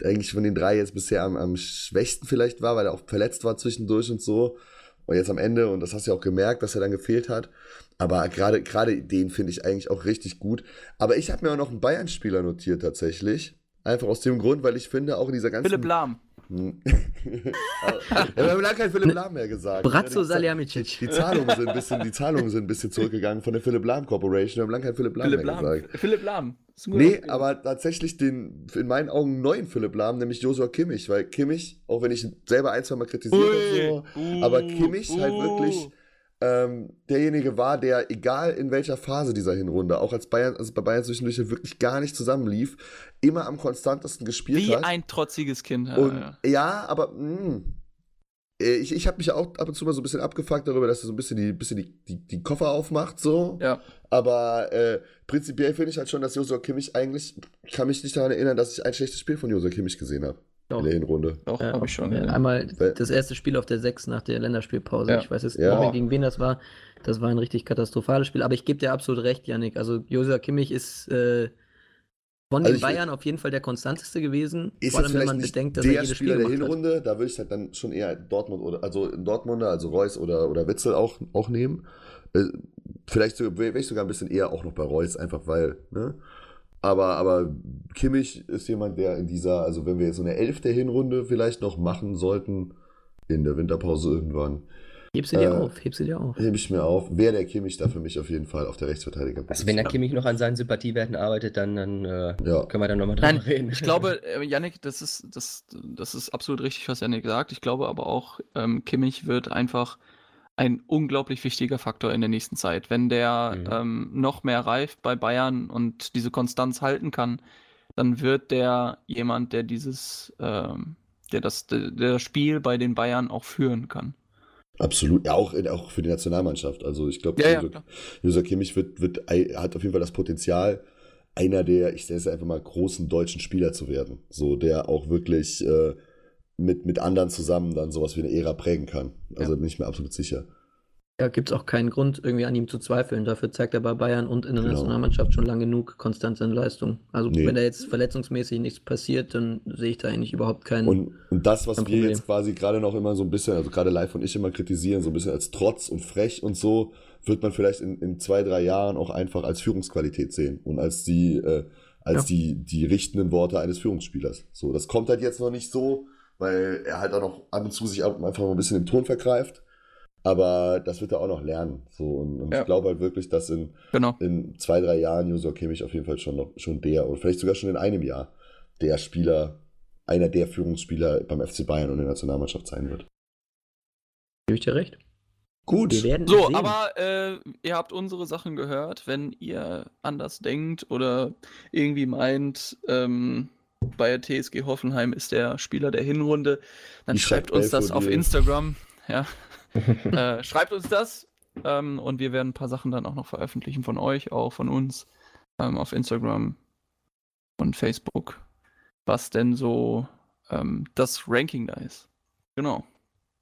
eigentlich von den drei jetzt bisher am, am schwächsten vielleicht war, weil er auch verletzt war zwischendurch und so. Und jetzt am Ende, und das hast du ja auch gemerkt, dass er dann gefehlt hat. Aber gerade gerade den finde ich eigentlich auch richtig gut. Aber ich habe mir auch noch einen Bayern-Spieler notiert tatsächlich. Einfach aus dem Grund, weil ich finde, auch in dieser ganzen. Philipp Lahm. Hm. ja, wir haben lange kein Philipp Lahm mehr gesagt. Bratzo Die- Salihamidzic. Die Zahlungen sind ein bisschen, die Zahlungen sind ein bisschen zurückgegangen von der Philipp Lahm Corporation. Wir haben lange kein Philipp Lahm Philipp mehr Lahm. gesagt. Philipp Lahm. Nee, aber tatsächlich den, in meinen Augen neuen Philipp Lahm, nämlich Josua Kimmich, weil Kimmich, auch wenn ich ihn selber ein, zwei Mal kritisiert Ui, und so, uh, aber Kimmich halt uh. wirklich ähm, derjenige war, der, egal in welcher Phase dieser Hinrunde, auch als Bayern, als bei Bayern zwischendurch wirklich gar nicht zusammenlief, immer am konstantesten gespielt Wie hat. ein trotziges Kind. Ja, Und ja. ja, aber mh, äh, ich, ich habe mich auch ab und zu mal so ein bisschen abgefuckt darüber, dass er so ein bisschen die, bisschen die, die, die Koffer aufmacht, so. ja. Aber äh, prinzipiell finde ich halt schon, dass Josua Kimmich eigentlich, ich kann mich nicht daran erinnern, dass ich ein schlechtes Spiel von Josua Kimmich gesehen habe Doch. in der Hinrunde. Doch, Ja, habe ich schon. ja. Einmal das erste Spiel auf der 6 nach der Länderspielpause. Ja. Ich weiß jetzt Ja. nicht mehr, gegen wen das war. Das war ein richtig katastrophales Spiel. Aber ich gebe dir absolut recht, Yannick. Also Josua Kimmich ist äh, von Also den Bayern auf jeden Fall der konstanteste gewesen. Ist vor allem, wenn man nicht bedenkt, dass der er jedes Spiel Spieler der gemacht hat. Hinrunde, da würde ich halt dann schon eher Dortmund oder, also Dortmunder, also Reus oder, oder Witzel auch, auch nehmen. Äh, vielleicht sogar- wäre ich sogar ein bisschen eher auch noch bei Reus, einfach weil, ne? Aber, aber Kimmich ist jemand, der in dieser, also wenn wir jetzt so eine Elf der Hinrunde vielleicht noch machen sollten, in der Winterpause irgendwann, Heb sie dir Äh, auf, heb sie dir auf. hebe ich mir auf, wäre der Kimmich da für mich auf jeden Fall auf der Rechtsverteidiger. Also wenn der Kimmich noch an seinen Sympathiewerten arbeitet, dann, dann äh, Ja. können wir dann nochmal drüber Nein, reden. ich glaube, äh, Yannick, das ist, das, das ist absolut richtig, was Yannick sagt. Ich glaube aber auch, ähm, Kimmich wird einfach ein unglaublich wichtiger Faktor in der nächsten Zeit. Wenn der Mhm. ähm, noch mehr reift bei Bayern und diese Konstanz halten kann, dann wird der jemand, der dieses, ähm, der das, der der das Spiel bei den Bayern auch führen kann. Absolut, ja, auch, auch für die Nationalmannschaft. Also ich glaube, Ja, ja. Josua Kimmich wird, wird, hat auf jeden Fall das Potenzial, einer der, ich nenne es einfach mal, großen deutschen Spieler zu werden. So, der auch wirklich äh, mit, mit anderen zusammen dann sowas wie eine Ära prägen kann. Also Ja. bin ich mir absolut sicher. Ja, gibt es auch keinen Grund, irgendwie an ihm zu zweifeln. Dafür zeigt er bei Bayern und in der Genau. Nationalmannschaft schon lange genug konstant seine Leistung. Also Nee. wenn da jetzt verletzungsmäßig nichts passiert, dann sehe ich da eigentlich überhaupt keinen. Und, und das, was wir Problem. jetzt quasi gerade noch immer so ein bisschen, also gerade live und ich immer kritisieren, so ein bisschen als Trotz und frech und so, wird man vielleicht in, in zwei, drei Jahren auch einfach als Führungsqualität sehen und als die, äh, als Ja. die, die richtenden Worte eines Führungsspielers. So, das kommt halt jetzt noch nicht so, weil er halt auch noch ab und zu sich einfach mal ein bisschen im Ton vergreift. Aber das wird er auch noch lernen. So, und, und Ja. ich glaube halt wirklich, dass in, Genau. in zwei, drei Jahren Josua Kimmich auf jeden Fall schon noch schon der, oder vielleicht sogar schon in einem Jahr, der Spieler, einer der Führungsspieler beim FC Bayern und der Nationalmannschaft sein wird. Gebe ich dir recht. Gut. Wir werden So, sehen. aber äh, ihr habt unsere Sachen gehört. Wenn ihr anders denkt oder irgendwie meint, ähm, bei TSG Hoffenheim ist der Spieler der Hinrunde, dann Die schreibt uns das auf. Instagram. Ja. äh, schreibt uns das ähm, und wir werden ein paar Sachen dann auch noch veröffentlichen von euch, auch von uns ähm, auf Instagram und Facebook, was denn so ähm, das Ranking da ist. Genau.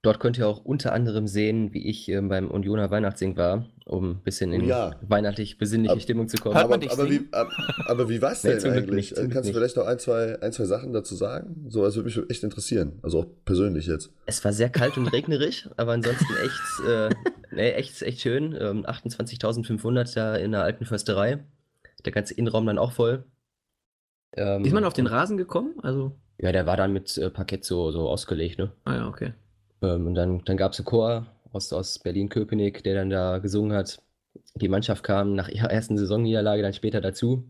Dort könnt ihr auch unter anderem sehen, wie ich ähm, beim Unioner Weihnachtssing war, um ein bisschen in Oh ja. weihnachtlich besinnliche Stimmung zu kommen. Aber, aber, wie, aber wie war's Nee, denn Glück eigentlich? nicht, Kannst du vielleicht noch ein zwei, ein, zwei Sachen dazu sagen? So, das würde mich echt interessieren. Also auch persönlich jetzt. Es war sehr kalt und regnerisch, aber ansonsten echt, äh, nee, echt, echt schön. Ähm, 28.500 da in der alten Försterei. Der ganze Innenraum dann auch voll. Ähm, Ist man auf den Rasen gekommen? Also, Ja, der war dann mit äh, Parkett so, so ausgelegt, ne? ah ja, okay. Ähm, und dann, dann gab es einen Chor aus, aus Berlin-Köpenick, der dann da gesungen hat. Die Mannschaft kam nach ihrer ersten Saisonniederlage dann später dazu.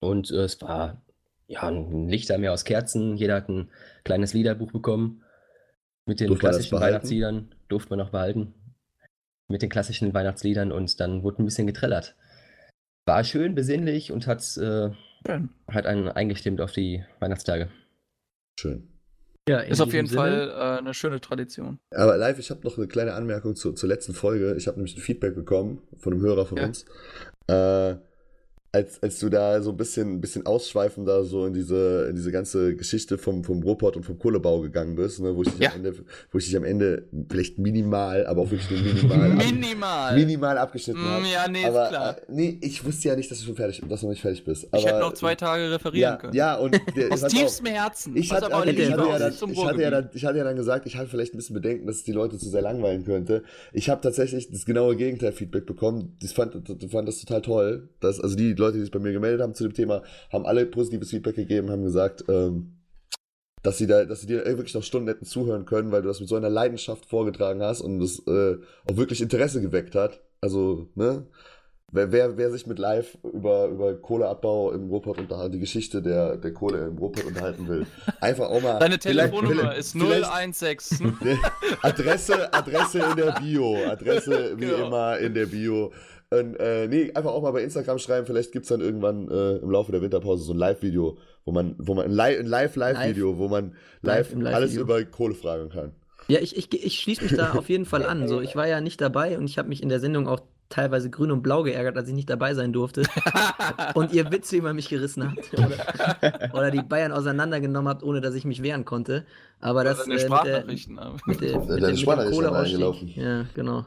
Und äh, es war ja ein Lichtermeer aus Kerzen. Jeder hat ein kleines Liederbuch bekommen. Mit den Durfte klassischen? Weihnachtsliedern. Durfte man noch behalten. Mit den klassischen Weihnachtsliedern und dann wurde ein bisschen getrellert. War schön, besinnlich und hat, äh, hat einen eingestimmt auf die Weihnachtstage. Schön. Ja, Ist auf jeden Sinne- Fall äh, eine schöne Tradition. Aber live, ich habe noch eine kleine Anmerkung zu, zur letzten Folge. Ich habe nämlich ein Feedback bekommen von einem Hörer von Ja. uns. Äh, als, als du da so ein bisschen, ein bisschen ausschweifender so in diese, in diese ganze Geschichte vom, vom Ruhrpott und vom Kohlebau gegangen bist, ne, wo, ich dich Ja. am Ende, wo ich dich am Ende vielleicht minimal, aber auch wirklich nur minimal, ab, Minimal. minimal abgeschnitten Mm, habe. ja, nee, aber ist klar. Äh, nee, ich wusste ja nicht, dass du schon fertig, dass du noch nicht fertig bist. ich aber, hätte noch zwei Tage referieren ja, können. ja, und der, Aus tiefstem Herzen. Ich hatte, aber ich, hatte ja dann, ich, hatte ja dann, ich hatte ja dann gesagt, ich hatte vielleicht ein bisschen Bedenken, dass es die Leute zu sehr langweilen könnte. Ich habe tatsächlich das genaue Gegenteil-Feedback bekommen. Ich fand, ich fand das total toll. Dass, also die Leute, die sich bei mir gemeldet haben zu dem Thema, haben alle positives Feedback gegeben, haben gesagt, ähm, dass sie da, dass sie dir wirklich noch Stunden hätten zuhören können, weil du das mit so einer Leidenschaft vorgetragen hast und das äh, auch wirklich Interesse geweckt hat. Also, ne? Wer, wer, wer sich mit live über, über Kohleabbau im Ruhrpott unterhalten, die Geschichte der, der Kohle im Ruhrpott unterhalten will, einfach auch mal. Deine Telefonnummer vielleicht- ist vielleicht- 016. Adresse, Adresse in der Bio. Adresse wie Genau. immer in der Bio. Und, äh, nee, einfach auch mal bei Instagram schreiben. Vielleicht gibt es dann irgendwann äh, im Laufe der Winterpause so ein Live-Video, wo man, wo man ein Li- ein Live-Live-Video, wo man live, Live alles Live-Video. über Kohle fragen kann. Ja, ich, ich, ich schließe mich da auf jeden Fall an. So, ich war ja nicht dabei und ich habe mich in der Sendung auch teilweise grün und blau geärgert, als ich nicht dabei sein durfte. und ihr Witze über mich gerissen habt. Oder, oder die Bayern auseinandergenommen habt, ohne dass ich mich wehren konnte. Aber das Deine äh, mit der, Sprachnachrichten. mit, der, mit, dem Sprachnachrichten Kohleausstieg. Ja, genau.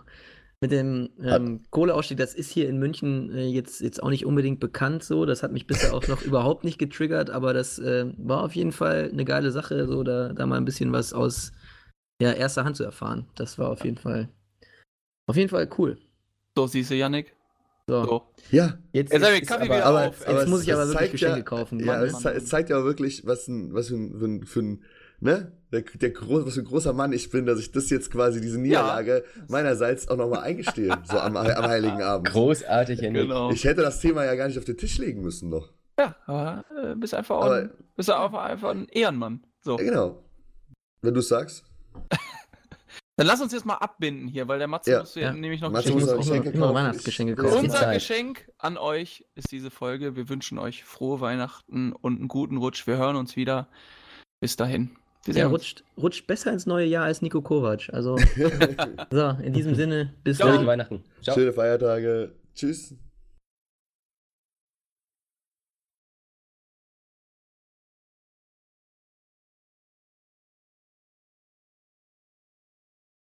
Mit dem ähm, Kohleausstieg, das ist hier in München äh, jetzt, jetzt auch nicht unbedingt bekannt so. Das hat mich bisher auch noch überhaupt nicht getriggert, aber das äh, war auf jeden Fall eine geile Sache, so da, da mal ein bisschen was aus ja, erster Hand zu erfahren. Das war auf jeden Fall auf jeden Fall cool. So, siehst du, Yannick? So, So. Ja, jetzt, Jetzt Kaffee aber, wieder aber, auf. aber jetzt muss ich aber wirklich Geschenke ja, kaufen. Ja, Mann, es, Mann, Mann. es zeigt ja auch wirklich, was, ein, was, für ein, für ein, für ein ne? Der, der gro was für ein großer Mann ich bin, dass ich das jetzt quasi, diese Niederlage meinerseits auch nochmal eingestehe, so am, am Heiligen Abend. Großartig, Henrik. Genau. Ich hätte das Thema ja gar nicht auf den Tisch legen müssen noch. Ja, aber äh, bist einfach, auch Aber- ein, bist einfach, einfach ein Ehrenmann. So. Ja, genau. Wenn du es sagst. Dann lass uns jetzt mal abbinden hier, weil der Matze Ja. muss hier Ja. nämlich noch Matze Geschenke muss Geschenke kaufen. Weihnachtsgeschenke kaufen. Unser Zeit. Geschenk an euch ist diese Folge. Wir wünschen euch frohe Weihnachten und einen guten Rutsch. Wir hören uns wieder. Bis dahin. Wir sehen uns. rutscht, rutscht besser ins neue Jahr als Nico Kovac. Also, so, in diesem Sinne, bis Ciao. Weihnachten. Ciao. Schöne Feiertage. Tschüss.